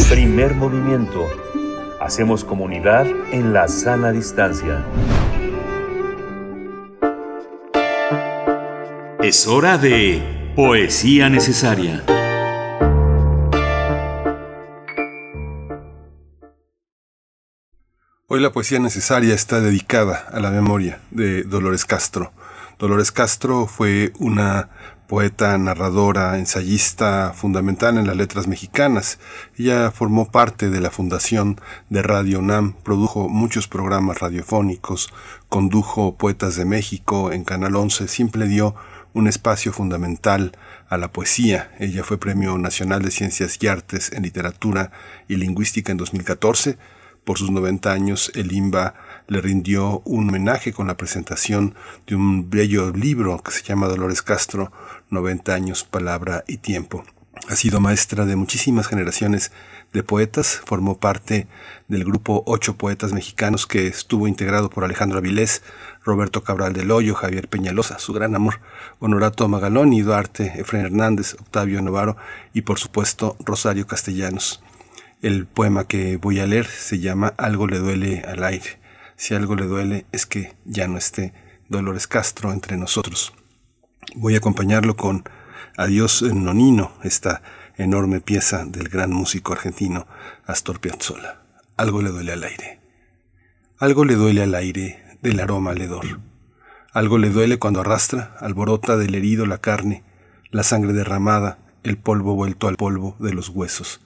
Primer movimiento Hacemos comunidad en la sana distancia. Es hora de Poesía Necesaria. Hoy la poesía necesaria está dedicada a la memoria de Dolores Castro. Dolores Castro fue una poeta, narradora, ensayista fundamental en las letras mexicanas. Ella formó parte de la fundación de Radio NAM, produjo muchos programas radiofónicos, condujo Poetas de México en Canal 11, siempre dio un espacio fundamental a la poesía. Ella fue Premio Nacional de Ciencias y Artes en Literatura y Lingüística en 2014. Por sus 90 años, el IMBA le rindió un homenaje con la presentación de un bello libro que se llama Dolores Castro, 90 años, palabra y tiempo. Ha sido maestra de muchísimas generaciones de poetas, formó parte del grupo Ocho Poetas Mexicanos que estuvo integrado por Alejandro Avilés, Roberto Cabral del Hoyo, Javier Peñalosa, su gran amor, Honorato Magalón Duarte, Efraín Hernández, Octavio Novaro y por supuesto Rosario Castellanos. El poema que voy a leer se llama Algo le duele al aire. Si algo le duele es que ya no esté Dolores Castro entre nosotros. Voy a acompañarlo con Adiós Nonino, esta enorme pieza del gran músico argentino Astor Piazzolla. Algo le duele al aire. Algo le duele al aire del aroma ledor. Algo le duele cuando arrastra, alborota del herido la carne, la sangre derramada, el polvo vuelto al polvo de los huesos.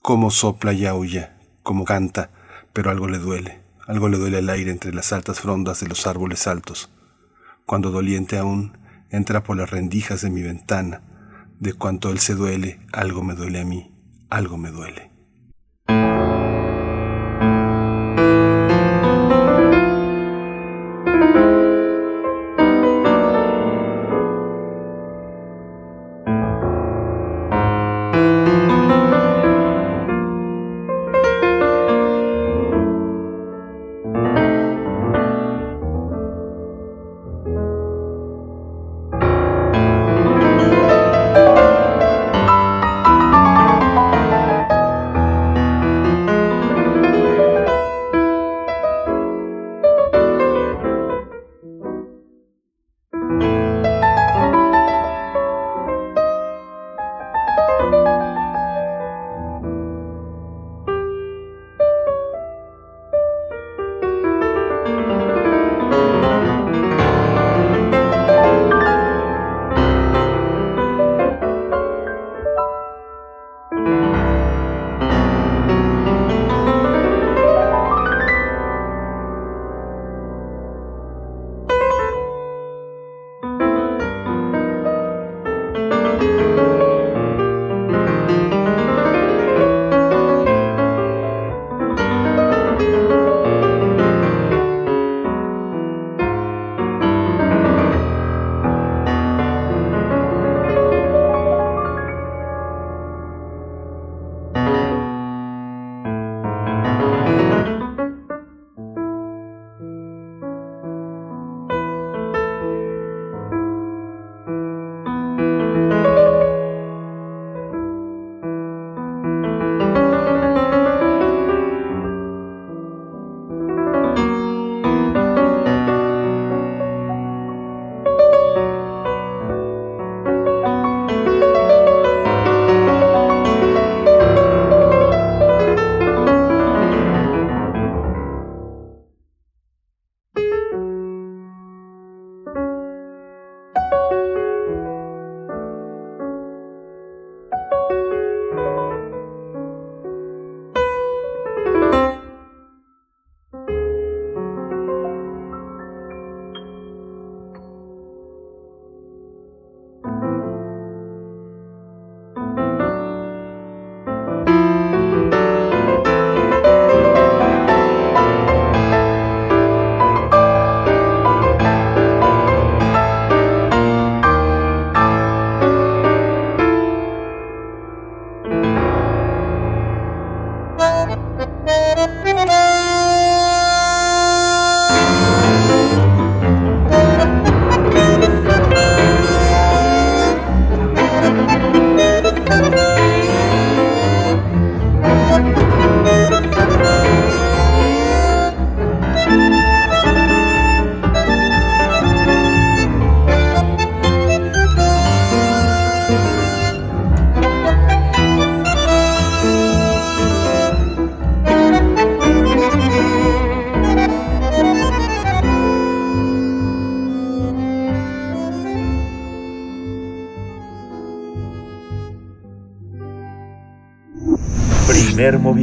Cómo sopla y aúlla, como canta, pero algo le duele, algo le duele al aire entre las altas frondas de los árboles altos. Cuando doliente aún, entra por las rendijas de mi ventana. De cuanto él se duele, algo me duele a mí, algo me duele.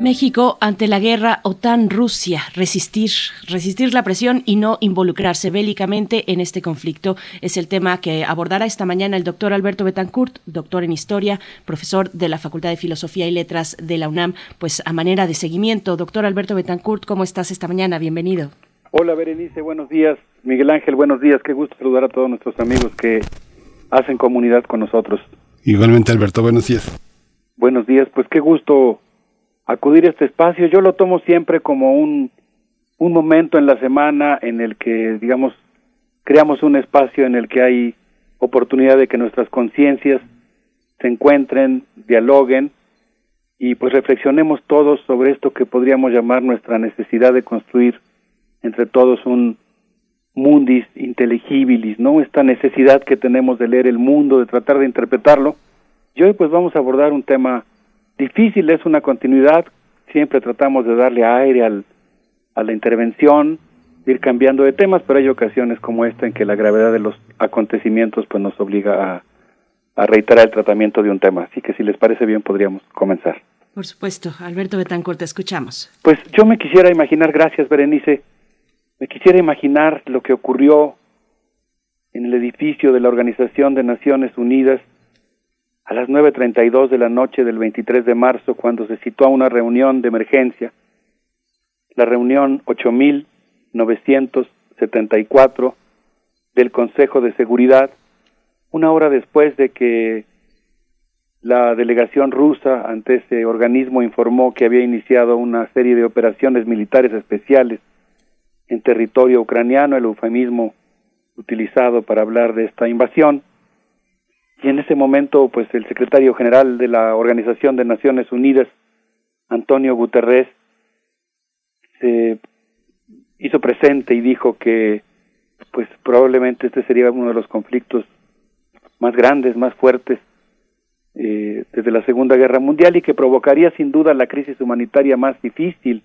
México ante la guerra OTAN-Rusia, resistir, resistir la presión y no involucrarse bélicamente en este conflicto es el tema que abordará esta mañana el doctor Alberto Betancourt, doctor en Historia, profesor de la Facultad de Filosofía y Letras de la UNAM, pues a manera de seguimiento. Doctor Alberto Betancourt, ¿cómo estás esta mañana? Bienvenido. Hola Berenice, buenos días. Miguel Ángel, buenos días. Qué gusto saludar a todos nuestros amigos que hacen comunidad con nosotros. Igualmente Alberto, buenos días. Buenos días, pues qué gusto acudir a este espacio. Yo lo tomo siempre como un, un momento en la semana en el que, digamos, creamos un espacio en el que hay oportunidad de que nuestras conciencias se encuentren, dialoguen y pues reflexionemos todos sobre esto que podríamos llamar nuestra necesidad de construir entre todos un mundis intelligibilis, ¿no? Esta necesidad que tenemos de leer el mundo, de tratar de interpretarlo. Y hoy pues vamos a abordar un tema difícil, es una continuidad, siempre tratamos de darle aire al, a la intervención, ir cambiando de temas, pero hay ocasiones como esta en que la gravedad de los acontecimientos pues nos obliga a, a reiterar el tratamiento de un tema. Así que si les parece bien podríamos comenzar. Por supuesto, Alberto Betancourt, te escuchamos. Pues yo me quisiera imaginar, gracias Berenice, me quisiera imaginar lo que ocurrió en el edificio de la Organización de Naciones Unidas a las 9.32 de la noche del 23 de marzo, cuando se a una reunión de emergencia, la reunión 8974 del Consejo de Seguridad, una hora después de que la delegación rusa ante ese organismo informó que había iniciado una serie de operaciones militares especiales en territorio ucraniano, el eufemismo utilizado para hablar de esta invasión, y en ese momento pues el secretario general de la Organización de Naciones Unidas, Antonio Guterres, se hizo presente y dijo que pues probablemente este sería uno de los conflictos más grandes, más fuertes eh, desde la Segunda Guerra Mundial y que provocaría sin duda la crisis humanitaria más difícil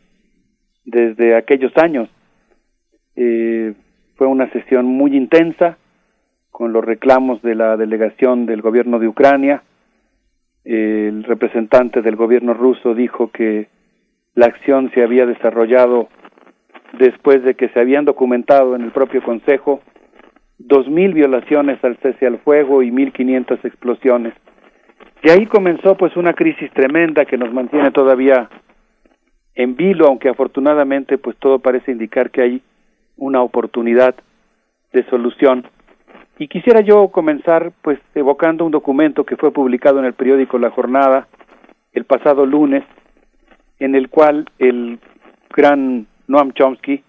desde aquellos años. Eh, fue una sesión muy intensa, con los reclamos de la delegación del gobierno de Ucrania. El representante del gobierno ruso dijo que la acción se había desarrollado después de que se habían documentado en el propio Consejo dos mil violaciones al cese al fuego y mil quinientas explosiones. Y ahí comenzó pues una crisis tremenda que nos mantiene todavía en vilo, aunque afortunadamente pues todo parece indicar que hay una oportunidad de solución. Y quisiera yo comenzar pues evocando un documento que fue publicado en el periódico La Jornada el pasado lunes, en el cual el gran Noam Chomsky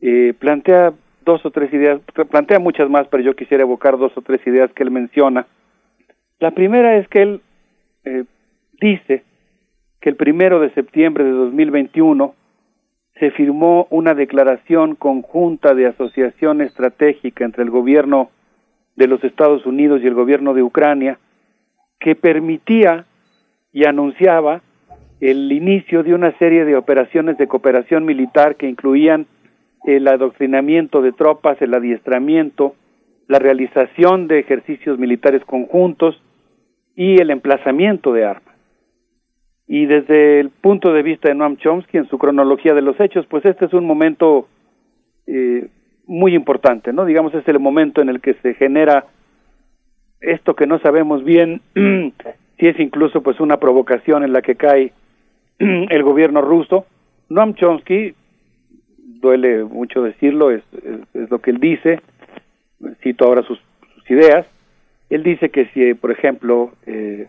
eh, plantea dos o tres ideas, plantea muchas más, pero yo quisiera evocar dos o tres ideas que él menciona. La primera es que él eh, dice que el primero de septiembre de 2021 se firmó una declaración conjunta de asociación estratégica entre el gobierno de los Estados Unidos y el gobierno de Ucrania que permitía y anunciaba el inicio de una serie de operaciones de cooperación militar que incluían el adoctrinamiento de tropas, el adiestramiento, la realización de ejercicios militares conjuntos y el emplazamiento de armas. Y desde el punto de vista de Noam Chomsky, en su cronología de los hechos, pues este es un momento eh, muy importante, ¿no? Digamos, es el momento en el que se genera esto que no sabemos bien si es incluso pues una provocación en la que cae el gobierno ruso. Noam Chomsky, duele mucho decirlo, es, es, lo que él dice, cito ahora sus, sus, ideas, él dice que si, por ejemplo, eh,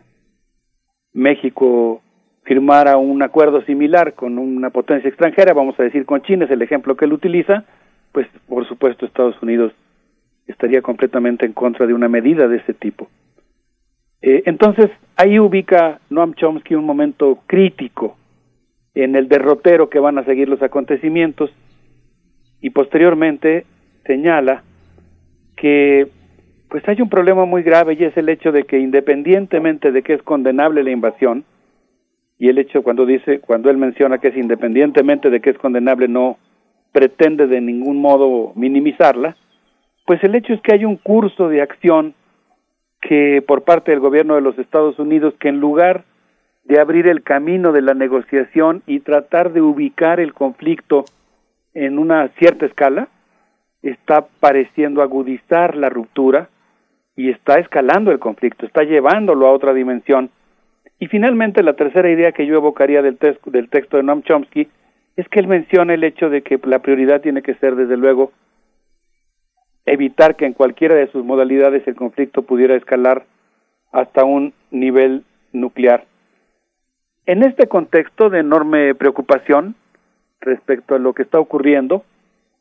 México firmara un acuerdo similar con una potencia extranjera, vamos a decir con China, es el ejemplo que él utiliza, pues por supuesto Estados Unidos estaría completamente en contra de una medida de ese tipo. Eh, entonces, ahí ubica Noam Chomsky un momento crítico en el derrotero que van a seguir los acontecimientos y posteriormente señala que pues hay un problema muy grave y es el hecho de que independientemente de que es condenable la invasión y el hecho cuando dice cuando él menciona que es independientemente de que es condenable no pretende de ningún modo minimizarla pues el hecho es que hay un curso de acción que por parte del gobierno de los Estados Unidos que en lugar de abrir el camino de la negociación y tratar de ubicar el conflicto en una cierta escala, está pareciendo agudizar la ruptura y está escalando el conflicto, está llevándolo a otra dimensión. Y finalmente la tercera idea que yo evocaría del, del texto de Noam Chomsky es que él menciona el hecho de que la prioridad tiene que ser desde luego evitar que en cualquiera de sus modalidades el conflicto pudiera escalar hasta un nivel nuclear. En este contexto de enorme preocupación respecto a lo que está ocurriendo,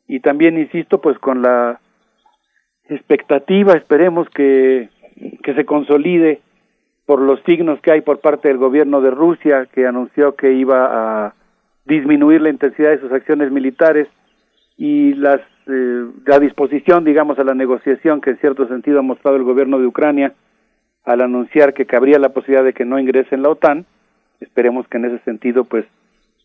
y también insisto, pues con la expectativa, esperemos que, que se consolide por los signos que hay por parte del gobierno de Rusia, que anunció que iba a disminuir la intensidad de sus acciones militares y las eh, la disposición, digamos, a la negociación que en cierto sentido ha mostrado el gobierno de Ucrania al anunciar que cabría la posibilidad de que no ingrese en la OTAN. Esperemos que en ese sentido, pues,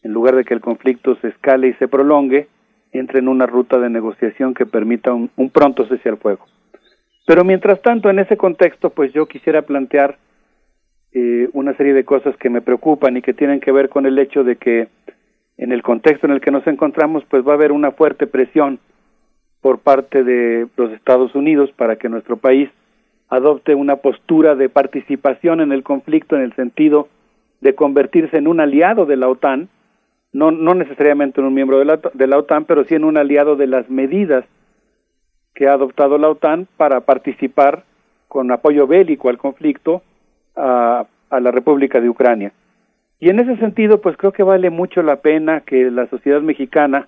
en lugar de que el conflicto se escale y se prolongue, entre en una ruta de negociación que permita un, pronto cese al fuego. Pero mientras tanto, en ese contexto, pues yo quisiera plantear eh, una serie de cosas que me preocupan y que tienen que ver con el hecho de que en el contexto en el que nos encontramos, pues va a haber una fuerte presión por parte de los Estados Unidos para que nuestro país adopte una postura de participación en el conflicto en el sentido de convertirse en un aliado de la OTAN, no, no necesariamente en un miembro de la, de la OTAN, pero sí en un aliado de las medidas que ha adoptado la OTAN para participar con apoyo bélico al conflicto a, a la República de Ucrania. Y en ese sentido, pues creo que vale mucho la pena que la sociedad mexicana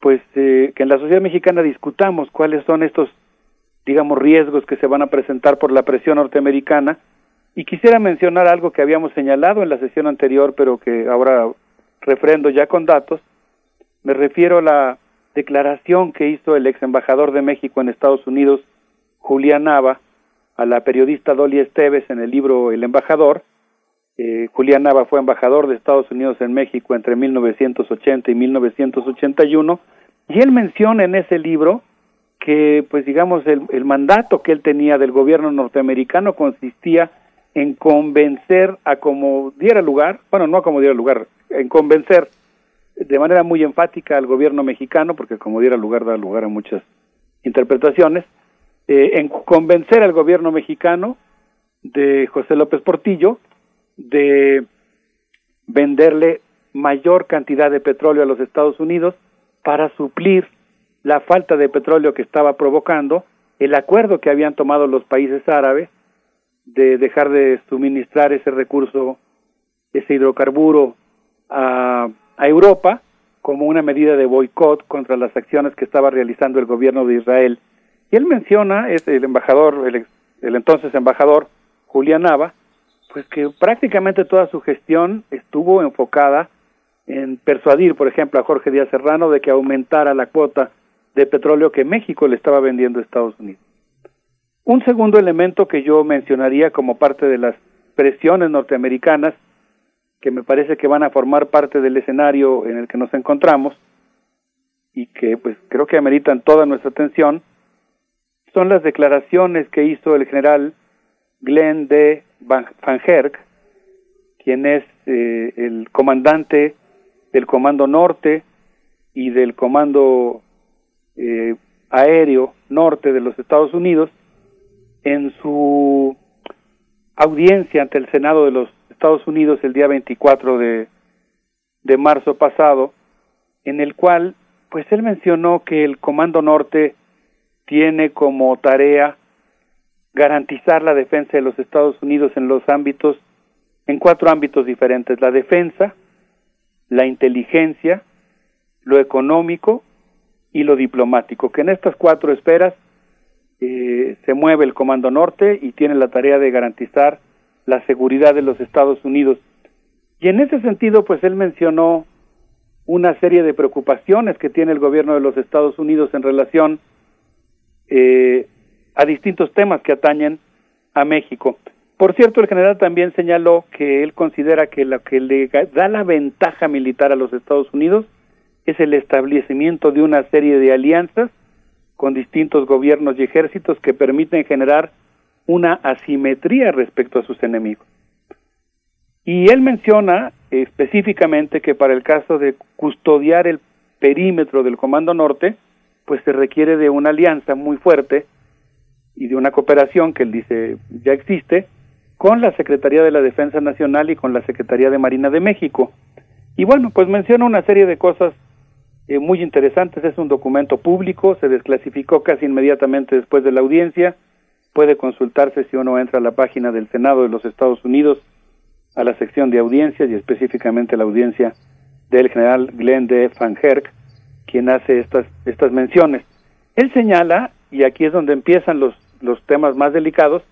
pues eh, que en la sociedad mexicana discutamos cuáles son estos, digamos, riesgos que se van a presentar por la presión norteamericana. Y quisiera mencionar algo que habíamos señalado en la sesión anterior, pero que ahora refrendo ya con datos. Me refiero a la declaración que hizo el ex embajador de México en Estados Unidos, Julián Nava, a la periodista Dolly Esteves en el libro El embajador. Eh, Julián Nava fue embajador de Estados Unidos en México entre 1980 y 1981 y él menciona en ese libro que, pues digamos, el, el mandato que él tenía del gobierno norteamericano consistía en convencer a como diera lugar, bueno, no a como diera lugar, en convencer de manera muy enfática al gobierno mexicano, porque como diera lugar da lugar a muchas interpretaciones, eh, en convencer al gobierno mexicano de José López Portillo de venderle mayor cantidad de petróleo a los Estados Unidos para suplir la falta de petróleo que estaba provocando el acuerdo que habían tomado los países árabes de dejar de suministrar ese recurso, ese hidrocarburo a, a Europa como una medida de boicot contra las acciones que estaba realizando el gobierno de Israel. Y él menciona, es el embajador, el, el entonces embajador Julián Nava, pues que prácticamente toda su gestión estuvo enfocada en persuadir, por ejemplo, a Jorge Díaz Serrano de que aumentara la cuota de petróleo que México le estaba vendiendo a Estados Unidos. Un segundo elemento que yo mencionaría como parte de las presiones norteamericanas, que me parece que van a formar parte del escenario en el que nos encontramos y que pues creo que ameritan toda nuestra atención, son las declaraciones que hizo el general Glenn D. Van Herk, quien es eh, el comandante del Comando Norte y del Comando eh, Aéreo Norte de los Estados Unidos, en su audiencia ante el Senado de los Estados Unidos el día 24 de, de marzo pasado, en el cual pues él mencionó que el Comando Norte tiene como tarea garantizar la defensa de los Estados Unidos en los ámbitos, en cuatro ámbitos diferentes, la defensa, la inteligencia, lo económico y lo diplomático, que en estas cuatro esferas eh, se mueve el Comando Norte y tiene la tarea de garantizar la seguridad de los Estados Unidos. Y en ese sentido, pues él mencionó una serie de preocupaciones que tiene el gobierno de los Estados Unidos en relación eh, a distintos temas que atañen a México. Por cierto, el general también señaló que él considera que lo que le da la ventaja militar a los Estados Unidos es el establecimiento de una serie de alianzas con distintos gobiernos y ejércitos que permiten generar una asimetría respecto a sus enemigos. Y él menciona específicamente que para el caso de custodiar el perímetro del Comando Norte, pues se requiere de una alianza muy fuerte y de una cooperación que él dice ya existe con la Secretaría de la Defensa Nacional y con la Secretaría de Marina de México. Y bueno, pues menciona una serie de cosas eh, muy interesantes. Es un documento público, se desclasificó casi inmediatamente después de la audiencia. Puede consultarse si uno entra a la página del Senado de los Estados Unidos, a la sección de audiencias y específicamente la audiencia del general Glenn D. Van Herk, quien hace estas, estas menciones. Él señala, y aquí es donde empiezan los, los temas más delicados,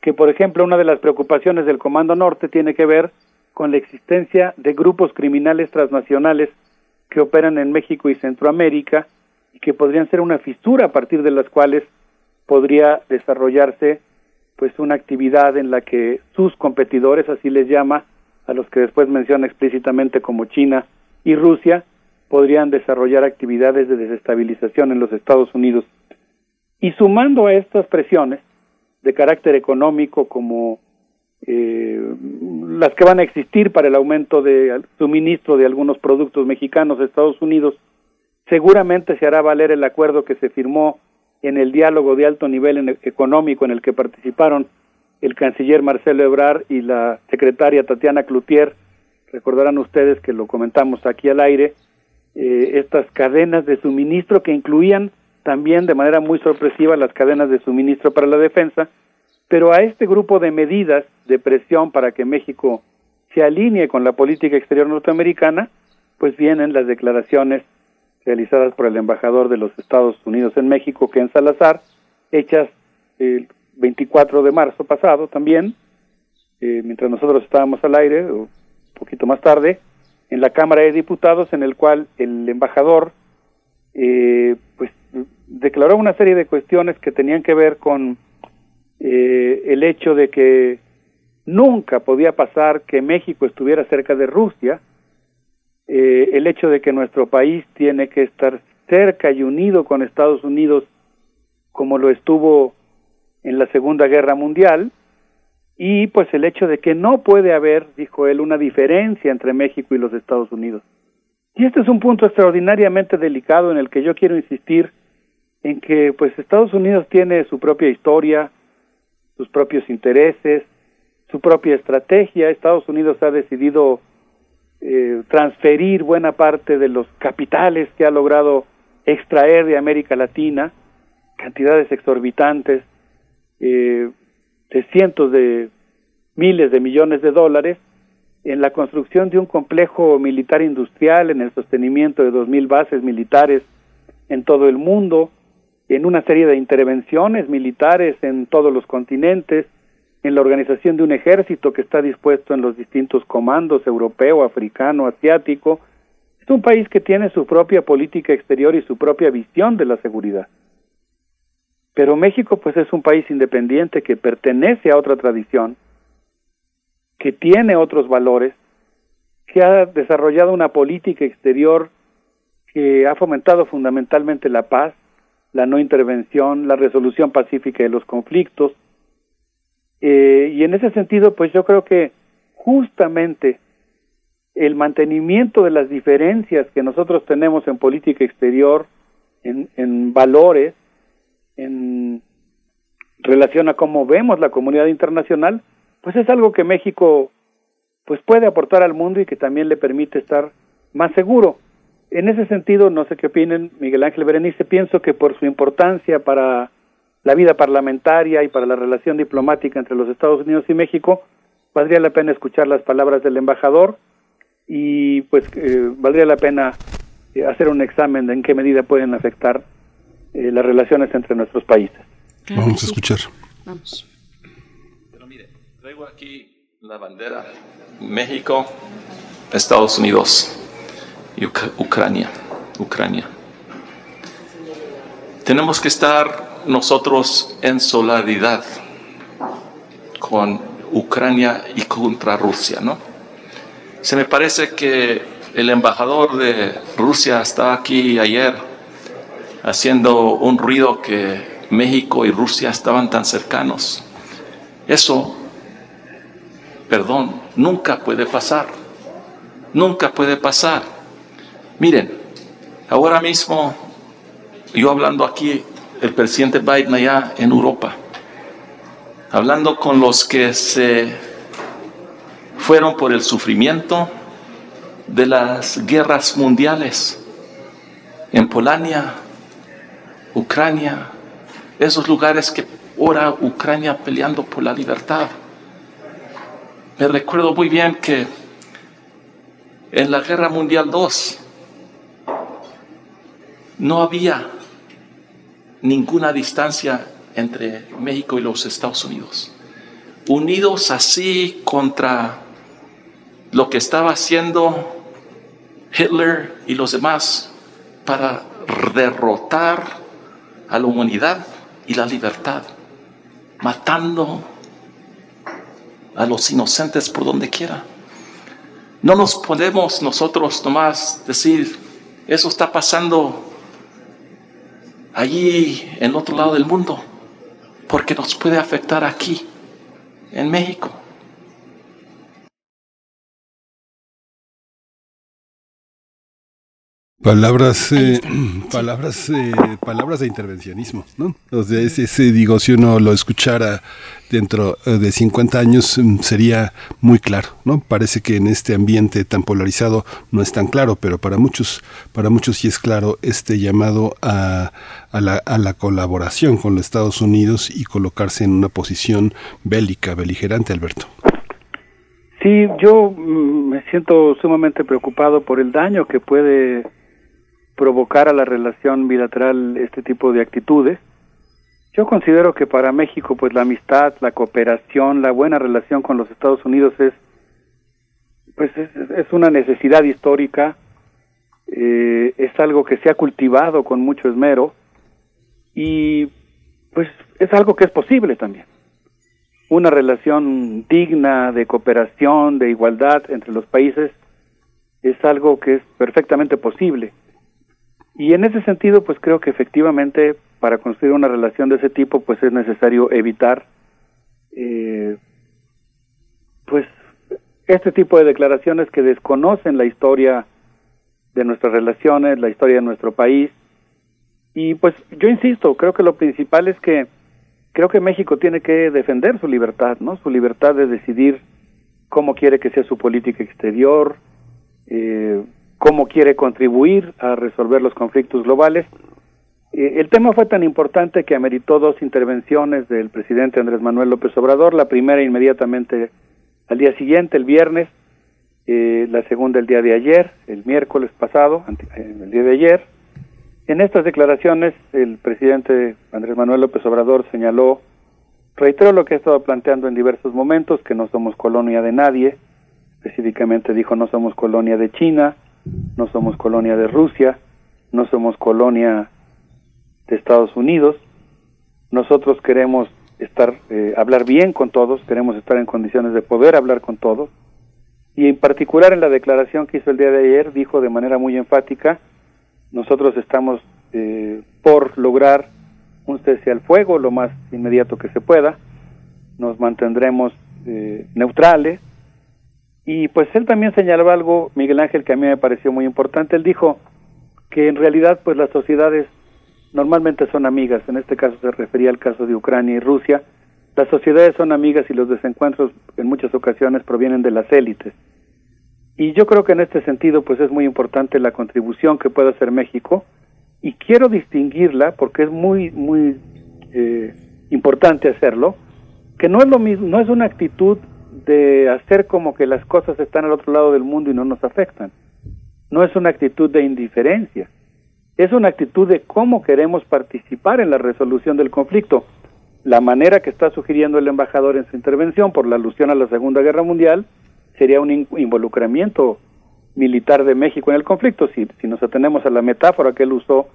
que por ejemplo una de las preocupaciones del Comando Norte tiene que ver con la existencia de grupos criminales transnacionales que operan en México y Centroamérica y que podrían ser una fisura a partir de las cuales podría desarrollarse pues una actividad en la que sus competidores, así les llama, a los que después menciona explícitamente como China y Rusia, podrían desarrollar actividades de desestabilización en los Estados Unidos. Y sumando a estas presiones de carácter económico como eh, las que van a existir para el aumento de suministro de algunos productos mexicanos a Estados Unidos, seguramente se hará valer el acuerdo que se firmó en el diálogo de alto nivel económico en el que participaron el canciller Marcelo Ebrard y la secretaria Tatiana Cloutier. Recordarán ustedes que lo comentamos aquí al aire, eh, estas cadenas de suministro que incluían también de manera muy sorpresiva las cadenas de suministro para la defensa, pero a este grupo de medidas de presión para que México se alinee con la política exterior norteamericana, pues vienen las declaraciones realizadas por el embajador de los Estados Unidos en México, Ken Salazar, hechas el 24 de marzo pasado también, eh, mientras nosotros estábamos al aire, un poquito más tarde, en la Cámara de Diputados, en el cual el embajador eh, pues declaró una serie de cuestiones que tenían que ver con eh, el hecho de que nunca podía pasar que México estuviera cerca de Rusia, eh, el hecho de que nuestro país tiene que estar cerca y unido con Estados Unidos como lo estuvo en la Segunda Guerra Mundial, y pues el hecho de que no puede haber, dijo él, una diferencia entre México y los Estados Unidos. Y este es un punto extraordinariamente delicado en el que yo quiero insistir en que pues Estados Unidos tiene su propia historia, sus propios intereses, su propia estrategia. Estados Unidos ha decidido eh, transferir buena parte de los capitales que ha logrado extraer de América Latina, cantidades exorbitantes, eh, de cientos de miles de millones de dólares, en la construcción de un complejo militar industrial, en el sostenimiento de dos mil bases militares en todo el mundo, en una serie de intervenciones militares en todos los continentes, en la organización de un ejército que está dispuesto en los distintos comandos europeo, africano, asiático. Es un país que tiene su propia política exterior y su propia visión de la seguridad. Pero México pues es un país independiente que pertenece a otra tradición, que tiene otros valores, que ha desarrollado una política exterior que ha fomentado fundamentalmente la paz, la no intervención, la resolución pacífica de los conflictos. Eh, y en ese sentido, pues yo creo que justamente el mantenimiento de las diferencias que nosotros tenemos en política exterior, en, en valores, en relación a cómo vemos la comunidad internacional, pues es algo que México pues puede aportar al mundo y que también le permite estar más seguro. En ese sentido, no sé qué opinen, Miguel Ángel Berenice, pienso que por su importancia para la vida parlamentaria y para la relación diplomática entre los Estados Unidos y México, valdría la pena escuchar las palabras del embajador y pues eh, valdría la pena eh, hacer un examen de en qué medida pueden afectar eh, las relaciones entre nuestros países. Vamos a escuchar. Vamos. Pero mire, traigo aquí la bandera México, Estados Unidos y Ucrania. Ucrania. Tenemos que estar nosotros en solidaridad con Ucrania y contra Rusia, ¿no? Se me parece que el embajador de Rusia estaba aquí ayer haciendo un ruido que México y Rusia estaban tan cercanos. Eso, perdón, nunca puede pasar. Nunca puede pasar. Miren, ahora mismo, yo hablando aquí, el presidente Biden allá en Europa, hablando con los que se fueron por el sufrimiento de las guerras mundiales en Polonia, Ucrania, esos lugares que ora Ucrania peleando por la libertad. Me recuerdo muy bien que en la Guerra Mundial II no había ninguna distancia entre México y los Estados Unidos. Unidos así contra lo que estaba haciendo Hitler y los demás para derrotar a la humanidad y la libertad, matando a los inocentes por donde quiera. No nos podemos nosotros nomás decir, eso está pasando allí en otro lado del mundo, porque nos puede afectar aquí, en México. Palabras, eh, palabras, eh, palabras de intervencionismo, ¿no? O sea, ese, digo, si uno lo escuchara dentro eh, de 50 años mm, sería muy claro, ¿no? Parece que en este ambiente tan polarizado no es tan claro, pero para muchos, para muchos sí es claro este llamado a, a, la, a la colaboración con los Estados Unidos y colocarse en una posición bélica, beligerante, Alberto. Sí, yo mm, me siento sumamente preocupado por el daño que puede provocar a la relación bilateral este tipo de actitudes. Yo considero que para México, pues la amistad, la cooperación, la buena relación con los Estados Unidos es, pues es, una necesidad histórica, eh, es algo que se ha cultivado con mucho esmero y pues es algo que es posible también. Una relación digna de cooperación, de igualdad entre los países, es algo que es perfectamente posible. Y en ese sentido, pues creo que efectivamente para construir una relación de ese tipo, pues es necesario evitar, eh, pues, este tipo de declaraciones que desconocen la historia de nuestras relaciones, la historia de nuestro país. Y pues yo insisto, creo que lo principal es que creo que México tiene que defender su libertad, ¿no? Su libertad de decidir cómo quiere que sea su política exterior, eh, cómo quiere contribuir a resolver los conflictos globales. Eh, el tema fue tan importante que ameritó dos intervenciones del presidente Andrés Manuel López Obrador, la primera inmediatamente al día siguiente, el viernes, eh, la segunda el día de ayer, el miércoles pasado, eh, el día de ayer. En estas declaraciones, el presidente Andrés Manuel López Obrador señaló, reiteró lo que ha estado planteando en diversos momentos, que no somos colonia de nadie, específicamente dijo no somos colonia de China, no somos colonia de Rusia, no somos colonia de Estados Unidos. Nosotros queremos estar, eh, hablar bien con todos, queremos estar en condiciones de poder hablar con todos. Y en particular en la declaración que hizo el día de ayer, dijo de manera muy enfática, nosotros estamos eh, por lograr un cese al fuego lo más inmediato que se pueda, nos mantendremos eh, neutrales, y pues él también señalaba algo, Miguel Ángel, que a mí me pareció muy importante. Él dijo que en realidad pues las sociedades normalmente son amigas, en este caso se refería al caso de Ucrania y Rusia, las sociedades son amigas y los desencuentros en muchas ocasiones provienen de las élites. Y yo creo que en este sentido pues es muy importante la contribución que puede hacer México y quiero distinguirla porque es muy muy eh, importante hacerlo, que no es lo mismo, no es una actitud de hacer como que las cosas están al otro lado del mundo y no nos afectan. No es una actitud de indiferencia, es una actitud de cómo queremos participar en la resolución del conflicto. La manera que está sugiriendo el embajador en su intervención por la alusión a la Segunda Guerra Mundial sería un involucramiento militar de México en el conflicto, si, si nos atenemos a la metáfora que él usó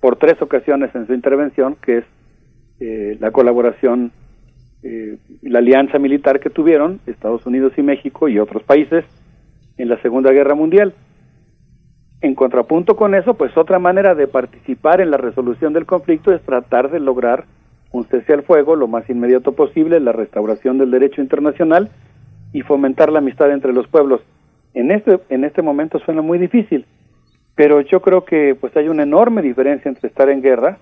por tres ocasiones en su intervención, que es eh, la colaboración, eh, la alianza militar que tuvieron Estados Unidos y México y otros países en la Segunda Guerra Mundial. En contrapunto con eso, pues otra manera de participar en la resolución del conflicto es tratar de lograr un cese al fuego lo más inmediato posible, la restauración del derecho internacional y fomentar la amistad entre los pueblos. En este, en este momento suena muy difícil, pero yo creo que pues hay una enorme diferencia entre estar en guerra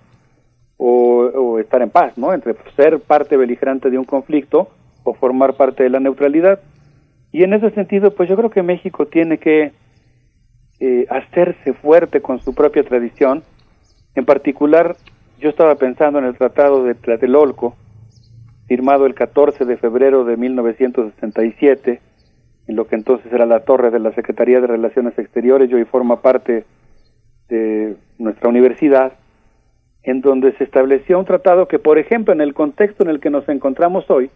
o, estar en paz, ¿no? Entre ser parte beligerante de un conflicto o formar parte de la neutralidad. Y en ese sentido, pues yo creo que México tiene que eh, hacerse fuerte con su propia tradición. En particular, yo estaba pensando en el Tratado de Tlatelolco, firmado el 14 de febrero de 1967, en lo que entonces era la torre de la Secretaría de Relaciones Exteriores, y hoy forma parte de nuestra universidad, en donde se estableció un tratado que, por ejemplo, en el contexto en el que nos encontramos hoy,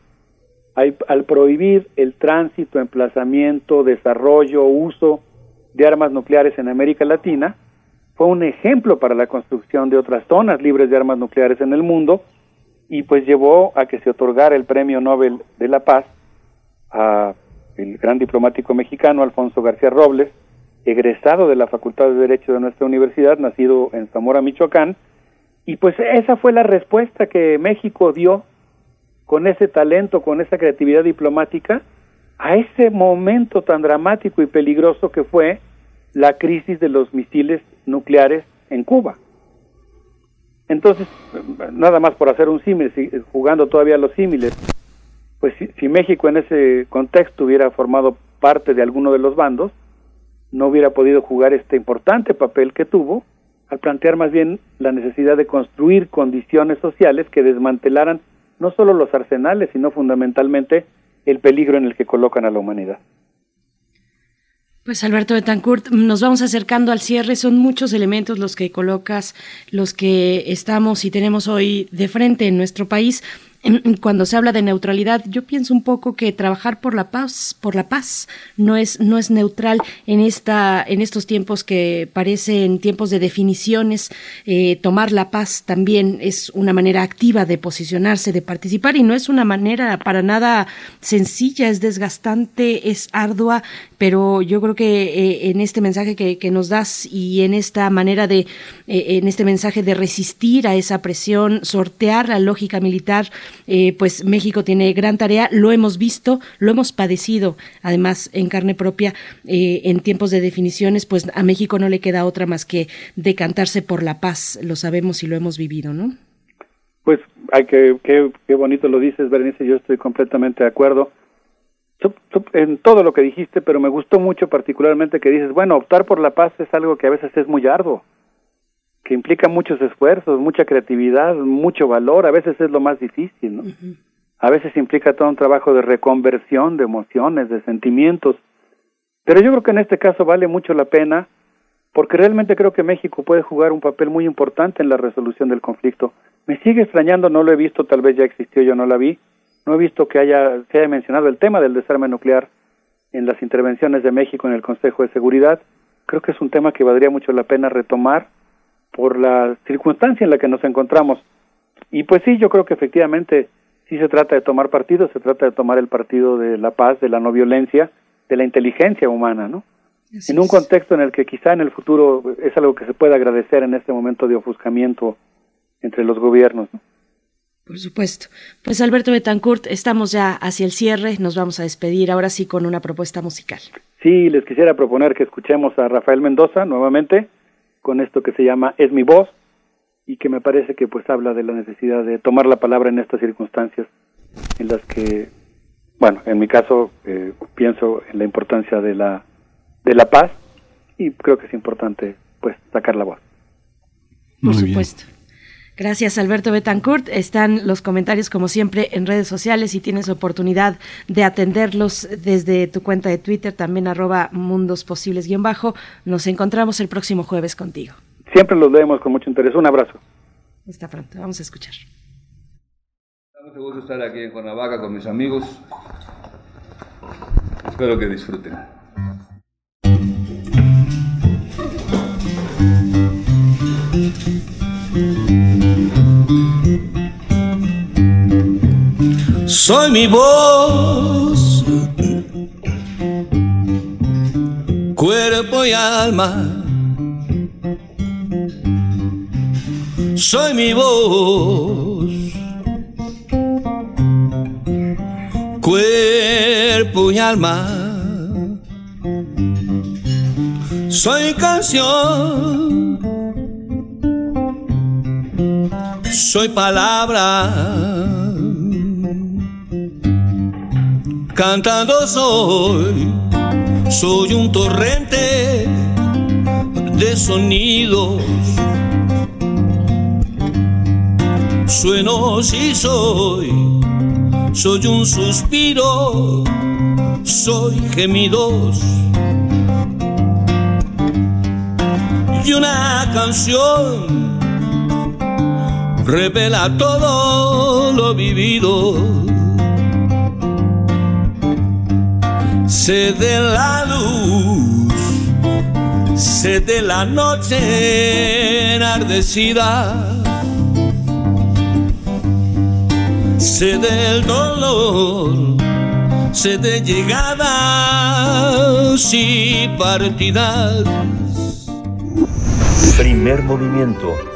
al prohibir el tránsito, emplazamiento, desarrollo, uso de armas nucleares en América Latina, fue un ejemplo para la construcción de otras zonas libres de armas nucleares en el mundo y pues llevó a que se otorgara el Premio Nobel de la Paz a el gran diplomático mexicano Alfonso García Robles, egresado de la Facultad de Derecho de nuestra universidad, nacido en Zamora, Michoacán, y pues esa fue la respuesta que México dio con ese talento, con esa creatividad diplomática, a ese momento tan dramático y peligroso que fue la crisis de los misiles nucleares en Cuba. Entonces, nada más por hacer un símil, jugando todavía los símiles, pues si, si, México en ese contexto hubiera formado parte de alguno de los bandos, no hubiera podido jugar este importante papel que tuvo al plantear más bien la necesidad de construir condiciones sociales que desmantelaran no solo los arsenales, sino fundamentalmente el peligro en el que colocan a la humanidad. Pues Alberto Betancourt, nos vamos acercando al cierre. Son muchos elementos los que colocas, los que estamos y tenemos hoy de frente en nuestro país cuando se habla de neutralidad, yo pienso un poco que trabajar por la paz, por la paz, no es, no es neutral en esta, en estos tiempos que parecen tiempos de definiciones. Eh, tomar la paz también es una manera activa de posicionarse, de participar, y no es una manera para nada sencilla, es desgastante, es ardua, pero yo creo que eh, en este mensaje que, nos das y en esta manera de, eh, en este mensaje de resistir a esa presión, sortear la lógica militar, eh, pues México tiene gran tarea, lo hemos visto, lo hemos padecido, además en carne propia, eh, en tiempos de definiciones, pues a México no le queda otra más que decantarse por la paz, lo sabemos y lo hemos vivido, ¿no? Pues, ay, qué, qué, bonito lo dices, Berenice, yo estoy completamente de acuerdo en todo lo que dijiste, pero me gustó mucho particularmente que dices, bueno, optar por la paz es algo que a veces es muy arduo que implica muchos esfuerzos, mucha creatividad, mucho valor, a veces es lo más difícil, ¿no? A veces implica todo un trabajo de reconversión de emociones, de sentimientos. Pero yo creo que en este caso vale mucho la pena porque realmente creo que México puede jugar un papel muy importante en la resolución del conflicto. Me sigue extrañando, no lo he visto, tal vez ya existió, yo no la vi. No he visto que haya se haya mencionado el tema del desarme nuclear en las intervenciones de México en el Consejo de Seguridad. Creo que es un tema que valdría mucho la pena retomar por la circunstancia en la que nos encontramos. Y pues sí, yo creo que efectivamente sí se trata de tomar partido, se trata de tomar el partido de la paz, de la no violencia, de la inteligencia humana, ¿no? en un contexto en el que quizá en el futuro es algo que se puede agradecer en este momento de ofuscamiento entre los gobiernos. ¿no? Por supuesto. Pues Alberto Betancourt, estamos ya hacia el cierre, nos vamos a despedir ahora sí con una propuesta musical. Sí, les quisiera proponer que escuchemos a Rafael Mendoza nuevamente con esto que se llama Es mi voz, y que me parece que pues habla de la necesidad de tomar la palabra en estas circunstancias en las que, bueno, en mi caso eh, pienso en la importancia de la de la paz y creo que es importante pues sacar la voz. Por supuesto. Gracias, Alberto Betancourt. Están los comentarios, como siempre, en redes sociales y tienes oportunidad de atenderlos desde tu cuenta de Twitter, también arroba mundosposibles-bajo. Nos encontramos el próximo jueves contigo. Siempre los leemos con mucho interés. Un abrazo. Hasta pronto. Vamos a escuchar. Mucho gusto estar aquí en Cuernavaca con mis amigos. Espero que disfruten. Soy mi voz, cuerpo y alma. Soy mi voz, cuerpo y alma. Soy canción, soy palabra cantando soy, soy un torrente de sonidos. Sueno si soy, soy un suspiro, soy gemidos. Y una canción revela todo lo vivido se de la luz, se de la noche enardecida, se del dolor, se de llegadas y partidas. Primer movimiento.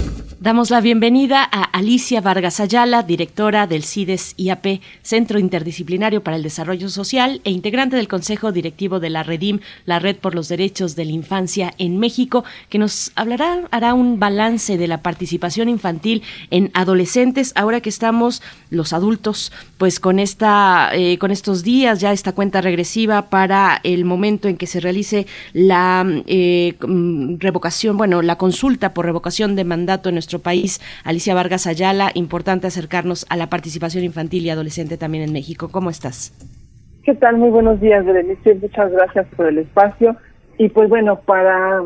Damos la bienvenida a Alicia Vargas Ayala, directora del CIDES IAP, Centro Interdisciplinario para el Desarrollo Social e integrante del Consejo Directivo de la Redim, la Red por los Derechos de la Infancia en México, que nos hablará, hará un balance de la participación infantil en adolescentes, ahora que estamos los adultos, pues con esta, eh, con estos días, ya esta cuenta regresiva para el momento en que se realice la eh, mm, revocación, bueno, la consulta por revocación de mandato en nuestro país. Alicia Vargas Ayala, importante acercarnos a la participación infantil y adolescente también en México. ¿Cómo estás? ¿Qué tal? Muy buenos días, Berenice. Muchas gracias por el espacio. Y pues bueno, para,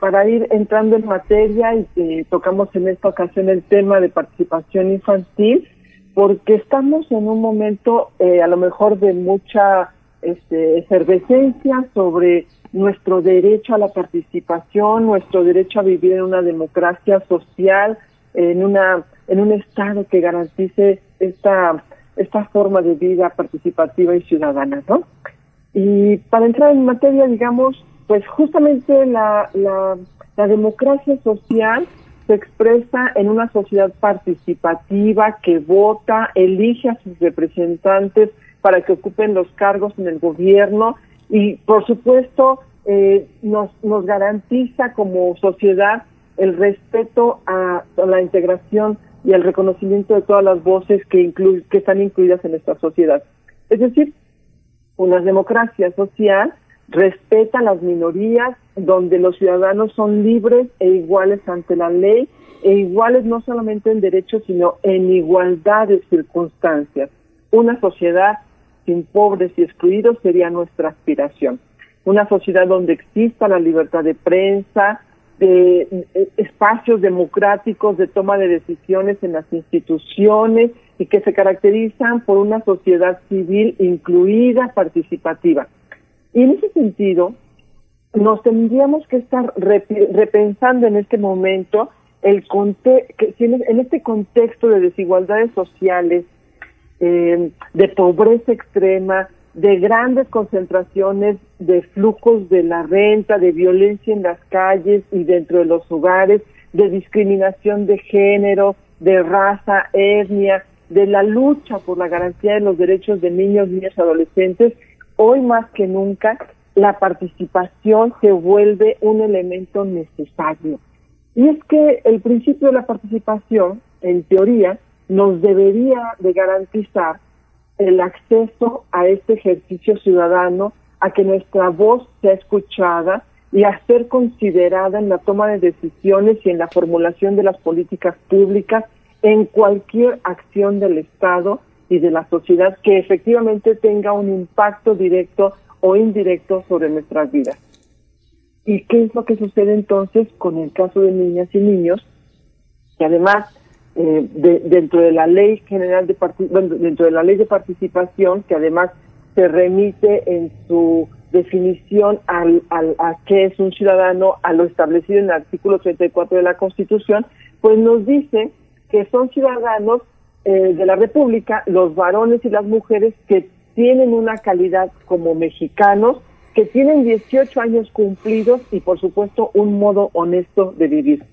para ir entrando en materia y tocamos en esta ocasión el tema de participación infantil, porque estamos en un momento eh, a lo mejor de mucha este, efervescencia sobre nuestro derecho a la participación, nuestro derecho a vivir en una democracia social, en una en un estado que garantice esta esta forma de vida participativa y ciudadana, ¿no? Y para entrar en materia, digamos, pues justamente la, la, la democracia social se expresa en una sociedad participativa que vota, elige a sus representantes para que ocupen los cargos en el gobierno y por supuesto eh, nos, nos garantiza como sociedad el respeto a, la integración y el reconocimiento de todas las voces que, que están incluidas en esta sociedad. Es decir, una democracia social respeta las minorías, donde los ciudadanos son libres e iguales ante la ley, e iguales no solamente en derechos, sino en igualdad de circunstancias. Una sociedad sin pobres y excluidos sería nuestra aspiración. Una sociedad donde exista la libertad de prensa, de espacios democráticos de toma de decisiones en las instituciones y que se caracterizan por una sociedad civil incluida, participativa. Y en ese sentido, nos tendríamos que estar repensando en este momento el en este contexto de desigualdades sociales, eh, de pobreza extrema, de grandes concentraciones de flujos de la renta, de violencia en las calles y dentro de los hogares, de discriminación de género, de raza, etnia, de la lucha por la garantía de los derechos de niños, niñas y adolescentes, hoy más que nunca la participación se vuelve un elemento necesario. Y es que el principio de la participación, en teoría, nos debería de garantizar el acceso a este ejercicio ciudadano, a que nuestra voz sea escuchada y a ser considerada en la toma de decisiones y en la formulación de las políticas públicas en cualquier acción del Estado y de la sociedad que efectivamente tenga un impacto directo o indirecto sobre nuestras vidas. ¿Y qué es lo que sucede entonces con el caso de niñas y niños? Que además, eh, dentro de la ley general de bueno, dentro de la ley de participación, que además se remite en su definición al, al, a qué es un ciudadano, a lo establecido en el artículo 34 de la Constitución, pues nos dice que son ciudadanos eh, de la República, los varones y las mujeres que tienen una calidad como mexicanos, que tienen 18 años cumplidos y por supuesto un modo honesto de vivir.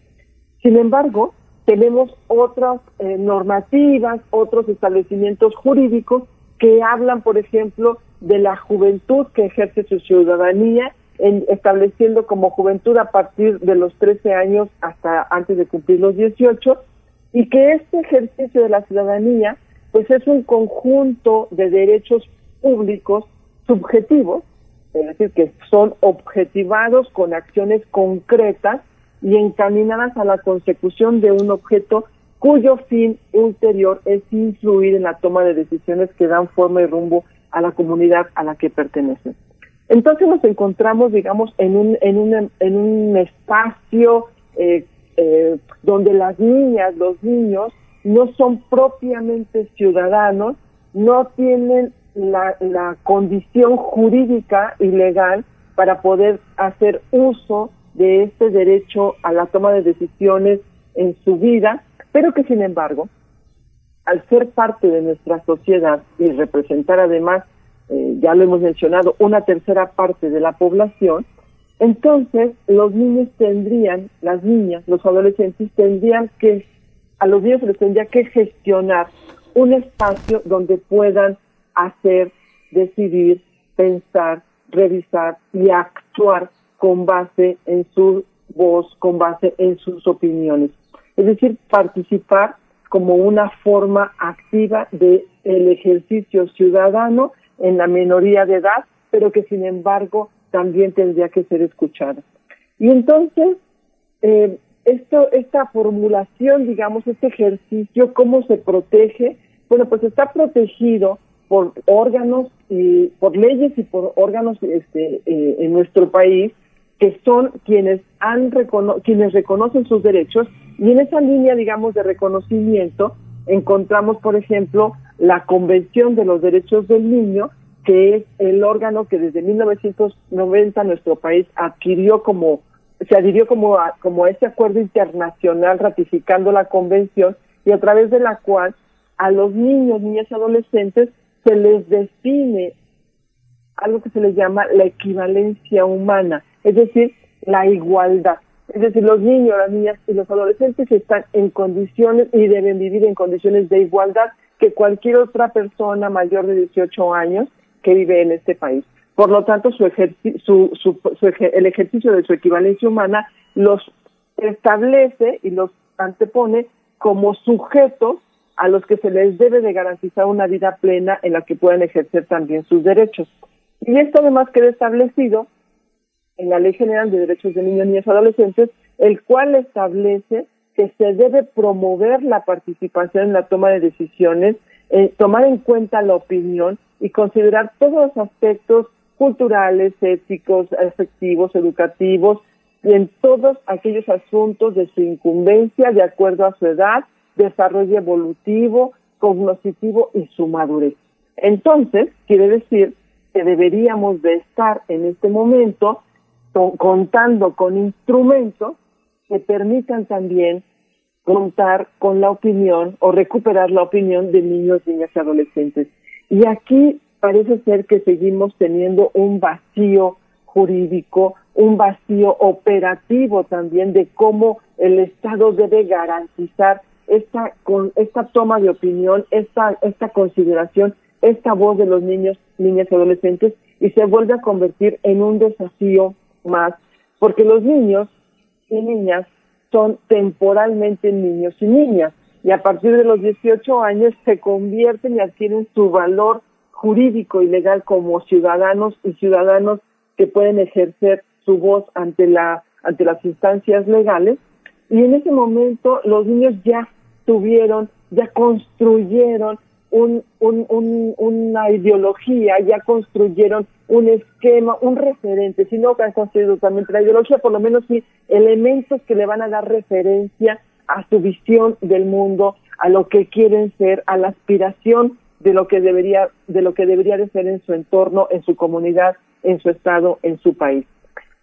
Sin embargo, tenemos otras eh, normativas, otros establecimientos jurídicos que hablan, por ejemplo, de la juventud que ejerce su ciudadanía, en, estableciendo como juventud a partir de los 13 años hasta antes de cumplir los 18, y que este ejercicio de la ciudadanía pues es un conjunto de derechos públicos subjetivos, es decir, que son objetivados con acciones concretas y encaminadas a la consecución de un objeto cuyo fin ulterior es influir en la toma de decisiones que dan forma y rumbo a la comunidad a la que pertenecen. Entonces nos encontramos, digamos, en un, en un, en un espacio eh, eh, donde las niñas, los niños, no son propiamente ciudadanos, no tienen la, la condición jurídica y legal para poder hacer uso de este derecho a la toma de decisiones en su vida, pero que sin embargo, al ser parte de nuestra sociedad y representar además, eh, ya lo hemos mencionado, una tercera parte de la población, entonces, los niños tendrían, las niñas, los adolescentes tendrían que, a los niños se les tendría que gestionar un espacio donde puedan hacer, decidir, pensar, revisar y actuar con base en su voz, con base en sus opiniones. Es decir, participar como una forma activa de el ejercicio ciudadano en la minoría de edad, pero que sin embargo también tendría que ser escuchada. Y entonces, eh, esto, esta formulación, digamos, este ejercicio, ¿cómo se protege? Bueno, pues está protegido por órganos y por leyes y por órganos este, eh, en nuestro país que son quienes han quienes reconocen sus derechos y en esa línea, digamos, de reconocimiento encontramos, por ejemplo, la Convención de los Derechos del Niño, que es el órgano que desde 1990 nuestro país adquirió como, se adhirió como a, como este acuerdo internacional ratificando la convención y a través de la cual a los niños, niñas y adolescentes se les define algo que se les llama la equivalencia humana, es decir, la igualdad. Es decir, los niños, las niñas y los adolescentes están en condiciones y deben vivir en condiciones de igualdad que cualquier otra persona mayor de 18 años que vive en este país. Por lo tanto, su, su, su, el ejercicio de su equivalencia humana los establece y los antepone como sujetos a los que se les debe de garantizar una vida plena en la que puedan ejercer también sus derechos. Y esto además queda establecido en la Ley General de Derechos de Niños, Niñas y Adolescentes, el cual establece que se debe promover la participación en la toma de decisiones, eh, tomar en cuenta la opinión y considerar todos los aspectos culturales, éticos, afectivos, educativos, y en todos aquellos asuntos de su incumbencia de acuerdo a su edad, desarrollo evolutivo, cognitivo y su madurez. Entonces, quiere decir que deberíamos de estar en este momento contando con instrumentos que permitan también contar con la opinión o recuperar la opinión de niños, niñas y adolescentes. Y aquí parece ser que seguimos teniendo un vacío jurídico, un vacío operativo también de cómo el Estado debe garantizar esta con esta toma de opinión, esta esta consideración, esta voz de los niños, niñas y adolescentes y se vuelve a convertir en un desafío más, porque los niños y niñas son temporalmente niños y niñas y a partir de los 18 años se convierten y adquieren su valor jurídico y legal como ciudadanos y ciudadanos que pueden ejercer su voz ante la ante las instancias legales. Y en ese momento los niños ya tuvieron, ya construyeron un, un, un, una ideología, ya construyeron un esquema, un referente, si no han construido también la ideología, por lo menos sí elementos que le van a dar referencia a su visión del mundo, a lo que quieren ser, a la aspiración de lo que debería, de lo que debería de ser en su entorno, en su comunidad, en su estado, en su país.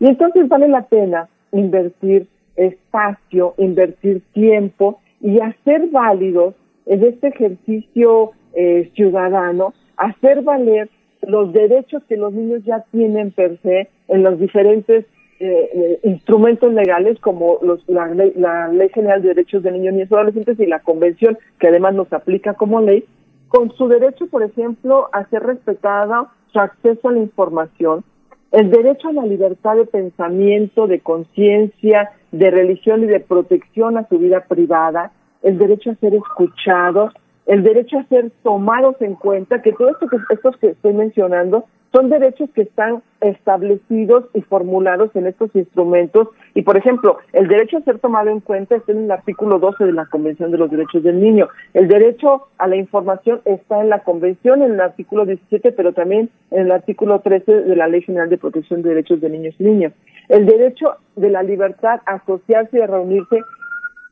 Y entonces vale la pena invertir espacio, invertir tiempo y hacer válidos en este ejercicio eh, ciudadano, hacer valer los derechos que los niños ya tienen per se en los diferentes eh, eh, instrumentos legales como los, la, ley, la Ley General de Derechos de Niños, y Adolescentes y la Convención que además nos aplica como ley, con su derecho, por ejemplo, a ser respetada su acceso a la información, el derecho a la libertad de pensamiento, de conciencia, de religión y de protección a su vida privada, el derecho a ser escuchados, el derecho a ser tomados en cuenta, que todos estos, estos que estoy mencionando son derechos que están establecidos y formulados en estos instrumentos. Y, por ejemplo, el derecho a ser tomado en cuenta está en el artículo 12 de la Convención de los Derechos del Niño. El derecho a la información está en la Convención, en el artículo 17, pero también en el artículo 13 de la Ley General de Protección de Derechos de Niños y Niñas. El derecho de la libertad a asociarse y a reunirse,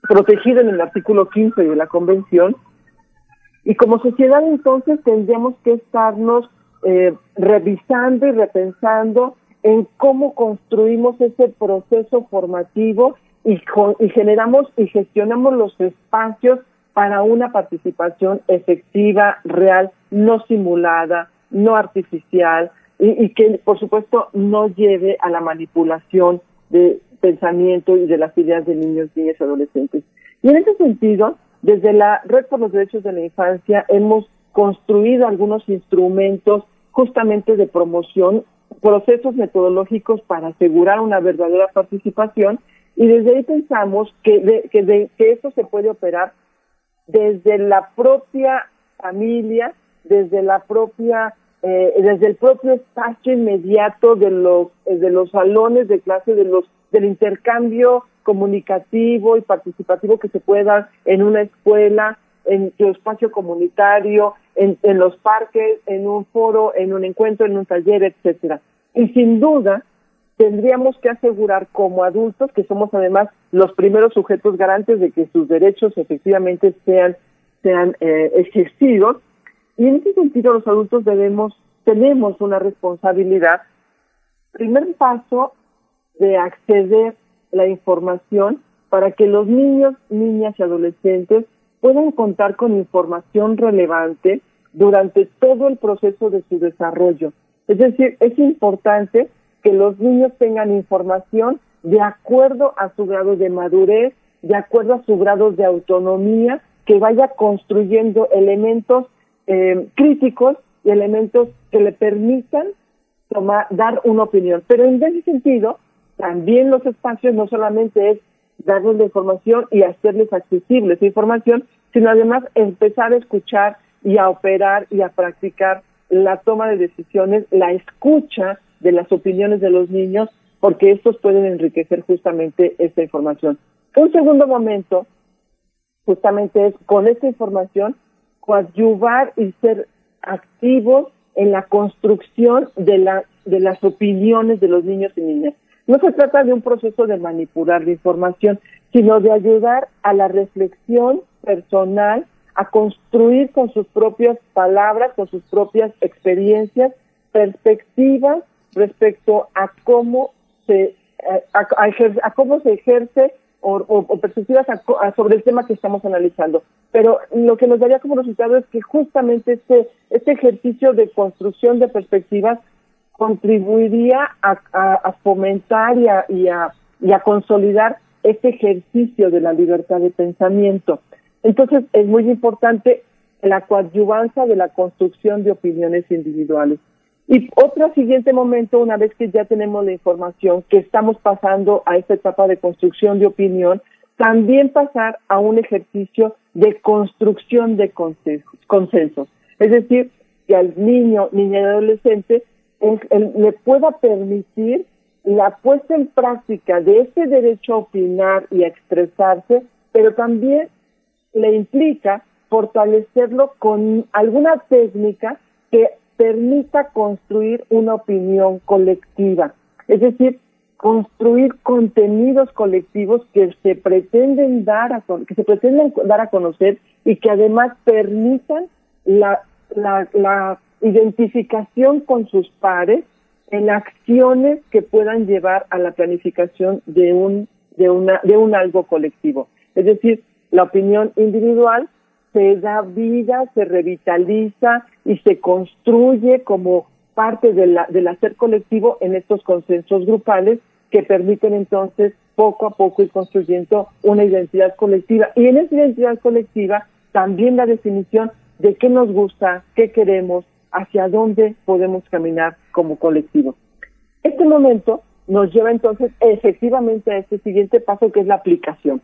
protegido en el artículo 15 de la Convención. Y como sociedad, entonces, tendríamos que estarnos eh, revisando y repensando en cómo construimos ese proceso formativo y, y generamos y gestionamos los espacios para una participación efectiva, real, no simulada, no artificial y, y, que por supuesto no lleve a la manipulación de pensamiento y de las ideas de niños, niñas y adolescentes. Y en ese sentido, desde la Red por los Derechos de la Infancia hemos construido algunos instrumentos justamente de promoción, procesos metodológicos para asegurar una verdadera participación y desde ahí pensamos que, de, que, de, que esto se puede operar desde la propia familia, desde la propia eh, desde el propio espacio inmediato de los de los salones de clase de los del intercambio comunicativo y participativo que se puede dar en una escuela en tu espacio comunitario, en, en los parques, en un foro, en un encuentro, en un taller, etcétera. Y sin duda, tendríamos que asegurar como adultos, que somos además los primeros sujetos garantes de que sus derechos efectivamente sean, sean eh, ejercidos, y en ese sentido los adultos debemos, tenemos una responsabilidad, primer paso de acceder la información para que los niños, niñas y adolescentes puedan contar con información relevante durante todo el proceso de su desarrollo. Es decir, es importante que los niños tengan información de acuerdo a su grado de madurez, de acuerdo a su grado de autonomía, que vaya construyendo elementos eh, críticos y elementos que le permitan tomar, dar una opinión. Pero en ese sentido, también los espacios no solamente es darles la información y hacerles accesible esa información, sino además empezar a escuchar y a operar y a practicar la toma de decisiones, la escucha de las opiniones de los niños, porque estos pueden enriquecer justamente esta información. Un segundo momento, justamente es con esta información, coadyuvar y ser activos en la construcción de, la, de las opiniones de los niños y niñas. No se trata de un proceso de manipular la información, sino de ayudar a la reflexión personal, a construir con sus propias palabras, con sus propias experiencias, perspectivas respecto a cómo se a, a, a cómo se ejerce o, perspectivas sobre el tema que estamos analizando. Pero lo que nos daría como resultado es que justamente este, este ejercicio de construcción de perspectivas contribuiría a, fomentar y a, y, a, y a consolidar este ejercicio de la libertad de pensamiento. Entonces es muy importante la coadyuvancia de la construcción de opiniones individuales. Y otro siguiente momento, una vez que ya tenemos la información, que estamos pasando a esta etapa de construcción de opinión, también pasar a un ejercicio de construcción de consensos. Es decir, que al niño, niña y adolescente le pueda permitir la puesta en práctica de ese derecho a opinar y a expresarse, pero también le implica fortalecerlo con alguna técnica que permita construir una opinión colectiva, es decir, construir contenidos colectivos que se pretenden dar a que se pretenden dar a conocer y que además permitan la, la, la identificación con sus pares en acciones que puedan llevar a la planificación de un de una de un algo colectivo. Es decir, la opinión individual se da vida, se revitaliza y se construye como parte de la, del hacer colectivo en estos consensos grupales que permiten entonces poco a poco ir construyendo una identidad colectiva. Y en esa identidad colectiva también la definición de qué nos gusta, qué queremos, hacia dónde podemos caminar como colectivo. Este momento nos lleva entonces efectivamente a este siguiente paso que es la aplicación.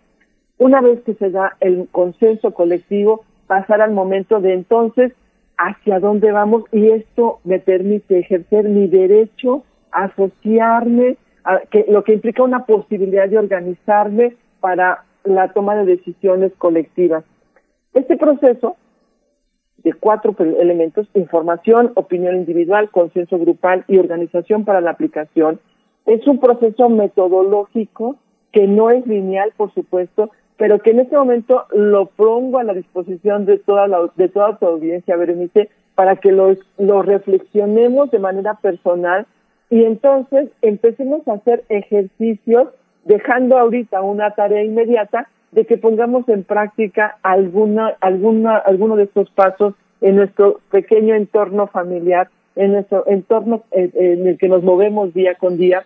Una vez que se da el consenso colectivo, pasar al momento de entonces hacia dónde vamos y esto me permite ejercer mi derecho a asociarme, a, que, lo que implica una posibilidad de organizarme para la toma de decisiones colectivas. Este proceso de cuatro elementos, información, opinión individual, consenso grupal y organización para la aplicación, es un proceso metodológico que no es lineal, por supuesto, pero que en este momento lo pongo a la disposición de toda la, de toda tu audiencia, Berenice, para que lo, lo reflexionemos de manera personal. Y entonces empecemos a hacer ejercicios dejando ahorita una tarea inmediata de que pongamos en práctica alguna, alguna, alguno de estos pasos en nuestro pequeño entorno familiar, en nuestro entorno eh, en el que nos movemos día con día,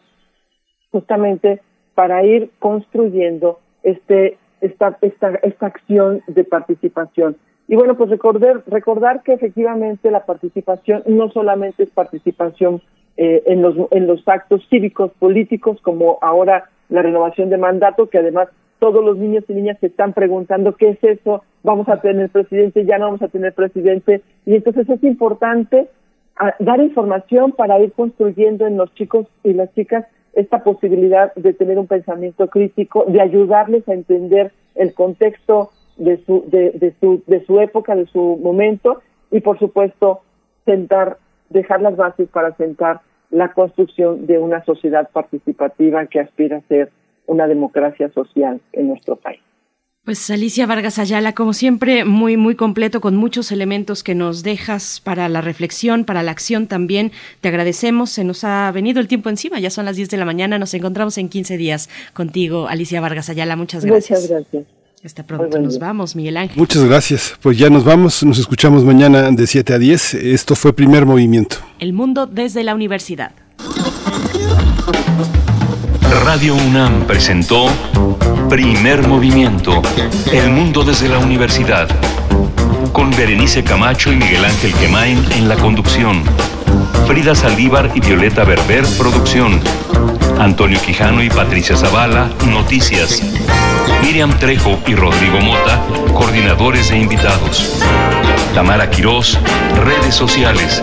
justamente para ir construyendo este esta, esta, esta acción de participación. Y bueno, pues recordar, recordar que efectivamente la participación no solamente es participación eh, en, los, en los actos cívicos políticos, como ahora la renovación de mandato, que además todos los niños y niñas se están preguntando qué es eso, vamos a tener presidente, ya no vamos a tener presidente, y entonces es importante ah, dar información para ir construyendo en los chicos y las chicas esta posibilidad de tener un pensamiento crítico, de ayudarles a entender el contexto de su, de, de su, de su época, de su momento, y por supuesto sentar, dejar las bases para sentar la construcción de una sociedad participativa que aspira a ser una democracia social en nuestro país. Pues Alicia Vargas Ayala, como siempre, muy, muy completo, con muchos elementos que nos dejas para la reflexión, para la acción también. Te agradecemos, se nos ha venido el tiempo encima, ya son las 10 de la mañana, nos encontramos en 15 días contigo, Alicia Vargas Ayala, muchas gracias. Muchas gracias. Hasta pronto, nos vamos, Miguel Ángel. Muchas gracias, pues ya nos vamos, nos escuchamos mañana de 7 a 10, esto fue Primer Movimiento. El mundo desde la universidad. Radio UNAM presentó Primer Movimiento, El Mundo desde la Universidad, con Berenice Camacho y Miguel Ángel Quemain en la conducción, Frida Saldívar y Violeta Berber, producción, Antonio Quijano y Patricia Zavala, noticias, Miriam Trejo y Rodrigo Mota, coordinadores e invitados, Tamara Quirós, redes sociales,